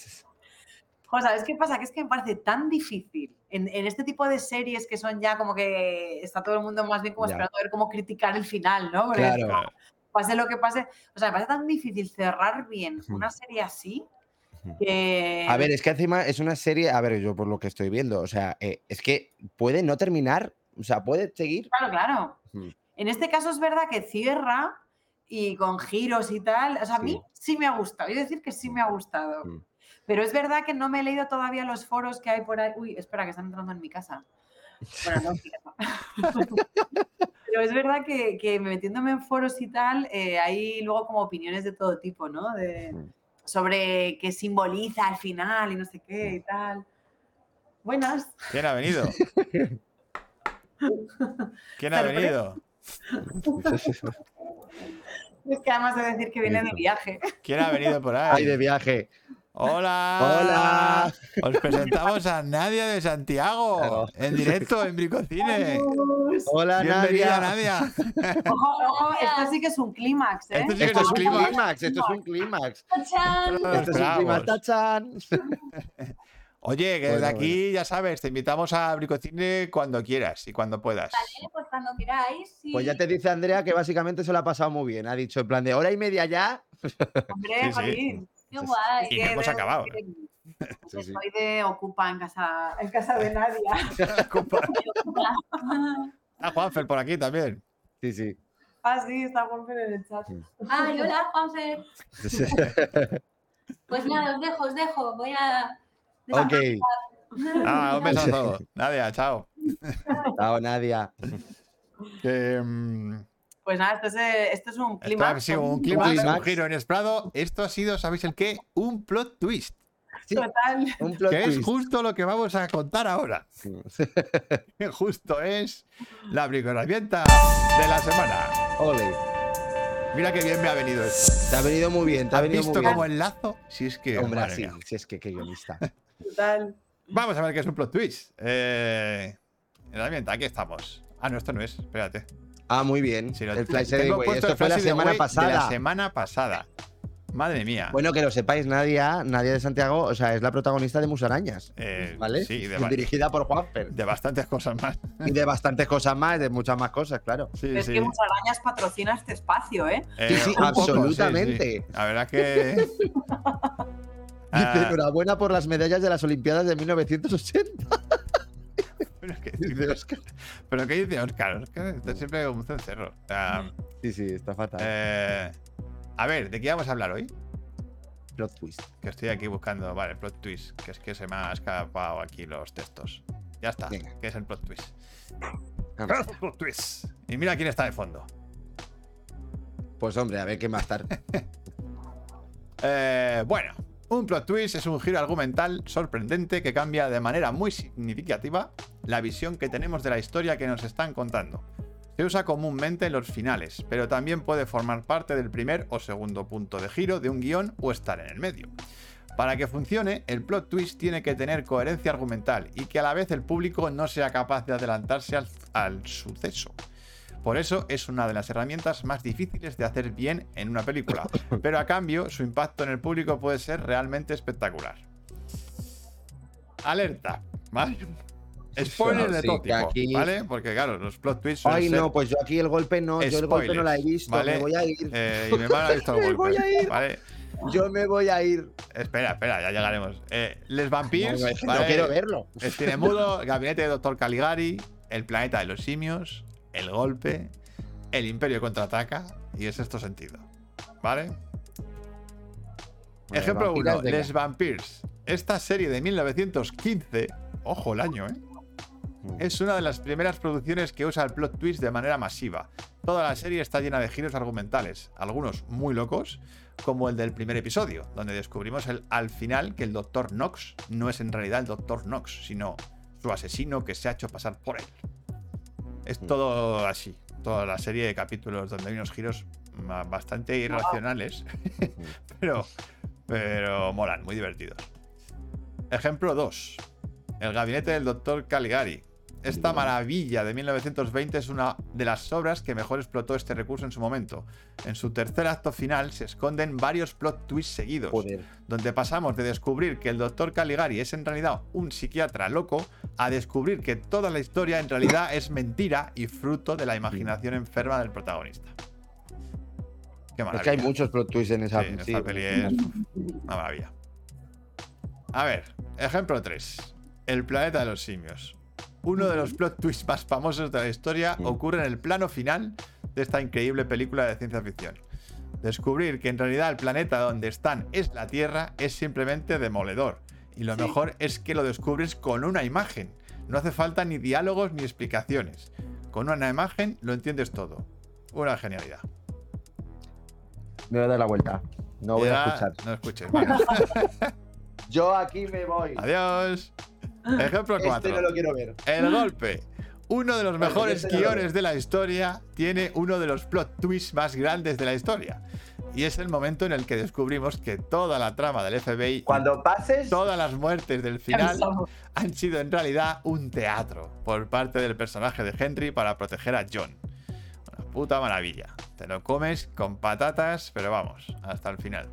Jo, ¿sabes qué pasa? Que es que me parece tan difícil en, en este tipo de series que son ya como que está todo el mundo más bien como Ya. esperando a ver cómo criticar el final, ¿no? Porque Claro. Pase lo que pase. O sea, me parece tan difícil cerrar bien una serie así que. A ver, es que encima es una serie, a ver, yo por lo que estoy viendo, o sea, eh, es que puede no terminar, o sea, puede seguir. Claro, claro. En este caso es verdad que cierra y con giros y tal. O sea, a mí sí me ha gustado. Yo decir que sí me ha gustado. Mm. Pero es verdad que no me he leído todavía los foros que hay por ahí. Uy, espera, que están entrando en mi casa. Bueno, no, en mi casa. Pero es verdad que, que metiéndome en foros y tal, eh, hay luego como opiniones de todo tipo, ¿no? De, Mm. sobre qué simboliza al final y no sé qué y tal. Buenas. ¿Quién ha venido? ¿Quién ha venido? Es que además de decir que viene de viaje. ¿Quién ha venido por Ay, ahí? de viaje. Hola. Hola. Os presentamos a Nadia de Santiago Claro. en directo en Bricocine. Hola, Bienvenida, Nadia. Nadia. Ojo, ojo, esto sí que es un clímax, ¿eh? Esto sí que Esto es un clímax. clímax, esto es un clímax. Esto es un clímax. Oye, que desde Bueno, aquí ya sabes, te invitamos a Bricocine cuando quieras y cuando puedas. Vale, pues cuando queráis. sí. Pues ya te dice Andrea que básicamente se lo ha pasado muy bien. Ha dicho en plan de hora y media ya. Hombre, Sí. Qué guay. Y hemos de- acabado. que sí. Soy de Ocupa en casa, en casa de Nadia. Ah, Juanfer por aquí también. Sí, sí. Ah, sí, está Juanfer en el chat. Ay, hola, Juanfer. Pues nada, os dejo, os dejo. Voy a. ok. Ah, un besazo. Nadia, chao. Chao, Nadia. Mm, Pues nada, esto es, eh, esto es un esto clima. ha sido un clímax, un giro inesperado. Esto ha sido, ¿sabéis el qué? Un plot twist. Sí, Total. un plot Que es justo lo que vamos a contar ahora. Justo es la bricoherramienta de la semana. Ole. Mira qué bien me ha venido esto. Te ha venido muy bien, te ha ¿Has venido visto muy bien. como el lazo? Si es que. Hombre, sí, si es que qué guionista. Total. Vamos a ver qué es un plot twist. Eh, herramienta, aquí estamos. Ah, no, esto no es. Espérate. Ah, muy bien. Si lo- el Flash Esto el fue la semana De la pasada. semana pasada. Madre mía. Bueno, que lo sepáis, Nadia, Nadia de Santiago, o sea, es la protagonista de Musarañas, Eh, ¿vale? Sí, de, Dirigida por Juanfer. de bastantes cosas más. Y de bastantes cosas más, de muchas más cosas, claro. Sí, Es sí. que Musarañas patrocina este espacio, ¿eh? Eh, Sí, sí, poco, absolutamente. La verdad que. Dice, Ah, enhorabuena por las medallas de las Olimpiadas de 1980. pero, ¿qué, Dice Oscar. pero ¿qué dice Oscar? Oscar está siempre como un cencerro. Sea, Sí, sí, está fatal. eh, a ver, ¿de qué vamos a hablar hoy? Plot twist. Que estoy aquí buscando. Vale, plot twist. Que es que se me ha escapado aquí los textos. Ya está. Venga. ¿Qué es el plot twist? Vamos. Plot twist. Y mira quién está de fondo. Pues hombre, a ver qué más tarde. Eh, bueno, un plot twist es un giro argumental sorprendente que cambia de manera muy significativa la visión que tenemos de la historia que nos están contando. Se usa comúnmente en los finales, pero también puede formar parte del primer o segundo punto de giro de un guion o estar en el medio. Para que funcione, el plot twist tiene que tener coherencia argumental y que a la vez el público no sea capaz de adelantarse al, al suceso. Por eso es una de las herramientas más difíciles de hacer bien en una película, pero a cambio su impacto en el público puede ser realmente espectacular. Alerta, ¿vale? Spoiler de Sí, todo tipo, aquí- ¿vale? Porque claro, los plot twists Ay, ser, no, pues yo aquí el golpe no, yo el golpe no la he visto, ¿vale? me voy a ir. eh, y mi hermano ha visto el golpe, voy a ir. ¿vale? Yo me voy a ir. Espera, espera, ya llegaremos. Eh, Les Vampires, No, quiero verlo. El cine mudo, el gabinete de Dr. Caligari, el planeta de los simios, el golpe, el imperio contraataca y es esto sentido. ¿Vale? Bueno, Ejemplo vampiras, 1, venga. Les Vampires. Esta serie de 1915, ojo el año, ¿eh? Es una de las primeras producciones que usa el plot twist de manera masiva. Toda la serie está llena de giros argumentales, algunos muy locos, como el del primer episodio, donde descubrimos el- al final que el Dr. Knox no es en realidad el Dr. Knox, sino su asesino que se ha hecho pasar por él. Es todo así, toda la serie de capítulos donde hay unos giros bastante irracionales, pero, pero molan, muy divertidos. Ejemplo 2. El gabinete del Dr. Caligari. Esta maravilla de 1920 es una de las obras que mejor explotó este recurso en su momento. En su tercer acto final se esconden varios plot twists seguidos, Joder. donde pasamos de descubrir que el Dr. Caligari es en realidad un psiquiatra loco a descubrir que toda la historia en realidad es mentira y fruto de la imaginación enferma del protagonista. Qué Es maravilla. que hay muchos plot twists en esa Sí, esta sí. peli es una maravilla. A ver, ejemplo 3. El planeta de los simios. Uno de los plot twists más famosos de la historia ocurre en el plano final de esta increíble película de ciencia ficción. Descubrir que en realidad el planeta donde están es la Tierra es simplemente demoledor. Y lo mejor es que lo descubres con una imagen. No hace falta ni diálogos ni explicaciones. Con una imagen lo entiendes todo. Una genialidad. Me voy a dar la vuelta. No voy a escuchar. No escuches. vale. Yo aquí me voy. Adiós. Ejemplo 4. Este no lo quiero ver. El golpe. Uno de los Vale, mejores este guiones de la historia tiene uno de los plot twists más grandes de la historia. Y es el momento en el que descubrimos que toda la trama del FBI Cuando pases, todas las muertes del final han sido en realidad un teatro por parte del personaje de Henry para proteger a John. Una puta maravilla. Te lo comes con patatas, pero vamos, hasta el final.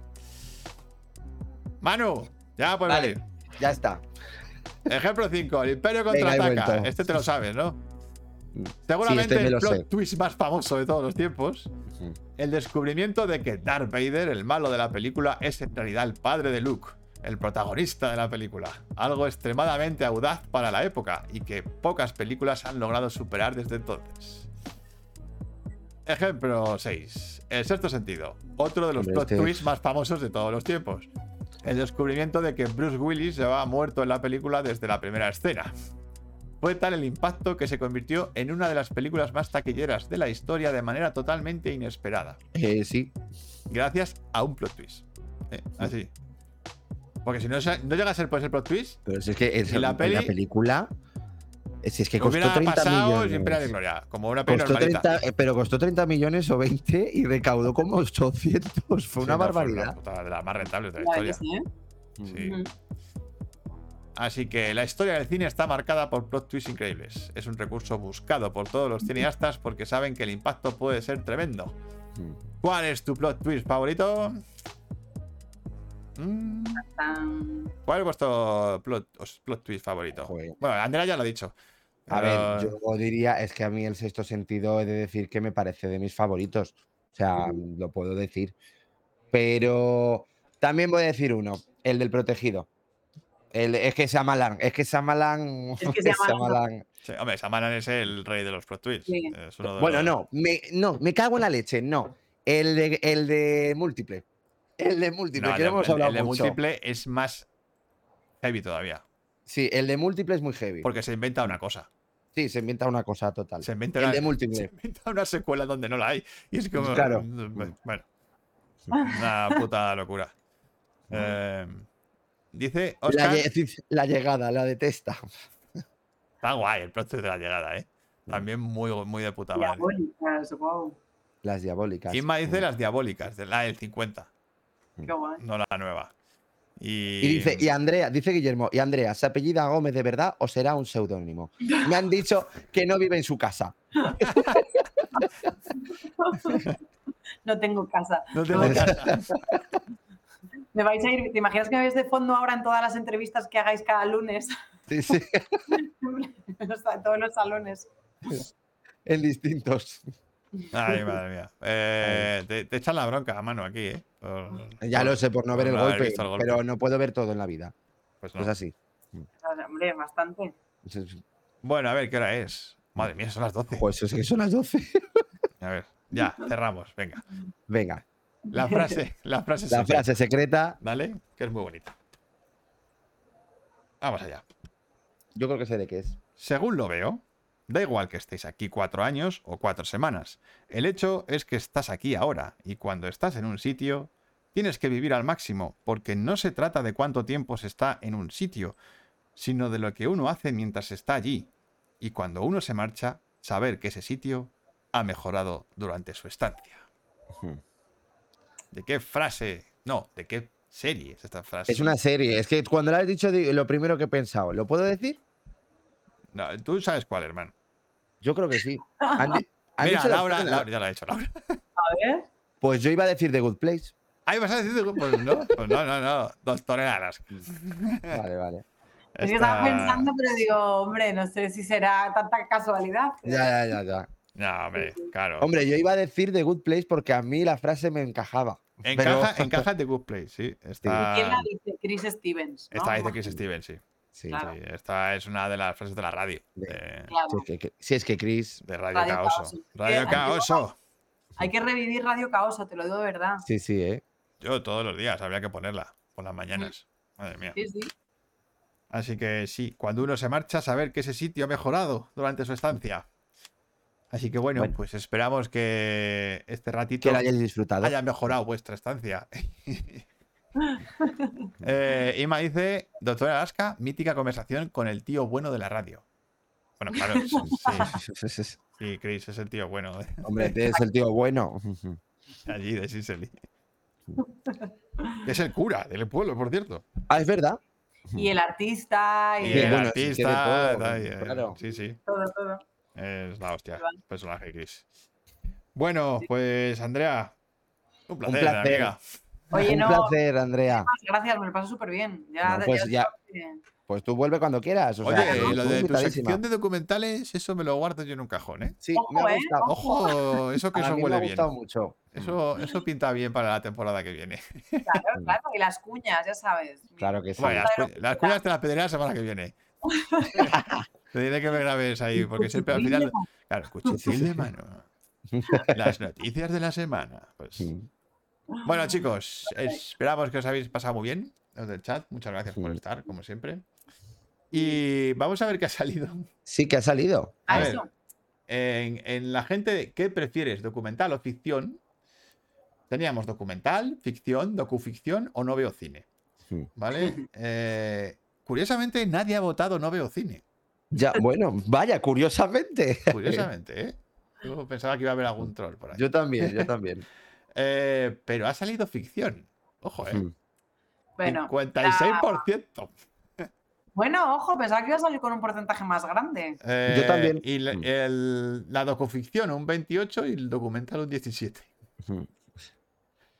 Manu, ya puedes Vale. venir. ya está. Ejemplo 5, el Imperio contraataca. Este te lo sabes, ¿no? Seguramente este me el lo plot sé. twist más famoso de todos los tiempos. El descubrimiento de que Darth Vader, el malo de la película, es en realidad el padre de Luke, el protagonista de la película. Algo extremadamente audaz para la época y que pocas películas han logrado superar desde entonces. Ejemplo 6. El sexto sentido. Otro de los Hombre, plot este- twists más famosos de todos los tiempos. El descubrimiento de que Bruce Willis se va muerto en la película desde la primera escena. Fue tal el impacto que se convirtió en una de las películas más taquilleras de la historia de manera totalmente inesperada. Eh, sí. Gracias a un plot twist. Eh, así. Porque si no, no llega a ser por ese plot twist, Pero si es que en, ¿Y la en peli? película. Eh, Si es que costó hubiera 30 pasado millones. sin pena de gloria. Como una peli Costó normalita. 30, eh, pero costó 30 millones o 20 y recaudó como 800. Fue Sí, una no, barbaridad. puta de las más rentables de la historia. sí, ¿eh? Así que la historia del cine está marcada por plot twists increíbles. Es un recurso buscado por todos los cineastas porque saben que el impacto puede ser tremendo. ¿Cuál es tu plot twist favorito? Mm, ¿Cuál es vuestro plot, twist favorito? Joder. Bueno, Andrea ya lo ha dicho. A Pero- ver, yo diría, es que a mí el sexto sentido he de decir que me parece de mis favoritos. O sea, lo puedo decir. Pero también voy a decir uno, el del protegido. El, es que Samalan, es que Samalan. Es que Sí, hombre, Samanan es el rey de los plot twists. Sí. Es uno de Bueno, los- no me, no, me cago en la leche, no. El de, el de múltiple. El de múltiple, No, que el, no hemos el- hablado el de mucho. múltiple es más heavy todavía. Sí, el de múltiple es muy heavy. Porque se inventa una cosa. Sí, se inventa una cosa total. Se inventa El una, de múltiple. se inventa una secuela donde no la hay. Y es como. Claro. Bueno. Una puta locura. Eh, dice La, Oscar. lle- la llegada, la detesta. Está guay el twist de la llegada, ¿eh? También muy, muy de puta madre. Diabólicas, wow. Las diabólicas. Inma dice las diabólicas, de la del 50, Qué guay. no la nueva. Y, Y dice, y Andrea, dice Guillermo, y Andrea, ¿se apellida Gómez de verdad o será un seudónimo? Me han dicho que no vive en su casa. No tengo casa. No tengo casa. Me vais a ir, ¿te imaginas que me veis de fondo ahora en todas las entrevistas que hagáis cada lunes? Sí, sí, en todos los salones. en distintos. Ay, madre mía. Eh, te, te echan la bronca a mano aquí, ¿eh? Por- Ya por- lo sé por no por ver el no golpe, visto el golpe. pero no puedo ver todo en la vida. Pues no. Pues así. Hombre, bastante. Bueno, a ver, ¿qué hora es? Madre mía, son las 12. Pues es que son las 12. A ver, ya, cerramos, venga. Venga, La frase, la frase la secreta, frase secreta, ¿Vale? Que es muy bonita. Vamos allá. yo creo que sé de qué es. Según lo veo, da igual que estéis aquí cuatro años o cuatro semanas. El hecho es que estás aquí ahora y cuando estás en un sitio, tienes que vivir al máximo, porque no se trata de cuánto tiempo se está en un sitio, sino de lo que uno hace mientras está allí. Y cuando uno se marcha, saber que ese sitio ha mejorado durante su estancia. ¿De qué frase? No, ¿de qué serie es esta frase? Es una serie. Es que cuando la has dicho, di- lo primero que he pensado, ¿lo puedo decir? No, tú sabes cuál, hermano. Yo creo que sí. Han di- han Mira, dicho la- Laura, Laura, ya lo ha hecho Laura. A ver. Pues yo iba a decir The Good Place. Ahí vas a decir, pues no, pues no, no, no, dos toneladas. Vale, vale. Es que estaba Esta- pensando, pero digo, hombre, no sé si será tanta casualidad. Ya, ya, ya, ya. No, hombre, claro. Hombre, yo iba a decir The Good Place porque a mí la frase me encajaba. encaja, pero- encaja The Good Place, sí. Está, ¿Quién la dice? Chris Stevens. ¿no? esta dice Chris Stevens, sí. Sí, Claro. Sí, Esta es una de las frases de la radio. De- De, Claro. sí, es que, que- sí, es que Chris. de Radio, Radio Caoso. Caoso. Radio Eh, Caoso. Hay que revivir Radio Caoso, te lo digo de verdad. Sí, sí, ¿eh? Yo todos los días habría que ponerla por las mañanas. Madre mía. Sí, sí. Así que sí, cuando uno se marcha, saber que ese sitio ha mejorado durante su estancia. Así que bueno, Bueno. pues esperamos que este ratito Que lo hayáis disfrutado. haya mejorado vuestra estancia. eh, Ima dice, doctora Alaska, mítica conversación con el tío bueno de la radio. Bueno, claro, sí, sí, Chris es el tío bueno Hombre, es el tío bueno. allí de Sicily. Es el cura del pueblo, por cierto. Ah, es verdad. Y el artista, y, Y Sí, el bueno, sí, artista, todo, tal, eh, claro. sí, sí, todo, todo. es la hostia, personaje Chris. Bueno, pues Andrea, un placer, placer. amiga. Oye, Un no, placer, Andrea. gracias, me lo paso súper bien. Ya, No, pues ya- ya- Pues tú vuelve cuando quieras. o Oye, sea, lo de tu sección de documentales, eso me lo guardo yo en un cajón, ¿eh? Sí, Ojo, me ha ¿eh? gustado. Ojo, eso que A eso mí me huele ha bien. gustado mucho. Eso, eso pinta bien para la temporada que viene. Claro, claro, y las cuñas, ya sabes. Claro que sí. Bueno, las, cu- las cuñas te las pediré la semana que viene. Te diré que me grabes ahí, porque siempre al final. Claro, cuchitril de mano. Las noticias de la semana. Pues. Sí. Bueno, chicos, esperamos que os habéis pasado muy bien. Los del chat, muchas gracias por estar, como siempre. Y vamos a ver qué ha salido. Sí, que ha salido. A ver. En, en la gente, ¿qué prefieres, documental o ficción? Teníamos documental, ficción, docuficción o no veo cine. Sí. ¿Vale? Eh, curiosamente, nadie ha votado no veo cine. Ya, bueno, vaya, curiosamente. Curiosamente, ¿eh? Yo pensaba que iba a haber algún troll por ahí. Yo también, yo también. Eh, pero ha salido ficción. Ojo, ¿eh? Mm. Bueno, 56%. bueno, ojo, pensaba que iba a salir con un porcentaje más grande. Eh, Yo también. Y la, Mm. el- la docuficción un 28 y el documental un 17. Mm.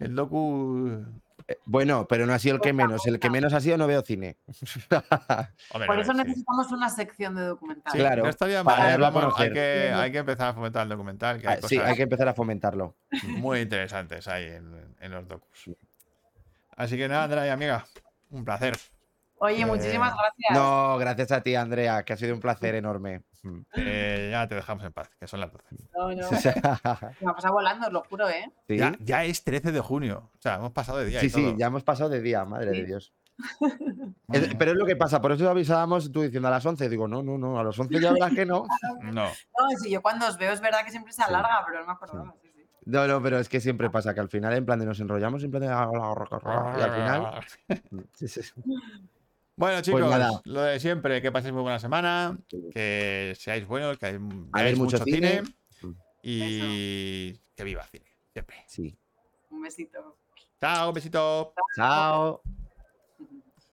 El docu... Eh, Bueno, pero no ha sido el que menos. El que menos ha sido no veo cine. Hombre, Por eso necesitamos una sección de documental. Sí, Claro, no estaría para mal. darlo a Vamos, hay, que, hay que empezar a fomentar el documental, que hay Ah, sí, hay que empezar a fomentarlo. muy interesantes ahí en, en los docus. Así que nada, Andrea y amiga, un placer. Oye, Eh, muchísimas gracias. No, gracias a ti, Andrea, que ha sido un placer enorme. Mm. Eh, ya te dejamos en paz, que son las 12. No, no. Me ha pasado volando, os lo juro, ¿eh? Sí, Ya, ya es 13 de junio. O sea, hemos pasado de día. sí, y sí, todo. ya hemos pasado de día, madre Sí. de Dios. Es- pero es lo que pasa, por eso avisábamos tú diciendo a las 11. Digo, no, no, no, a las 11 ya verás que no. No. No, si yo cuando os veo es verdad que siempre se alarga, pero no me acordaba. Sí, sí. No, no, pero es que siempre pasa que al final, en plan de nos enrollamos, en plan de. Y al final. Bueno, chicos, nada. lo de siempre, que paséis muy buena semana, que seáis buenos, que ver veáis mucho mucho cine, cine. y que viva el cine, siempre. Sí. Un besito. Chao, un besito. Chao.